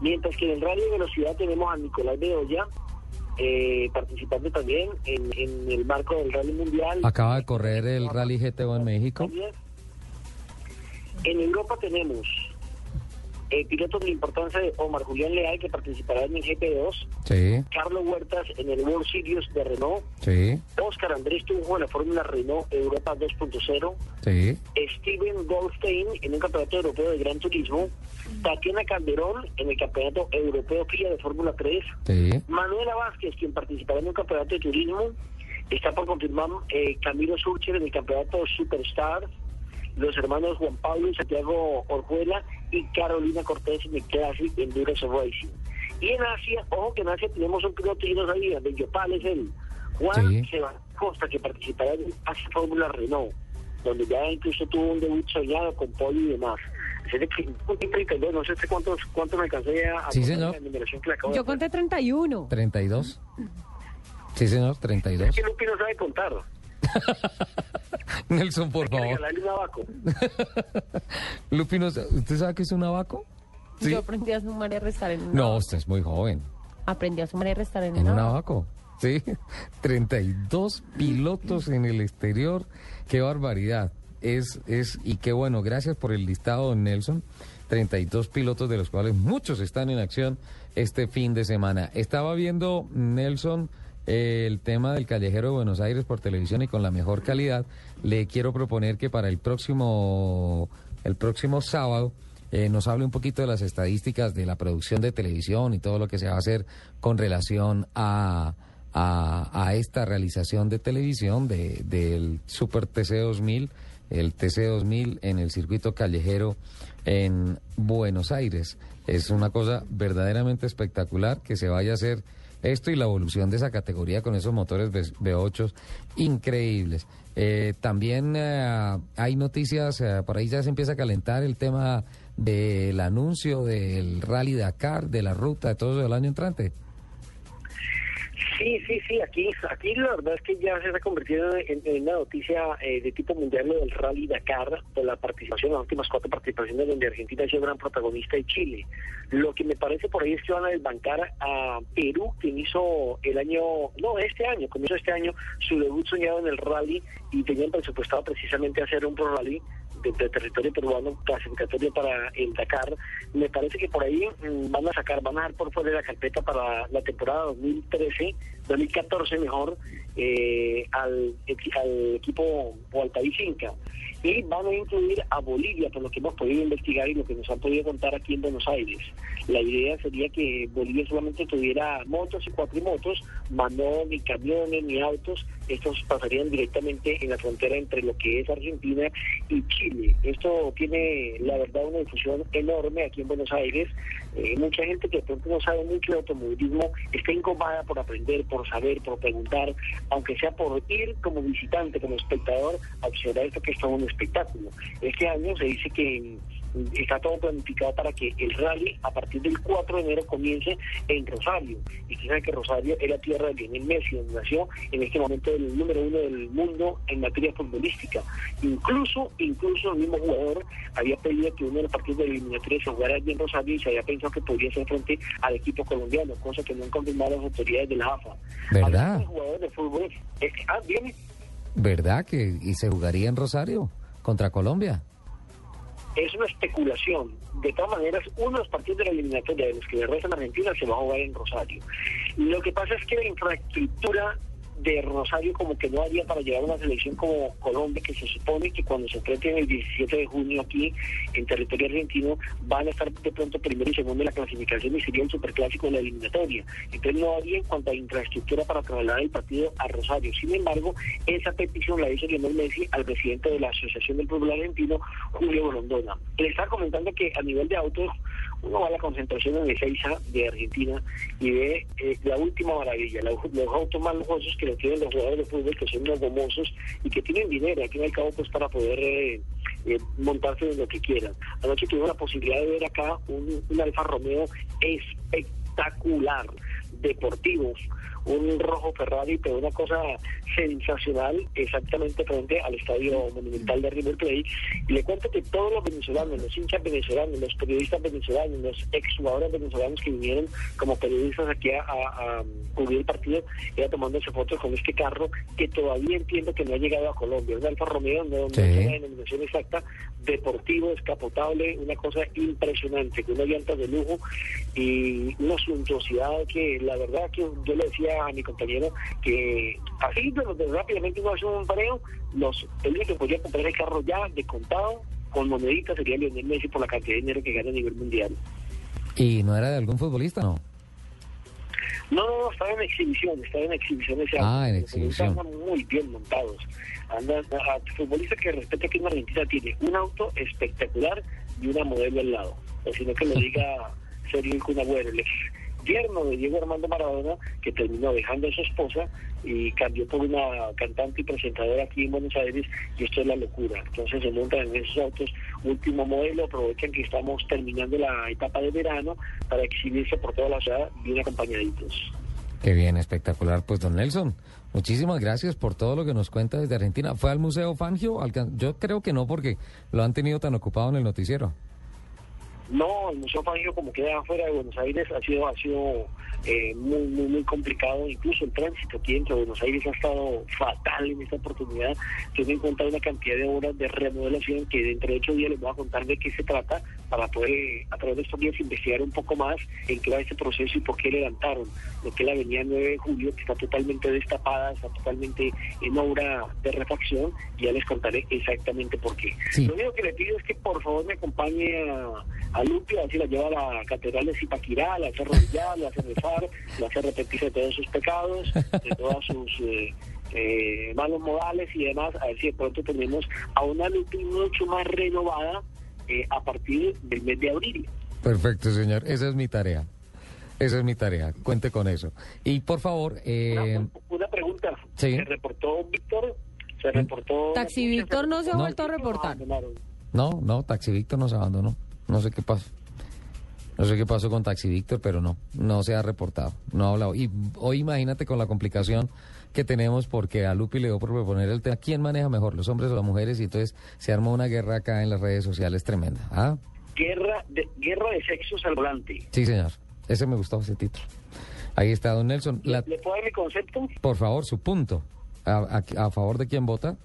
Mientras que en el rally de velocidad tenemos a Nicolás Bedoya eh, participando también en, en el marco del rally mundial. Acaba de correr el Rally GTO en México. En Europa tenemos eh, pilotos de importancia de Omar Julián Leal, que participará en el GP2, Sí, Carlos Huertas en el World Series de Renault, sí, Oscar Andrés Tunjo en la Fórmula Renault Europa 2.0, sí. Steven Goldstein en un campeonato europeo de Gran Turismo, Tatiana Calderón en el campeonato europeo FIA de Fórmula 3, Sí. Manuela Vázquez, quien participará en un campeonato de turismo, está por confirmar eh, Camilo Surcher en el campeonato Superstar, los hermanos Juan Pablo y Santiago Orjuela y Carolina Cortés en el Classic Endurance Racing. Y en Asia, ojo que en Asia tenemos un piloto y nos ayuda, de Yopal es el Juan Sí. Sebastián Costa, que participará en Asia Fórmula Renault, donde ya incluso tuvo un debut soñado con poli y demás. Así de que, un 32, no sé cuántos, cuánto me alcancé a, Sí, señor. la numeración que le acabo Yo conté 31. 32. Sí, señor, 32. Es que Lupi no sabe contar. Nelson, por favor. un abaco. Lupi, ¿no sa- ¿usted sabe qué es un abaco? Sí. Yo aprendí a sumar y a restar en un No, usted es muy joven. Aprendí a sumar y a restar en, En un abaco. abaco. Sí, 32 pilotos en el exterior. Qué barbaridad. Es, es, y qué bueno, gracias por el listado, don Nelson. 32 pilotos, de los cuales muchos están en acción este fin de semana. Estaba viendo, Nelson, el tema del callejero de Buenos Aires por televisión y con la mejor calidad. Le quiero proponer que para el próximo, el próximo sábado eh, nos hable un poquito de las estadísticas de la producción de televisión y todo lo que se va a hacer con relación a, a, a esta realización de televisión de, del Super TC 2000, el TC 2000 en el circuito callejero en Buenos Aires. Es una cosa verdaderamente espectacular que se vaya a hacer esto y la evolución de esa categoría con esos motores V8 increíbles. Eh, también eh, hay noticias, eh, por ahí ya se empieza a calentar el tema del anuncio del Rally Dakar, de la ruta, de todo eso del año entrante. Sí, sí, sí, aquí, aquí la verdad es que ya se está convirtiendo en, una noticia eh, de tipo mundial lo del Rally Dakar, por la participación, las últimas cuatro participaciones donde Argentina ha sido gran protagonista y Chile. Lo que me parece por ahí es que van a desbancar a Perú, quien hizo el año, no, este año, comenzó este año su debut soñado en el rally y tenían presupuestado precisamente hacer un pro rally de, territorio peruano clasificatorio para el Dakar. Me parece que por ahí mm, van a sacar, van a dar por fuera de la carpeta para la temporada 2013, 2014 mejor, eh, al, equi- al equipo o al país. Y van a incluir a Bolivia, por lo que hemos podido investigar y lo que nos han podido contar aquí en Buenos Aires. La idea sería que Bolivia solamente tuviera motos y cuatrimotos, más no ni camiones ni autos. Estos pasarían directamente en la frontera entre lo que es Argentina y Chile. Esto tiene, la verdad, una difusión enorme aquí en Buenos Aires. Eh, mucha gente que de pronto no sabe mucho de automovilismo está incómoda por aprender, por saber, por preguntar, aunque sea por ir como visitante, como espectador, a observar esto que es todo un espectáculo. Este año se dice que está todo planificado para que el rally a partir del 4 de enero comience en Rosario. Y sabe que Rosario es la tierra de Lionel Messi, donde nació en este momento el número uno del mundo en materia futbolística. Incluso, incluso el mismo jugador había pedido que uno de los partidos de eliminatoria se jugara allí en Rosario y se había pensado que podría ser frente al equipo colombiano, cosa que no han confirmado las autoridades de la AFA. ¿Verdad? De fútbol, eh, ah, ¿Verdad que y se jugaría en Rosario contra Colombia? Es una especulación. De todas maneras, uno de los partidos de la eliminatoria de los que restan a Argentina se va a jugar en Rosario. Lo que pasa es que la infraestructura de Rosario como que no haría para llevar una selección como Colombia, que se supone que cuando se enfrenten el 17 de junio aquí en territorio argentino, van a estar de pronto primero y segundo en la clasificación y sería el superclásico de la eliminatoria. Entonces no habría en cuanto a infraestructura para trasladar el partido a Rosario. Sin embargo, esa petición la hizo Lionel Messi al presidente de la Asociación del Fútbol Argentino, Julio Borondona. Le estaba comentando que a nivel de autos, uno va a la concentración en Ezeiza de Argentina y ve eh, la última maravilla, la- los autos más lujosos que lo tienen los jugadores de fútbol, que son los gomosos y que tienen dinero, fin y al cabo, pues para poder eh, eh, montarse en lo que quieran. Anoche tuve la posibilidad de ver acá un, un Alfa Romeo espectacular, deportivos, un rojo Ferrari, pero una cosa sensacional, exactamente frente al estadio monumental de River Plate. Y le cuento que todos los venezolanos, los hinchas venezolanos, los periodistas venezolanos, los exjugadores venezolanos que vinieron como periodistas aquí a, a- a cubrir el partido, iban tomándose fotos con este carro que todavía entiendo que no ha llegado a Colombia. Un Alfa Romeo, no, no Sí. sé la denominación exacta, deportivo, descapotable, una cosa impresionante, con unas llantas de lujo y una suntuosidad que la verdad que yo le decía a mi compañero que así de, rápidamente uno hace un pareo, los, el único que podía comprar el carro ya de contado con moneditas sería Lionel Messi por la cantidad de dinero que gana a nivel mundial. ¿Y no era de algún futbolista? No. No, no, no, estaba en exhibición, estaba en exhibición ese Ah, auto. en Los exhibición. futbolistas Andan muy bien montados. Andan, a, futbolista que respete aquí en Argentina tiene un auto espectacular y una modelo al lado. O si no que lo diga Sergio El Kun Agüero, el ex yerno de Diego Armando Maradona, que terminó dejando a su esposa y cambió por una cantante y presentadora aquí en Buenos Aires, y esto es la locura. Entonces se montan en esos autos último modelo, aprovechan que estamos terminando la etapa de verano para exhibirse por toda la ciudad bien acompañaditos. Qué bien, espectacular. Pues, don Nelson, muchísimas gracias por todo lo que nos cuenta desde Argentina. ¿Fue al Museo Fangio? Yo creo que no, porque lo han tenido tan ocupado en el noticiero. No, el Museo Fangio como queda afuera de Buenos Aires ha sido ha sido eh, muy muy muy complicado, incluso el tránsito aquí dentro de Buenos Aires ha estado fatal en esta oportunidad, teniendo en cuenta una cantidad de horas de remodelación que dentro de ocho días les voy a contar de qué se trata para poder a través de estos días investigar un poco más en qué va este proceso y por qué levantaron lo que es la avenida 9 de julio, que está totalmente destapada, está totalmente en obra de refacción, y ya les contaré exactamente por qué. Lo único que le pido es que por favor me acompañe a, a Lupi, a ver si la lleva a la Catedral de Zipaquirá, la hace arrodillar, la hace rezar, la hace arrepentirse de todos sus pecados, de todas sus eh, eh, malos modales y demás, a ver si de pronto tenemos a una Lupi mucho más renovada eh, a partir del mes de abril. Perfecto, señor. Esa es mi tarea. Esa es mi tarea. Cuente con eso. Y por favor, eh, Una pregunta, Sí. se reportó Víctor, se reportó... Taxi Víctor no se ha No. vuelto a reportar. no, no, Taxi Víctor nos abandonó. No sé qué pasó. No sé qué pasó con Taxi Víctor, pero no, no se ha reportado, no ha hablado. Y hoy imagínate con la complicación que tenemos porque a Lupi le dio por proponer el tema, ¿quién maneja mejor, los hombres o las mujeres? Y entonces se armó una guerra acá en las redes sociales tremenda. ¿Ah? Guerra de, guerra de sexos al volante. Sí, señor. Ese me gustó, ese título. Ahí está, don Nelson. La- ¿Le puedo dar mi concepto? por favor, su punto. ¿A, a- a favor de quién vota?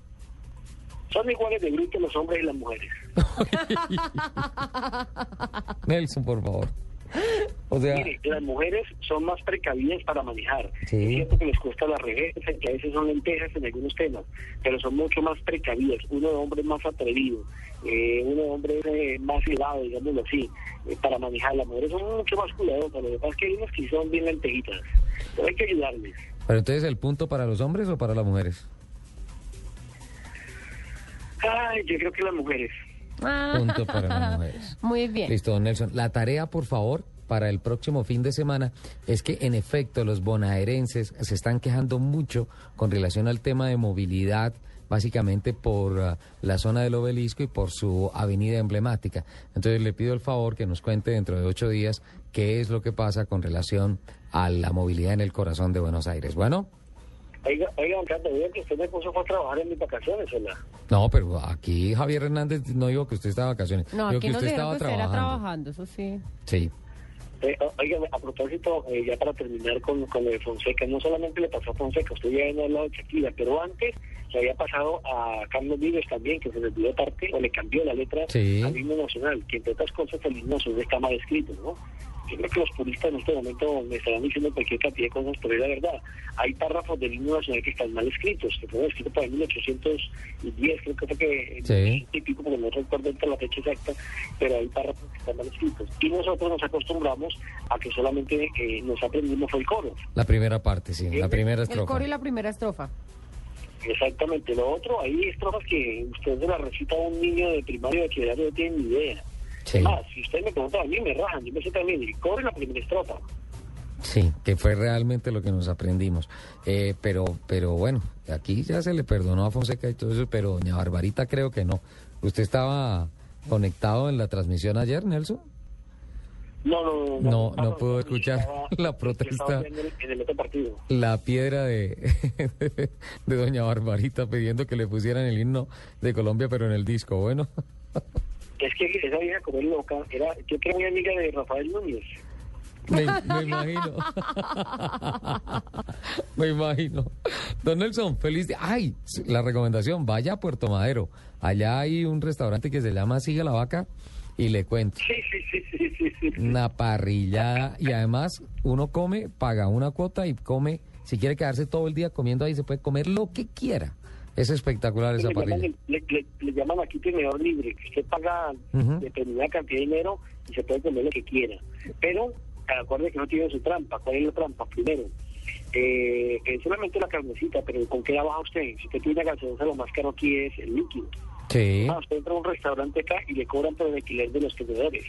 Son iguales de brutos los hombres y las mujeres. Nelson, por favor. O sea, Mire, las mujeres son más precavidas para manejar. Sí. Es cierto que les cuesta la reversa, que a veces son lentejas en algunos temas, pero son mucho más precavidas. Uno de hombre es más atrevido, eh, uno de hombre es eh, más elevado, digámoslo así, eh, para manejar. Las mujeres son mucho más cuidadosas. Lo que pasa es que hay unas que son bien lentejitas, pero hay que ayudarles. pero entonces el punto para los hombres o para las mujeres? Ay, yo creo que las mujeres. Punto para las mujeres. Muy bien. Listo, don Nelson. La tarea, por favor, para el próximo fin de semana es que, en efecto, los bonaerenses se están quejando mucho con relación al tema de movilidad, básicamente por ah, la zona del obelisco y por su avenida emblemática. Entonces, le pido el favor que nos cuente dentro de ocho días qué es lo que pasa con relación a la movilidad en el corazón de Buenos Aires. Bueno. Oiga, oiga, don Carlos, veo que usted me puso fue a trabajar en mis vacaciones, ¿verdad? No, pero aquí Javier Hernández no dijo que usted estaba de vacaciones. No, dijo aquí que usted estaba que usted era trabajando. trabajando, eso sí. Sí. Eh, oiga, a propósito, eh, ya para terminar con, con lo de Fonseca, no solamente le pasó a Fonseca, usted ya no ha hablado de Shakira, pero antes le había pasado a Carlos Vives también, que se le dio parte o le cambió la letra Sí. al himno nacional, que entre otras cosas el himno nacional está mal escrito, ¿no? Yo creo que los puristas en este momento me estarán diciendo cualquier cantidad de cosas, pero es la verdad. Hay párrafos del himno nacional que están mal escritos, que fueron escritos para 1810, creo que fue que Sí. y pico, porque no recuerdo la fecha exacta, pero hay párrafos que están mal escritos. Y nosotros nos acostumbramos a que solamente eh, nos aprendimos fue el coro. La primera parte, sí, la primera El estrofa. coro y la primera estrofa. Exactamente. Lo otro, hay estrofas que usted se la recita a un niño de primario de bachillerato no tiene ni idea. Sí. Más, si usted me pregunta a mí, me rajan. Yo me sé también el y la primera estrofa. Sí, que fue realmente lo que nos aprendimos. Eh, pero, pero bueno, aquí ya se le perdonó a Fonseca y todo eso, pero doña Barbarita creo que no. ¿Usted estaba conectado en la transmisión ayer, Nelson? No, no, no. No, Ah, no pudo escuchar estaba- la protesta, en el, en el otro partido. la piedra de, de doña Barbarita pidiendo que le pusieran el himno de Colombia, pero en el disco. Bueno, Es que esa vieja como es loca, era, yo que era muy amiga de Rafael Núñez. me, me imagino. me imagino. Don Nelson, feliz día. Ay, la recomendación, vaya a Puerto Madero. Allá hay un restaurante que se llama Sigue la Vaca y le cuento. Sí, sí, sí, sí, sí, sí. Una parrillada y además uno come, paga una cuota y come, si quiere quedarse todo el día comiendo ahí, se puede comer lo que quiera. Es espectacular esa le, llaman, parrilla. el- le, le- le llaman aquí tenedor libre, que usted paga determinada cantidad de dinero y se puede comer lo que quiera. Pero acuerde que no tiene su trampa. ¿Cuál es la trampa? Primero, eh, es solamente la carnecita, pero ¿con qué la baja usted? Si usted tiene una gaseosa, lo más caro aquí es el líquido. Sí, Ah, usted entra a un restaurante acá y le cobran por el alquiler de los tenedores,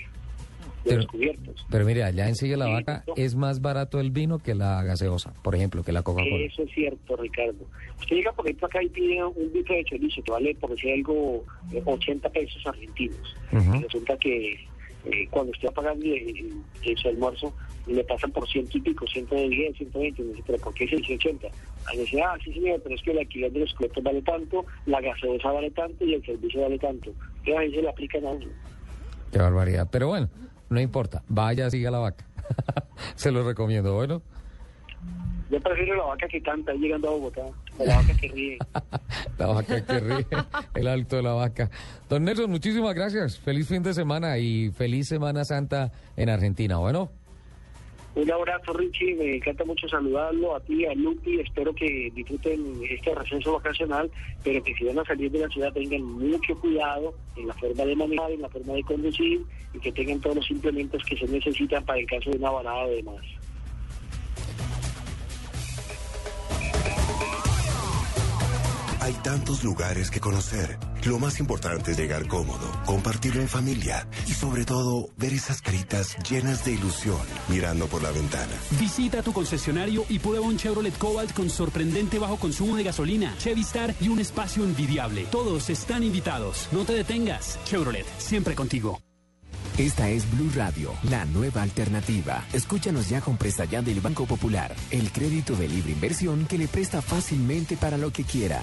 Pero- los cubiertos. pero mire, allá en Sigue la Vaca es más barato el vino que la gaseosa, por ejemplo, que la Coca-Cola. Eso es cierto, Ricardo. Usted llega, por ejemplo, acá y pide un bife de chorizo que vale, por decir algo, eh, 80 pesos argentinos. Ujú. Y resulta que eh, cuando usted va a eh, eh, su almuerzo, le pasan por ciento y pico, 110, 120, y dice, pero ¿por qué 680? Ahí dice, ah, sí señor, pero es que el alquiler de los cubiertos vale tanto, la gaseosa vale tanto y el servicio vale tanto. Y ahí se le aplican a uno. Qué barbaridad. Pero bueno, no importa, vaya, siga la vaca. Se lo recomiendo, bueno. Yo prefiero la vaca que canta llegando a Bogotá, o la vaca que ríe. La vaca que ríe, el alto de la vaca. Don Nelson, muchísimas gracias. Feliz fin de semana y feliz Semana Santa en Argentina. Bueno, Un abrazo, Richie. Me encanta mucho saludarlo a ti, a Lupi. Espero que disfruten este receso vacacional, pero que si van a salir de la ciudad tengan mucho cuidado en la forma de manejar, en la forma de conducir y que tengan todos los implementos que se necesitan para el caso de una varada de más. Hay tantos lugares que conocer. Lo más importante es llegar cómodo, compartirlo en familia y sobre todo ver esas caritas llenas de ilusión mirando por la ventana. Visita tu concesionario y prueba un Chevrolet Cobalt con sorprendente bajo consumo de gasolina, Chevy Star y un espacio envidiable. Todos están invitados. No te detengas. Chevrolet, siempre contigo. Esta es Blue Radio, la nueva alternativa. Escúchanos ya con presta ya del Banco Popular, el crédito de libre inversión que le presta fácilmente para lo que quiera.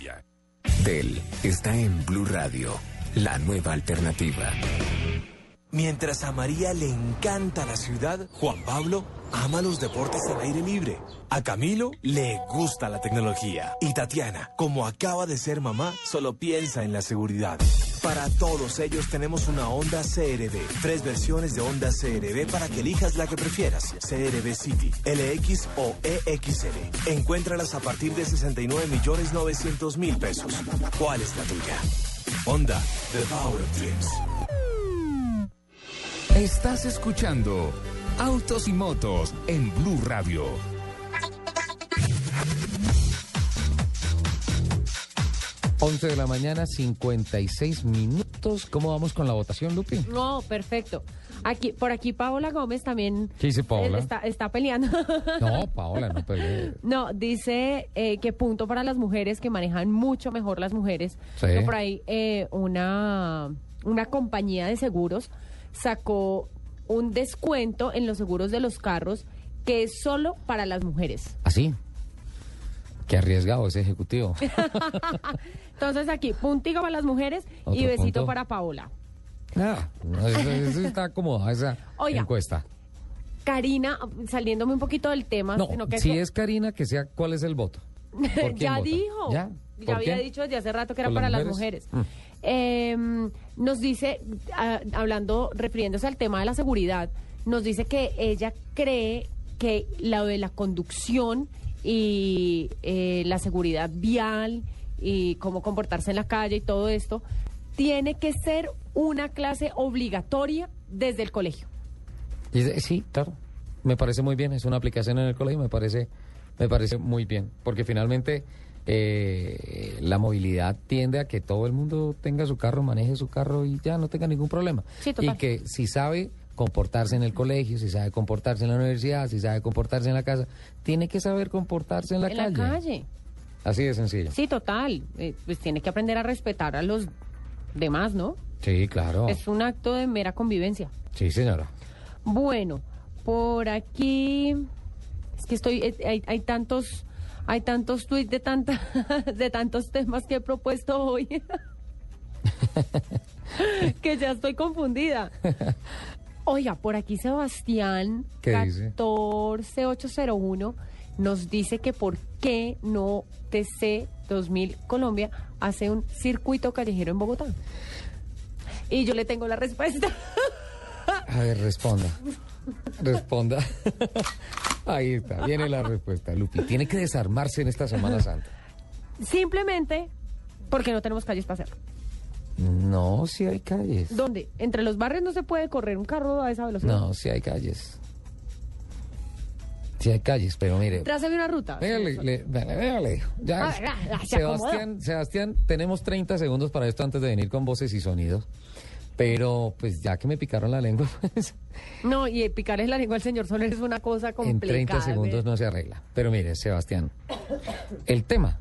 Del está en Blue Radio, la nueva alternativa. Mientras a María le encanta la ciudad, Juan Pablo ama los deportes al aire libre. A Camilo le gusta la tecnología. Y Tatiana, como acaba de ser mamá, solo piensa en la seguridad. Para todos ellos tenemos una Honda CRV. Tres versiones de Honda CRV para que elijas la que prefieras. CRV City, LX o EXL. Encuéntralas a partir de 69 millones 900 mil pesos. ¿Cuál es la tuya? Honda, The Power of Dreams. Estás escuchando Autos y Motos en Blue Radio. Once de la mañana, 56 minutos. ¿Cómo vamos con la votación, Lupi? No, perfecto. Aquí, por aquí Paola Gómez también ¿Qué dice Paola? eh, está, está peleando. No, Paola, no peleé. No, dice eh, que punto para las mujeres, que manejan mucho mejor las mujeres. Sí. Por ahí eh, una, una compañía de seguros sacó un descuento en los seguros de los carros que es solo para las mujeres. ¿Así? Qué arriesgado ese ejecutivo. Entonces aquí, puntico para las mujeres y besito punto. para Paola. Ah, eso, eso está acomodada esa Oiga. encuesta. Karina, saliéndome un poquito del tema, No, sino que si es Karina, que sea cuál es el voto. ¿Por quién ya vota? dijo. ¿Ya? Ya ¿Por había quién? dicho desde hace rato que era ¿Por para las las mujeres? mujeres. Eh, nos dice, ah, hablando, refiriéndose al tema de la seguridad, nos dice que ella cree que la de la conducción y eh, la seguridad vial y cómo comportarse en la calle y todo esto tiene que ser una clase obligatoria desde el colegio. De- Sí, claro. Me parece muy bien. Es una aplicación en el colegio. Me parece, me parece muy bien. Porque finalmente eh, la movilidad tiende a que todo el mundo tenga su carro, maneje su carro y ya no tenga ningún problema. Sí, total. y que si sabe comportarse en el colegio, si sabe comportarse en la universidad, si sabe comportarse en la casa, tiene que saber comportarse en la en calle. la calle. Así de sencillo. Sí, total. Eh, pues tiene que aprender a respetar a los demás, ¿no? Sí, claro. Es un acto de mera convivencia. Sí, señora. Bueno, por aquí es que estoy eh, hay, hay tantos hay tantos tweets de tanta de tantos temas que he propuesto hoy que ya estoy confundida. Oiga, por aquí Sebastián ¿Qué dice? 14801 nos dice que por qué no TC 2000 Colombia hace un circuito callejero en Bogotá. Y yo le tengo la respuesta. A ver, responda. Responda. Ahí está, viene la respuesta, Lupi. Tiene que desarmarse en esta Semana Santa. Simplemente porque no tenemos calles para hacerlo. No, si hay calles. ¿Dónde? Entre los barrios no se puede correr un carro a esa velocidad. No, si hay calles. Si hay calles, pero mire. Trázame una ruta. Véale, le- véale, véale. Ya, Ah, se Sebastián, Sebastián, tenemos 30 segundos para esto antes de venir con voces y sonidos. Pero, pues ya que me picaron la lengua, pues, No, y picarle la lengua al señor Soler es una cosa en complicada. 30 segundos no se arregla. Pero mire, Sebastián, el tema,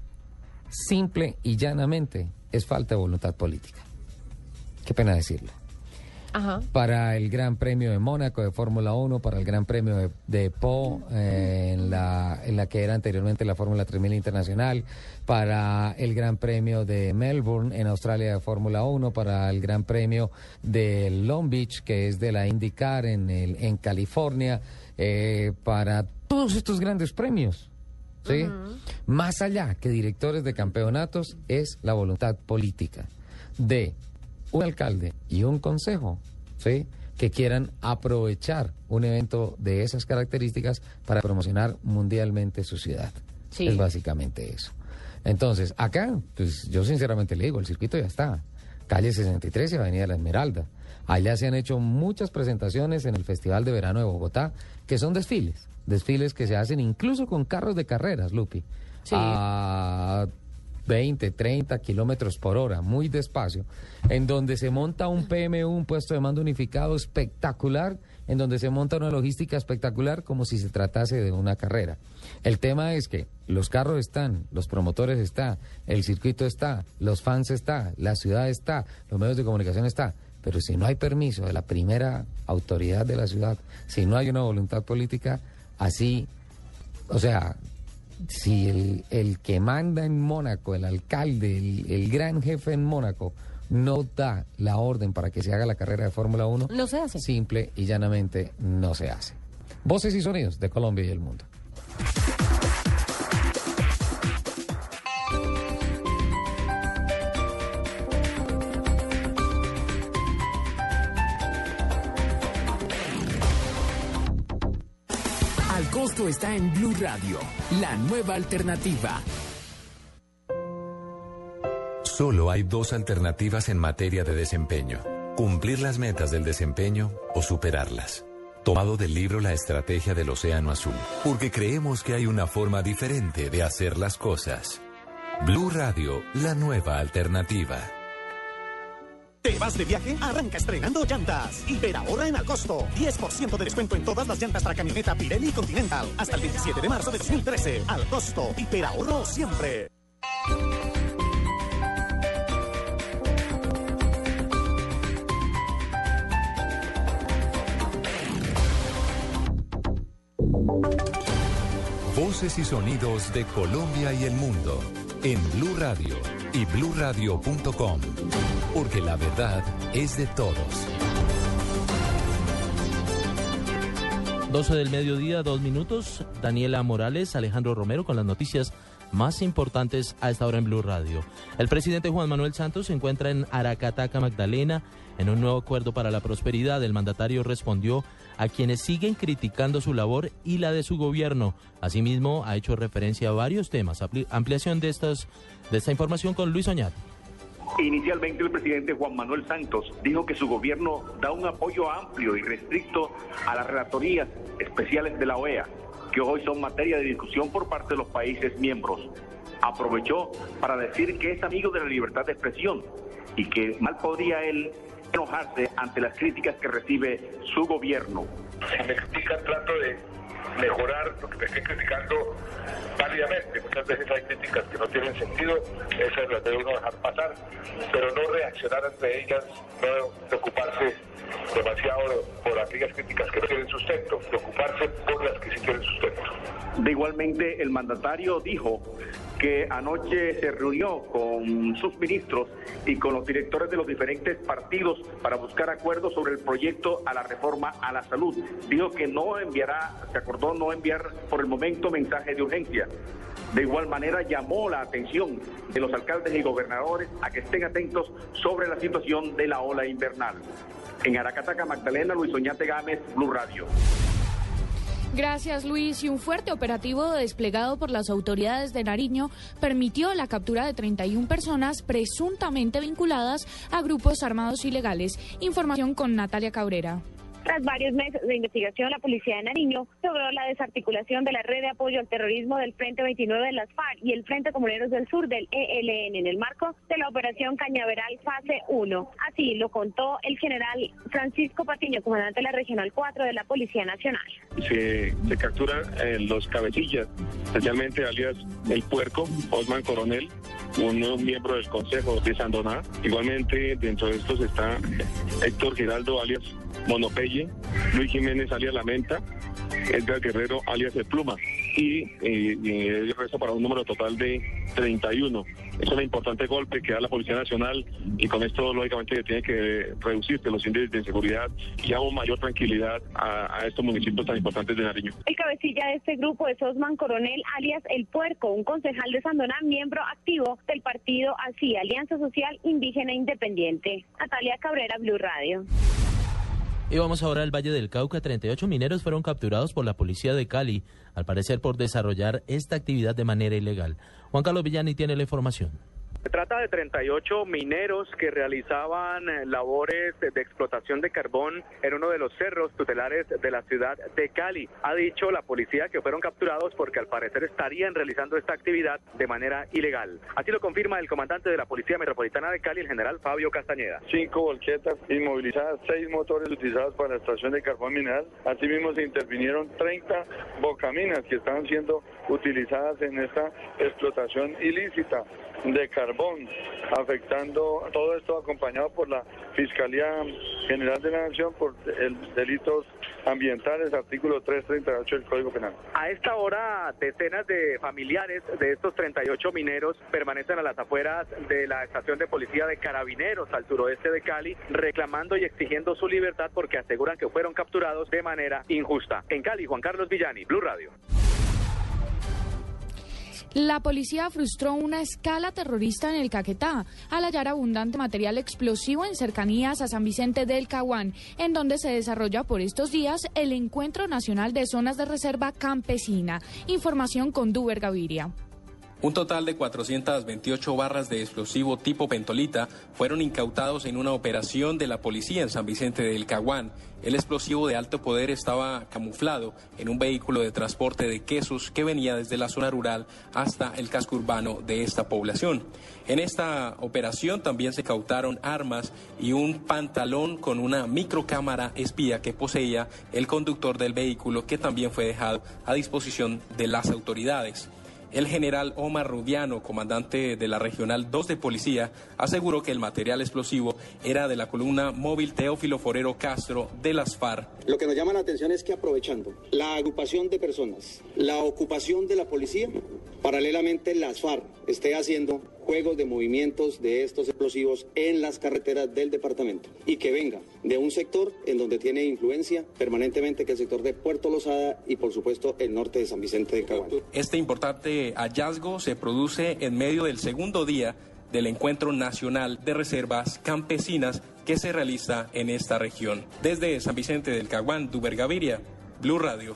simple y llanamente, es falta de voluntad política. Qué pena decirlo. Ajá. para el Gran Premio de Mónaco de Fórmula 1, para el Gran Premio de, de Po, eh, en, la, en la que era anteriormente la Fórmula 3000 Internacional, para el Gran Premio de Melbourne en Australia de Fórmula 1, para el Gran Premio de Long Beach, que es de la IndyCar en, el, en California, eh, para todos estos grandes premios. ¿sí? Más allá que directores de campeonatos es la voluntad política de un alcalde y un consejo, ¿sí? que quieran aprovechar un evento de esas características para promocionar mundialmente su ciudad. Sí. Es básicamente eso. Entonces, acá, pues yo sinceramente le digo, el circuito ya está. Calle 63 y Avenida La Esmeralda. Allá se han hecho muchas presentaciones en el Festival de Verano de Bogotá, que son desfiles. Desfiles que se hacen incluso con carros de carreras, Lupi. Sí. A 20, 30 kilómetros por hora, muy despacio, en donde se monta un PMU, un puesto de mando unificado espectacular, en donde se monta una logística espectacular como si se tratase de una carrera. El tema es que los carros están, los promotores están, el circuito está, los fans está, la ciudad está, los medios de comunicación está, pero si no hay permiso de la primera autoridad de la ciudad, si no hay una voluntad política, así, o sea, si el, el que manda en Mónaco, el alcalde, el, el gran jefe en Mónaco, no da la orden para que se haga la carrera de Fórmula 1, No se hace. simple y llanamente no se hace. Voces y sonidos de Colombia y el mundo. Costo está en Blue Radio, la nueva alternativa. Solo hay dos alternativas en materia de desempeño. Cumplir las metas del desempeño o superarlas. Tomado del libro La Estrategia del Océano Azul. Porque creemos que hay una forma diferente de hacer las cosas. Blue Radio, la nueva alternativa. ¿Te vas de viaje? Arranca estrenando llantas. Hiperahorra en Alcosto. 10% de descuento en todas las llantas para camioneta Pirelli Continental. Hasta el 27 de marzo de 2013. Alcosto. Hiperahorro siempre. Voces y sonidos de Colombia y el mundo en Blue Radio y bluradio.com. Porque la verdad es de todos. 12 del mediodía, dos minutos. Daniela Morales, Alejandro Romero con las noticias más importantes a esta hora en Blue Radio. El presidente Juan Manuel Santos se encuentra en Aracataca, Magdalena, en un nuevo acuerdo para la prosperidad. El mandatario respondió a quienes siguen criticando su labor y la de su gobierno. Asimismo, ha hecho referencia a varios temas. Ampliación de, estas, de esta información con Luis Oñate. Inicialmente el presidente Juan Manuel Santos dijo que su gobierno da un apoyo amplio y restricto a las relatorías especiales de la OEA, que hoy son materia de discusión por parte de los países miembros. Aprovechó para decir que es amigo de la libertad de expresión y que mal podría él enojarse ante las críticas que recibe su gobierno. Si me critican, trato de mejorar lo que me estoy criticando válidamente. Muchas veces hay críticas que no tienen sentido, esas las debe uno dejar pasar, pero no reaccionar ante ellas, no preocuparse demasiado por aquellas críticas que no tienen sustento, preocuparse por las que sí tienen sustento. De igualmente, el mandatario dijo que anoche se reunió con sus ministros y con los directores de los diferentes partidos para buscar acuerdos sobre el proyecto a la reforma a la salud. Dijo que no enviará, se acordó no enviar por el momento mensaje de urgencia. De igual manera llamó la atención de los alcaldes y gobernadores a que estén atentos sobre la situación de la ola invernal. En Aracataca, Magdalena, Luis Oñate Gámez, Blue Radio. Gracias, Luis. Y un fuerte operativo desplegado por las autoridades de Nariño permitió la captura de 31 personas presuntamente vinculadas a grupos armados ilegales. Información con Natalia Cabrera. Tras varios meses de investigación, la policía de Nariño logró la desarticulación de la red de apoyo al terrorismo del Frente 29 de las FARC y el Frente Comuneros del Sur del ELN en el marco de la operación Cañaveral Fase 1. Así lo contó el general Francisco Patiño, comandante de la Regional 4 de la Policía Nacional. Se, se capturan eh, los cabecillas, especialmente alias El Puerco, Osman Coronel, un, miembro del Consejo de Sandoná. Igualmente dentro de estos está Héctor Giraldo alias Monopelle, Luis Jiménez alias La Menta, Edgar Guerrero alias El Pluma y, eh, el resto para un número total de 31. Es un importante golpe que da la Policía Nacional y con esto lógicamente tiene que reducirse los índices de inseguridad y damos mayor tranquilidad a, a estos municipios tan importantes de Nariño. El cabecilla de este grupo es Osman Coronel, alias El Puerco, un concejal de Sandoná, miembro activo del partido ASI, Alianza Social Indígena Independiente. Natalia Cabrera, Blue Radio. Y vamos ahora al Valle del Cauca. 38 mineros fueron capturados por la policía de Cali, al parecer por desarrollar esta actividad de manera ilegal. Juan Carlos Villani tiene la información. Se trata de 38 mineros que realizaban eh, labores de explotación de carbón en uno de los cerros tutelares de la ciudad de Cali. Ha dicho la policía que fueron capturados porque al parecer estarían realizando esta actividad de manera ilegal. Así lo confirma el comandante de la Policía Metropolitana de Cali, el general Fabio Castañeda. Cinco volquetas inmovilizadas, seis motores utilizados para la extracción de carbón mineral. Asimismo se intervinieron 30 bocaminas que estaban siendo utilizadas en esta explotación ilícita de carbón, afectando todo esto acompañado por la Fiscalía General de la Nación por el delitos ambientales, artículo 338 del Código Penal. A esta hora, decenas de familiares de estos 38 mineros permanecen a las afueras de la estación de policía de Carabineros al suroeste de Cali, reclamando y exigiendo su libertad porque aseguran que fueron capturados de manera injusta. En Cali, Juan Carlos Villani, Blue Radio. La policía frustró una escala terrorista en el Caquetá al hallar abundante material explosivo en cercanías a San Vicente del Caguán, en donde se desarrolla por estos días el Encuentro Nacional de Zonas de Reserva Campesina. Información con Duber Gaviria. Un total de 428 barras de explosivo tipo pentolita fueron incautados en una operación de la policía en San Vicente del Caguán. El explosivo de alto poder estaba camuflado en un vehículo de transporte de quesos que venía desde la zona rural hasta el casco urbano de esta población. En esta operación también se cautaron armas y un pantalón con una microcámara espía que poseía el conductor del vehículo que también fue dejado a disposición de las autoridades. El general Omar Rubiano, comandante de la Regional 2 de Policía, aseguró que el material explosivo era de la columna móvil Teófilo Forero Castro de las FARC. Lo que nos llama la atención es que aprovechando la agrupación de personas, la ocupación de la policía, paralelamente las FARC esté haciendo juegos de movimientos de estos explosivos en las carreteras del departamento y que venga de un sector en donde tiene influencia permanentemente que el sector de Puerto Lozada y por supuesto el norte de San Vicente de Caguán. Este importante hallazgo se produce en medio del segundo día del Encuentro Nacional de Reservas Campesinas que se realiza en esta región. Desde San Vicente del Caguán, Duber Gaviria, Blue Radio.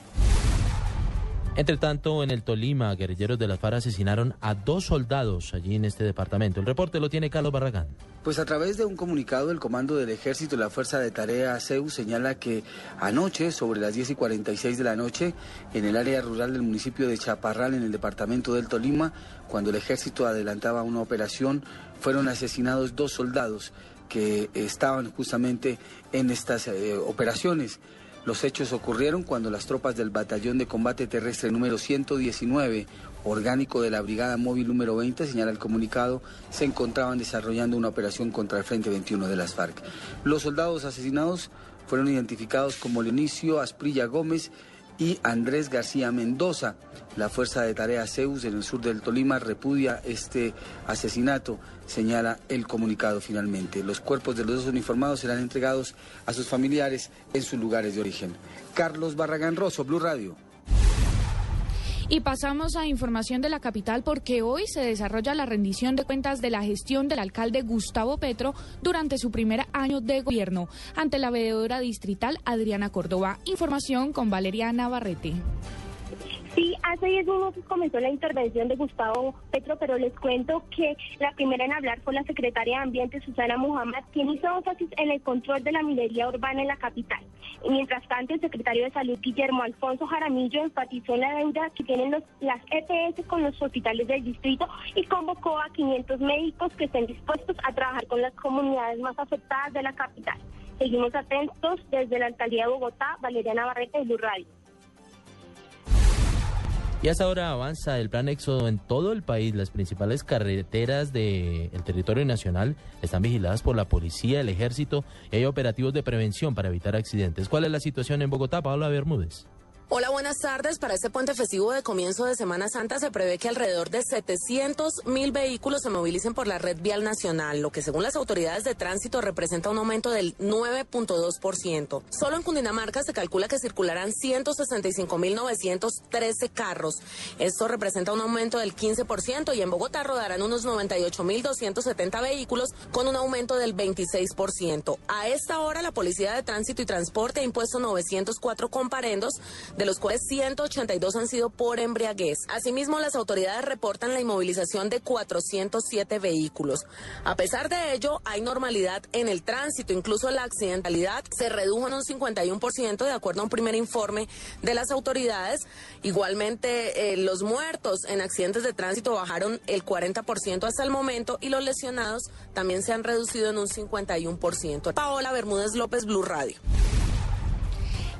Entre tanto, en el Tolima, guerrilleros de las FARC asesinaron a dos soldados allí en este departamento. El reporte lo tiene Carlos Barragán. Pues a través de un comunicado, el Comando del Ejército y la Fuerza de Tarea CEU señala que anoche, sobre las 10 y 46 de la noche, en el área rural del municipio de Chaparral, en el departamento del Tolima, cuando el ejército adelantaba una operación, fueron asesinados dos soldados que estaban justamente en estas eh, operaciones. Los hechos ocurrieron cuando las tropas del Batallón de Combate Terrestre número 119, orgánico de la Brigada Móvil número 20, señala el comunicado, se encontraban desarrollando una operación contra el Frente 21 de las FARC. Los soldados asesinados fueron identificados como Leonicio Asprilla Gómez y Andrés García Mendoza. La Fuerza de Tarea Zeus en el sur del Tolima repudia este asesinato, señala el comunicado finalmente. Los cuerpos de los dos uniformados serán entregados a sus familiares en sus lugares de origen. Carlos Barragán Rosso, Blue Radio. Y pasamos a información de la capital porque hoy se desarrolla la rendición de cuentas de la gestión del alcalde Gustavo Petro durante su primer año de gobierno ante la veedora distrital Adriana Córdoba. Información con Valeria Navarrete. Sí, hace 10 minutos comenzó la intervención de Gustavo Petro, pero les cuento que la primera en hablar fue la secretaria de Ambiente, Susana Muhammad, quien hizo énfasis en el control de la minería urbana en la capital. Y mientras tanto, el secretario de Salud, Guillermo Alfonso Jaramillo, enfatizó la deuda que tienen los, las EPS con los hospitales del distrito y convocó a 500 médicos que estén dispuestos a trabajar con las comunidades más afectadas de la capital. Seguimos atentos desde la alcaldía de Bogotá, Valeria Navarrete de Blue. Y hasta ahora avanza el plan Éxodo en todo el país. Las principales carreteras del territorio nacional están vigiladas por la policía, el ejército y hay operativos de prevención para evitar accidentes. ¿Cuál es la situación en Bogotá, Paola Bermúdez? Hola, buenas tardes. Para este puente festivo de comienzo de Semana Santa se prevé que alrededor de 700 mil vehículos se movilicen por la red vial nacional, lo que según las autoridades de tránsito representa un aumento del 9.2%. Solo en Cundinamarca se calcula que circularán 165 mil 913 carros. Esto representa un aumento del 15% y en Bogotá rodarán unos 98 mil 270 vehículos con un aumento del 26%. A esta hora la Policía de Tránsito y Transporte ha impuesto 904 comparendos de los cuales 182 han sido por embriaguez. Asimismo, las autoridades reportan la inmovilización de 407 vehículos. A pesar de ello, hay normalidad en el tránsito, incluso la accidentalidad se redujo en un 51% de acuerdo a un primer informe de las autoridades. Igualmente, eh, los muertos en accidentes de tránsito bajaron el 40% hasta el momento y los lesionados también se han reducido en un 51%. Paola Bermúdez López, Blue Radio.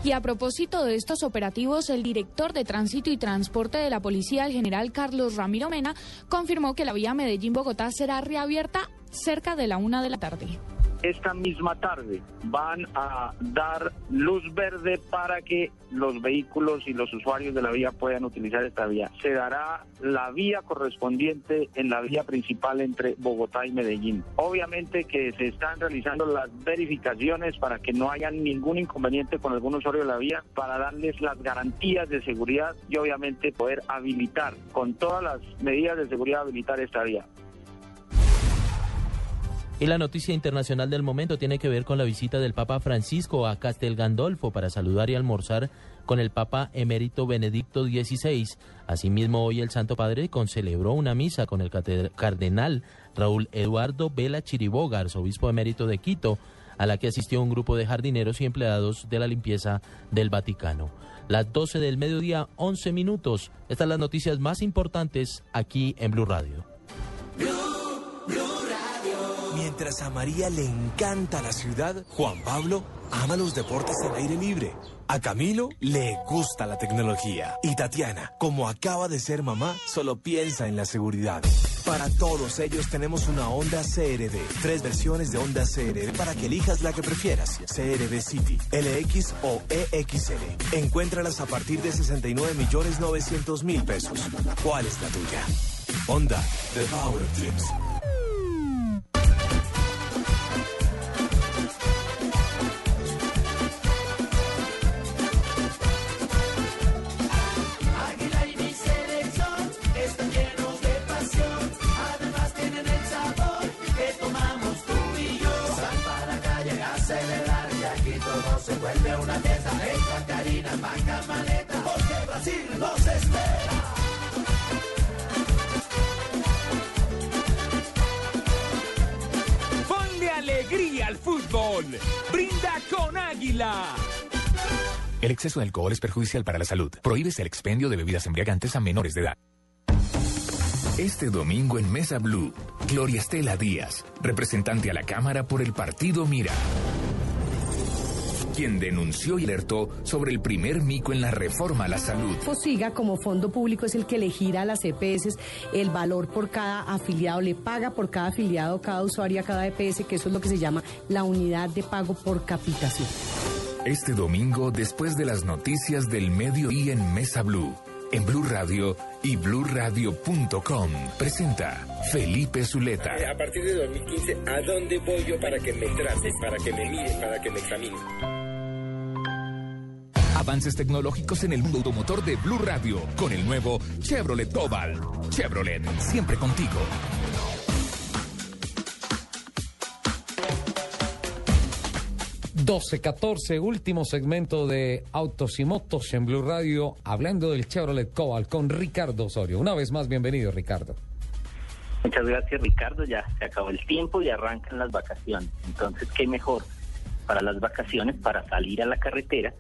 Y a propósito de estos operativos, el director de Tránsito y Transporte de la Policía, el general Carlos Ramiro Mena, confirmó que la vía Medellín-Bogotá será reabierta cerca de la una de la tarde esta misma tarde van a dar luz verde para que los vehículos y los usuarios de la vía puedan utilizar esta vía. Se dará la vía correspondiente en la vía principal entre Bogotá y Medellín. Obviamente que se están realizando las verificaciones para que no haya ningún inconveniente con algún usuario de la vía, para darles las garantías de seguridad y obviamente poder habilitar con todas las medidas de seguridad habilitar esta vía. Y la noticia internacional del momento tiene que ver con la visita del Papa Francisco a Castel Gandolfo para saludar y almorzar con el Papa emérito Benedicto XVI. Asimismo, hoy el Santo Padre concelebró una misa con el cardenal Raúl Eduardo Vela Chiriboga, arzobispo emérito de Quito, a la que asistió un grupo de jardineros y empleados de la limpieza del Vaticano. Las 12 del mediodía, 11 minutos. Estas son las noticias más importantes aquí en Blue Radio. Mientras a María le encanta la ciudad, Juan Pablo ama los deportes al aire libre. A Camilo le gusta la tecnología. Y Tatiana, como acaba de ser mamá, solo piensa en la seguridad. Para todos ellos tenemos una Honda CRD. Tres versiones de Honda CRD para que elijas la que prefieras. CRD City, LX o EXL. Encuéntralas a partir de 69 millones 900 mil pesos. ¿Cuál es la tuya? Honda, The Power of se vuelve una fiesta. Entra Karina, marca maleta, porque Brasil nos espera. Ponle alegría al fútbol. Brinda con Águila. El exceso de alcohol es perjudicial para la salud. Prohíbes el expendio de bebidas embriagantes a menores de edad. Este domingo en Mesa Blue, Gloria Estela Díaz, representante a la Cámara por el partido Mira, quien denunció y alertó sobre el primer mico en la reforma a la salud. Fosiga como fondo público es el que le gira a las EPS el valor por cada afiliado, le paga por cada afiliado, cada usuario a cada EPS, que eso es lo que se llama la unidad de pago por capitación. Este domingo, después de las noticias del mediodía en Mesa Blue, en Blue Radio y bluradio.com, presenta Felipe Zuleta. A partir de 2015, ¿a dónde voy yo para que me traten, para que me miren, para que me examinen? Avances tecnológicos en el mundo automotor de Blue Radio con el nuevo Chevrolet Cobalt. Chevrolet, siempre contigo. Doce, 14, último segmento de Autos y Motos en Blue Radio, hablando del Chevrolet Cobalt con Ricardo Osorio. Una vez más, bienvenido, Ricardo. Muchas gracias, Ricardo. Ya se acabó el tiempo y arrancan las vacaciones. Entonces, ¿qué mejor para las vacaciones, para salir a la carretera,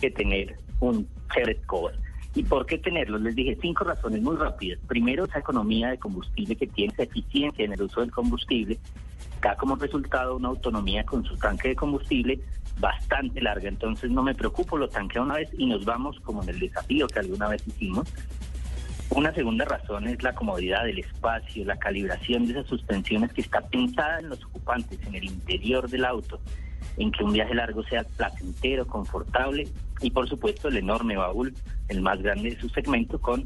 que tener un Chevrolet Cobalt? ¿Y por qué tenerlo? Les dije cinco razones muy rápidas. Primero, esa economía de combustible que tiene, esa eficiencia en el uso del combustible, da como resultado una autonomía con su tanque de combustible bastante larga. Entonces, no me preocupo, lo tanqueo una vez y nos vamos como en el desafío que alguna vez hicimos. Una segunda razón es la comodidad del espacio, la calibración de esas suspensiones que está pensada en los ocupantes, en el interior del auto, en que un viaje largo sea placentero, confortable y por supuesto el enorme baúl, el más grande de su segmento con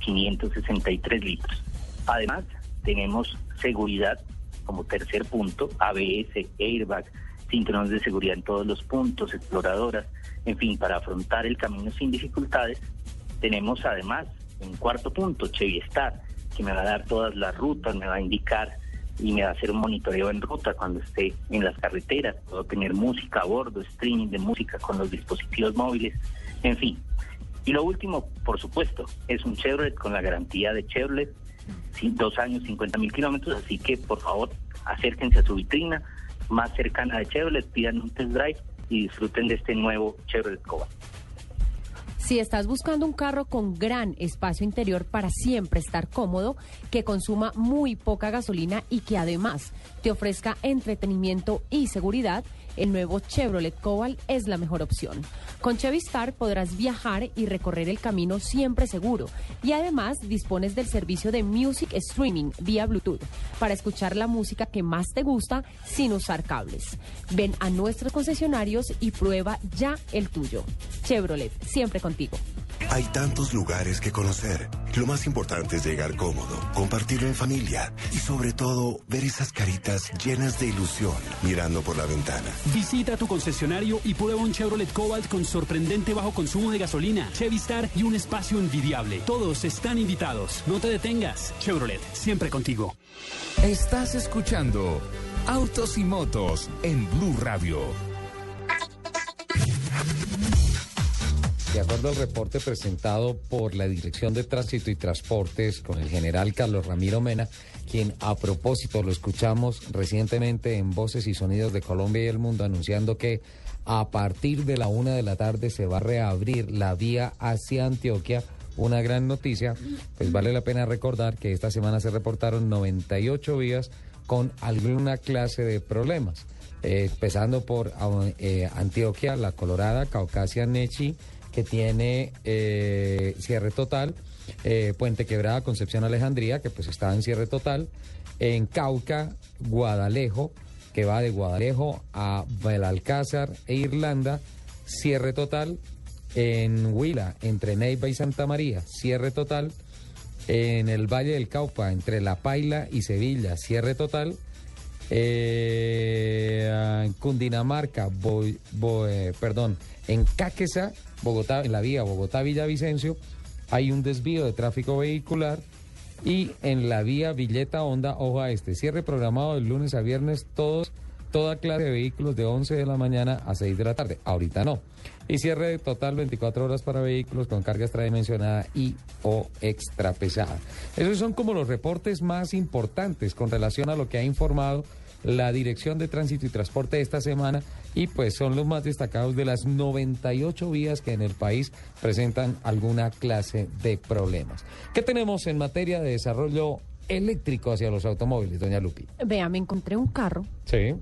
563 litros. Además, tenemos seguridad como tercer punto, ABS, airbag, cinturones de seguridad en todos los puntos, exploradoras, en fin, para afrontar el camino sin dificultades. Tenemos además en cuarto punto, Chevy Star, que me va a dar todas las rutas, me va a indicar y me va a hacer un monitoreo en ruta cuando esté en las carreteras. Puedo tener música a bordo, streaming de música con los dispositivos móviles, en fin. Y lo último, por supuesto, es un Chevrolet con la garantía de Chevrolet, dos años, 50 mil kilómetros, así que por favor acérquense a su vitrina más cercana de Chevrolet, pidan un test drive y disfruten de este nuevo Chevrolet Cobalt. Si estás buscando un carro con gran espacio interior para siempre estar cómodo, que consuma muy poca gasolina y que además te ofrezca entretenimiento y seguridad, el nuevo Chevrolet Cobalt es la mejor opción. Con Chevy Star podrás viajar y recorrer el camino siempre seguro y además dispones del servicio de Music Streaming vía Bluetooth para escuchar la música que más te gusta sin usar cables. Ven a nuestros concesionarios y prueba ya el tuyo. Chevrolet, siempre contigo. Hay tantos lugares que conocer. Lo más importante es llegar cómodo, compartirlo en familia y sobre todo ver esas caritas llenas de ilusión mirando por la ventana. Visita tu concesionario y prueba un Chevrolet Cobalt con sorprendente bajo consumo de gasolina, Chevy Star y un espacio envidiable. Todos están invitados. No te detengas. Chevrolet, siempre contigo. Estás escuchando Autos y Motos en Blue Radio. De acuerdo al reporte presentado por la Dirección de Tránsito y Transportes con el general Carlos Ramiro Mena, quien a propósito lo escuchamos recientemente en Voces y Sonidos de Colombia y el Mundo anunciando que a partir de la una de la tarde se va a reabrir la vía hacia Antioquia. Una gran noticia, pues vale la pena recordar que esta semana se reportaron 98 vías con alguna clase de problemas, eh, empezando por eh, Antioquia, La Colorada, Caucasia, Nechi, que tiene eh, cierre total, eh, Puente Quebrada, Concepción Alejandría, que pues está en cierre total, en Cauca, Guadalejo, que va de Guadalejo a Belalcázar e Irlanda, cierre total, en Huila, entre Neiva y Santa María, cierre total, en el Valle del Caupa, entre La Paila y Sevilla, cierre total, eh, en Cundinamarca, Bo- Bo- eh, perdón, en Cáqueza, Bogotá, en la vía Bogotá-Villavicencio, hay un desvío de tráfico vehicular y en la vía Villeta Honda, ojo a este, cierre programado de lunes a viernes, todos toda clase de vehículos de 11 de la mañana a 6 de la tarde. Ahorita no. Y cierre total 24 horas para vehículos con carga extradimensionada y o extra pesada. Esos son como los reportes más importantes con relación a lo que ha informado la Dirección de Tránsito y Transporte esta semana y pues son los más destacados de las 98 vías que en el país presentan alguna clase de problemas. ¿Qué tenemos en materia de desarrollo eléctrico hacia los automóviles, doña Lupi? Vea, me encontré un carro Sí,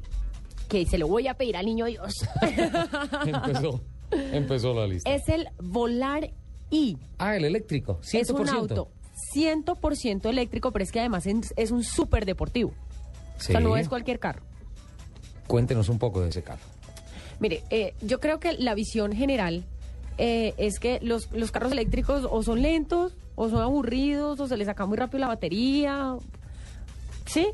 que se lo voy a pedir al niño Dios. empezó, empezó la lista. es el Volar I. Ah, el eléctrico, 100%. Es un auto 100% eléctrico, pero es que además es, es un súper deportivo. O sea, no es cualquier carro. Cuéntenos un poco de ese carro. Mire, eh, yo creo que la visión general eh, es que los, los carros eléctricos o son lentos, o son aburridos, o se les saca muy rápido la batería. ¿Sí?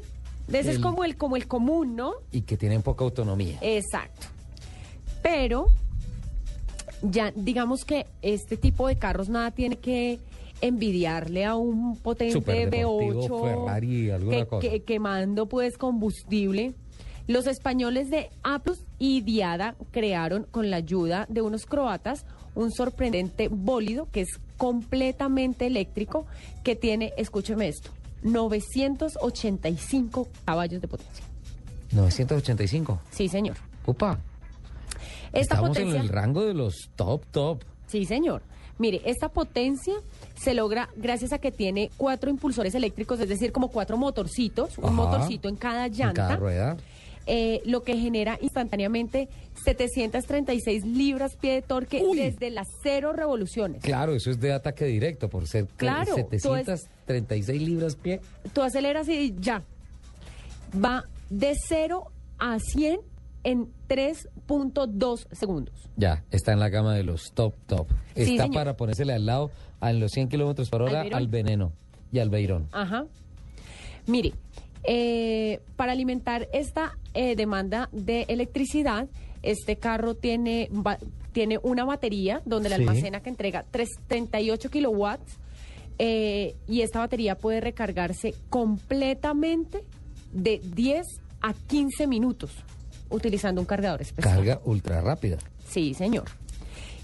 Ese es como el, como el común, ¿no? Y que tienen poca autonomía. Exacto. Pero ya digamos que este tipo de carros nada tiene que envidiarle a un potente Superdeportivo, V8 Ferrari, que- cosa. que- quemando pues combustible. Los españoles de Aplus y Diada crearon con la ayuda de unos croatas un sorprendente bólido que es completamente eléctrico que tiene, escúcheme esto, 985 caballos de potencia. 985. Sí, señor. Upa. Esta Estamos potencia en el rango de los top, top. Sí, señor. Mire, esta potencia se logra gracias a que tiene cuatro impulsores eléctricos, es decir, como cuatro motorcitos, un motorcito en cada llanta. En cada rueda. eh, lo que genera instantáneamente 736 libras pie de torque desde las cero revoluciones. Claro, eso es de ataque directo por ser Claro, tú es- 736 libras pie. Tú aceleras y ya. Va de 0 a 100 en 3.2 segundos. Ya, está en la gama de los top, top. Sí, está señor. para ponérsele al lado a los 100 kilómetros por hora Al veneno y al beirón. Ajá. Mire, eh, para alimentar esta eh, demanda de electricidad, este carro tiene, tiene una batería donde la Sí. almacena que entrega tres- 38 kilowatts eh, y esta batería puede recargarse completamente de 10 a 15 minutos utilizando un cargador especial. Carga ultra rápida. Sí, señor.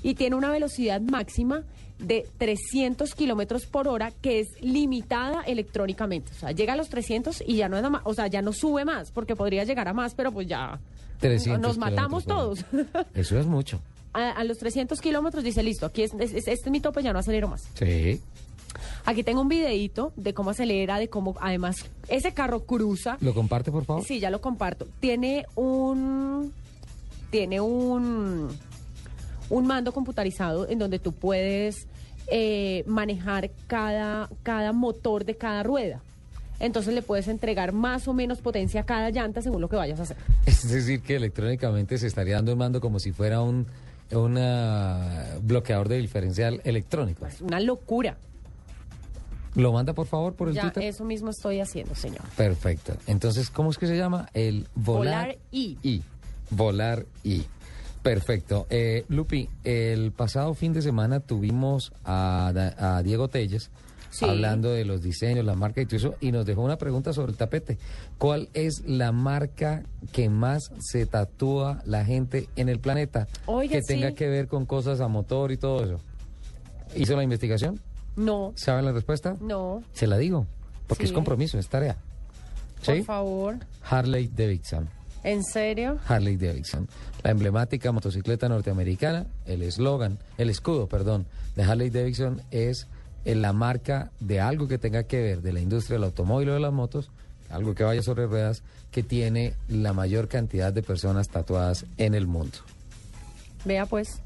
Y tiene una velocidad máxima de 300 kilómetros por hora que es limitada electrónicamente. O sea, llega a los 300 y ya no es nada más, o sea, ya no sube más, porque podría llegar a más, pero pues ya 300 nos matamos todos. Eso es mucho. a, a los 300 kilómetros dice, listo, aquí es, es- es- este es mi tope, ya no acelero más. Sí. Aquí tengo un videíto de cómo acelera, de cómo además ese carro cruza. ¿Lo comparte, por favor? Sí, ya lo comparto. Tiene un. Tiene un. Un mando computarizado en donde tú puedes eh, manejar cada, cada motor de cada rueda. Entonces le puedes entregar más o menos potencia a cada llanta según lo que vayas a hacer. Es decir, que electrónicamente se estaría dando un mando como si fuera un una bloqueador de diferencial electrónico. Una locura. ¿Lo manda, por favor, por el Ya, Twitter? eso mismo estoy haciendo, señor. Perfecto. Entonces, ¿cómo es que se llama? El Volar, Volar I. I. Volar I. Perfecto. Eh, Lupi, el pasado fin de semana tuvimos a, Diego Telles Sí. hablando de los diseños, la marca y todo eso, y nos dejó una pregunta sobre el tapete. ¿Cuál es la marca que más se tatúa la gente en el planeta Oiga, que tenga sí. que ver con cosas a motor y todo eso? ¿Hizo la investigación? No, ¿Saben la respuesta? no. Se la digo, porque Sí. es compromiso, es tarea. Por ¿Sí? favor. Harley Davidson. ¿En serio? Harley Davidson. La emblemática motocicleta norteamericana, el eslogan, el escudo, perdón, de Harley Davidson es eh, la marca de algo que tenga que ver de la industria del automóvil o de las motos, algo que vaya sobre ruedas, que tiene la mayor cantidad de personas tatuadas en el mundo. Vea pues.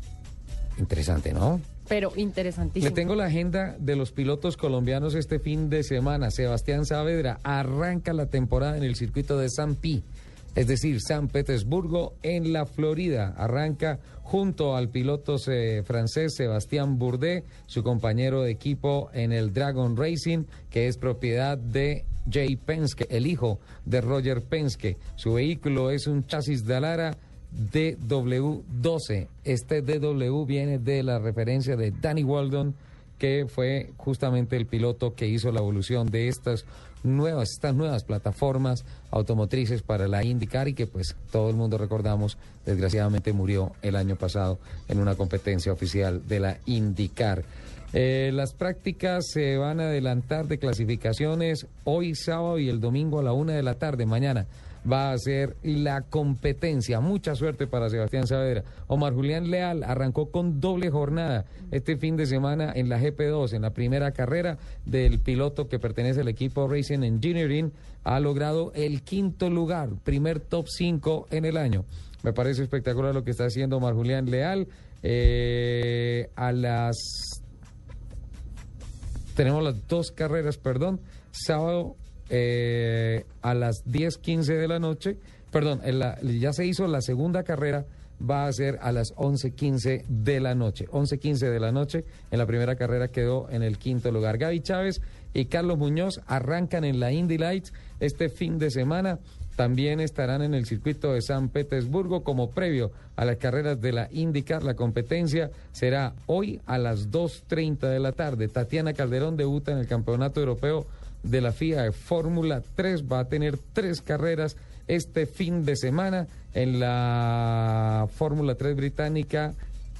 Interesante, ¿no? Pero interesantísimo. Le tengo la agenda de los pilotos colombianos este fin de semana. Sebastián Saavedra arranca la temporada en el circuito de San Pi, es decir, San Petersburgo en la Florida. Arranca junto al piloto eh, francés Sebastián Bourdais, su compañero de equipo en el Dragon Racing, que es propiedad de Jay Penske, el hijo de Roger Penske. Su vehículo es un chasis de Alara DW12. Este DW viene de la referencia de Danny Waldon, que fue justamente el piloto que hizo la evolución de estas nuevas, estas nuevas plataformas automotrices para la IndyCar y que pues todo el mundo recordamos, desgraciadamente murió el año pasado en una competencia oficial de la IndyCar. Eh, las prácticas se van a adelantar de clasificaciones hoy sábado y el domingo a la una de la tarde, mañana va a ser la competencia. Mucha suerte para Sebastián Saavedra. Omar Julián Leal arrancó con doble jornada este fin de semana en la GP2, en la primera carrera del piloto que pertenece al equipo Racing Engineering. Ha logrado el quinto lugar, primer top 5 en el año. Me parece espectacular lo que está haciendo Omar Julián Leal. Eh, a las tenemos las dos carreras, perdón, sábado eh, a las 10.15 de la noche, perdón, ya se hizo la segunda carrera, va a ser a las 11.15 de la noche. 11.15 de la noche, en la primera carrera quedó en el quinto lugar. Gaby Chávez y Carlos Muñoz arrancan en la Indy Lights este fin de semana. También estarán en el circuito de San Petersburgo como previo a las carreras de la IndyCar. La competencia será hoy a las 2.30 de la tarde. Tatiana Calderón debuta en el Campeonato Europeo de la FIA Fórmula 3. Va a tener tres carreras este fin de semana en la Fórmula 3 británica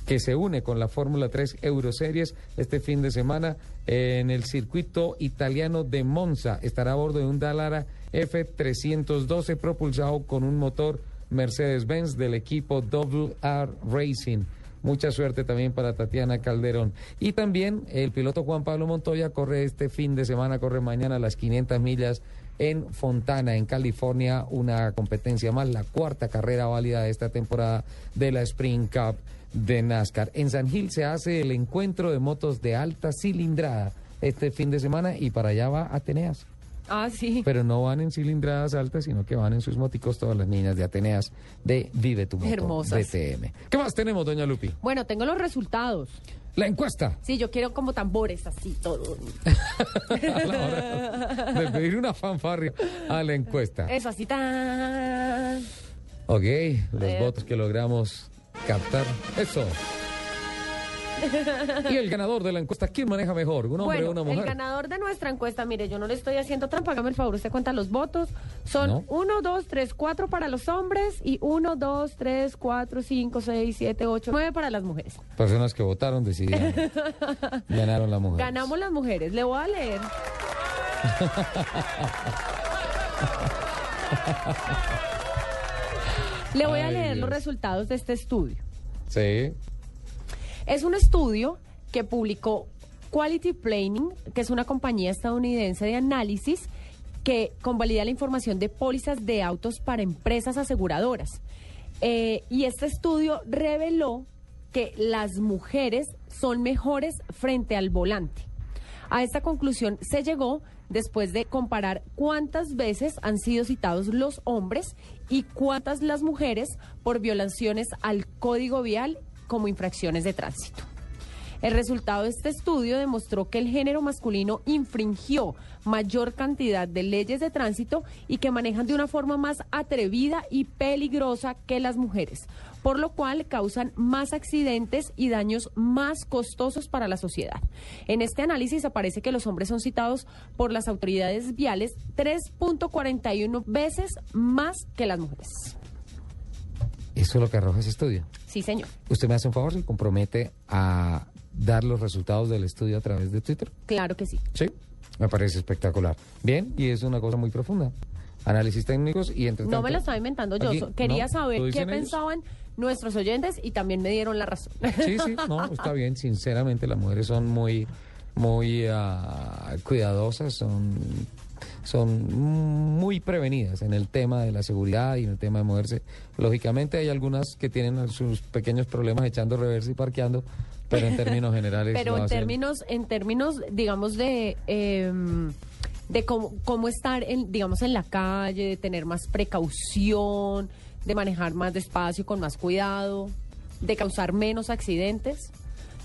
que se une con la Fórmula 3 Euroseries este fin de semana en el circuito italiano de Monza. Estará a bordo de un Dallara F312 propulsado con un motor Mercedes-Benz del equipo WR Racing. Mucha suerte también para Tatiana Calderón. Y también el piloto Juan Pablo Montoya corre este fin de semana, corre mañana las 500 millas en Fontana, en California, una competencia más, la cuarta carrera válida de esta temporada de la Spring Cup de NASCAR. En San Gil se hace el encuentro de motos de alta cilindrada este fin de semana y para allá va Ateneas. Ah, sí. Pero no van en cilindradas altas, sino que van en sus moticos todas las niñas de Ateneas de Vive tu Moto Hermosas. DTM. ¿Qué más tenemos, doña Lupi? Bueno, tengo los resultados. La encuesta. Sí, yo quiero como tambores así, todo. A la hora de pedir una fanfarria a la encuesta. Eso, así tan. Ok, los Eh. votos que logramos captar. Eso. Y el ganador de la encuesta, ¿quién maneja mejor? ¿Un hombre bueno, o una el mujer? ganador de nuestra encuesta, mire, yo no le estoy haciendo trampa, hágame el favor, usted cuenta los votos. Son No. 1, 2, 3, 4 para los hombres y 1, 2, 3, 4, 5, 6, 7, 8, 9 para las mujeres. Personas que votaron decidieron. Ganaron la mujer. Ganamos las mujeres. Le voy a leer. Le voy a leer los resultados de este estudio. Sí. Es un estudio que publicó Quality Planning, que es una compañía estadounidense de análisis que convalida la información de pólizas de autos para empresas aseguradoras. Eh, y este estudio reveló que las mujeres son mejores frente al volante. A esta conclusión se llegó después de comparar cuántas veces han sido citados los hombres y cuántas las mujeres por violaciones al código vial como infracciones de tránsito. El resultado de este estudio demostró que el género masculino infringió mayor cantidad de leyes de tránsito y que manejan de una forma más atrevida y peligrosa que las mujeres, por lo cual causan más accidentes y daños más costosos para la sociedad. En este análisis aparece que los hombres son citados por las autoridades viales 3.41 veces más que las mujeres. Eso es lo que arroja ese estudio. Sí, señor. ¿Usted me hace un favor? ¿Se compromete a dar los resultados del estudio a través de Twitter? Claro que sí. Sí. Me parece espectacular. Bien, y es una cosa muy profunda. Análisis técnicos y entre No me lo estaba inventando yo. Aquí, Quería no, saber qué ellos. pensaban nuestros oyentes y también me dieron la razón. Sí, sí, no, está bien. Sinceramente, las mujeres son muy, muy ah, cuidadosas, son, son muy prevenidas en el tema de la seguridad y en el tema de moverse. Lógicamente, hay algunas que tienen sus pequeños problemas echando reversa y parqueando, pero en términos generales. Pero en términos, en términos, digamos, de, em, de cómo, cómo estar, en, digamos, en la calle, de tener más precaución, de manejar más despacio, con más cuidado, de causar menos accidentes,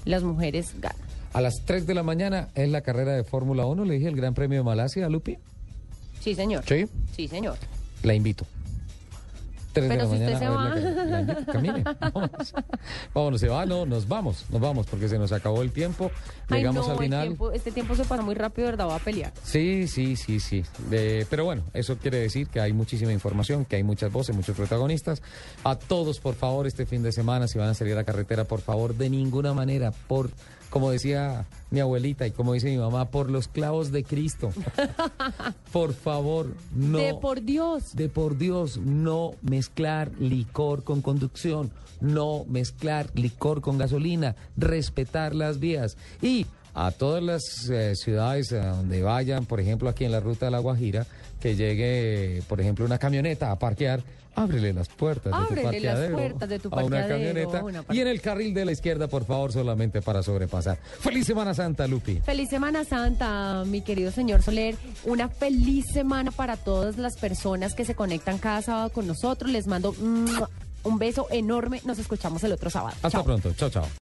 las mujeres ganan. A las 3 de la mañana es la carrera de Fórmula 1, le dije el Gran Premio de Malasia, Lupi. Sí, señor. Sí. Sí, señor. La invito. Tres de Pero la si usted se la- va. la camine. Vámonos. Vámonos, se va, no, nos vamos, nos vamos porque se nos acabó el tiempo. Ay, Llegamos no, al final. tiempo- este tiempo se pasa muy rápido, ¿verdad? Va a pelear. Sí, sí, sí, sí. Eh, pero bueno, eso quiere decir que hay muchísima información, que hay muchas voces, muchos protagonistas. A todos, por favor, este fin de semana, si van a salir a la carretera, por favor, de ninguna manera, por, como decía mi abuelita y como dice mi mamá, por los clavos de Cristo. por favor, no. De por Dios. De por Dios, no mezclar licor con conducción, no mezclar licor con gasolina, respetar las vías. Y a todas las eh, ciudades a donde vayan, por ejemplo, aquí en la ruta de la Guajira, que llegue, por ejemplo, una camioneta a parquear, ábrele las puertas de tu Ábrele las puertas de tu a una camioneta a una y en el carril de la izquierda, por favor, solamente para sobrepasar. ¡Feliz Semana Santa, Lupi! Feliz Semana Santa, mi querido señor Soler. Una feliz semana para todas las personas que se conectan cada sábado con nosotros. Les mando ¡mua! un beso enorme. Nos escuchamos el otro sábado. Hasta Chao. pronto. Chao, chao.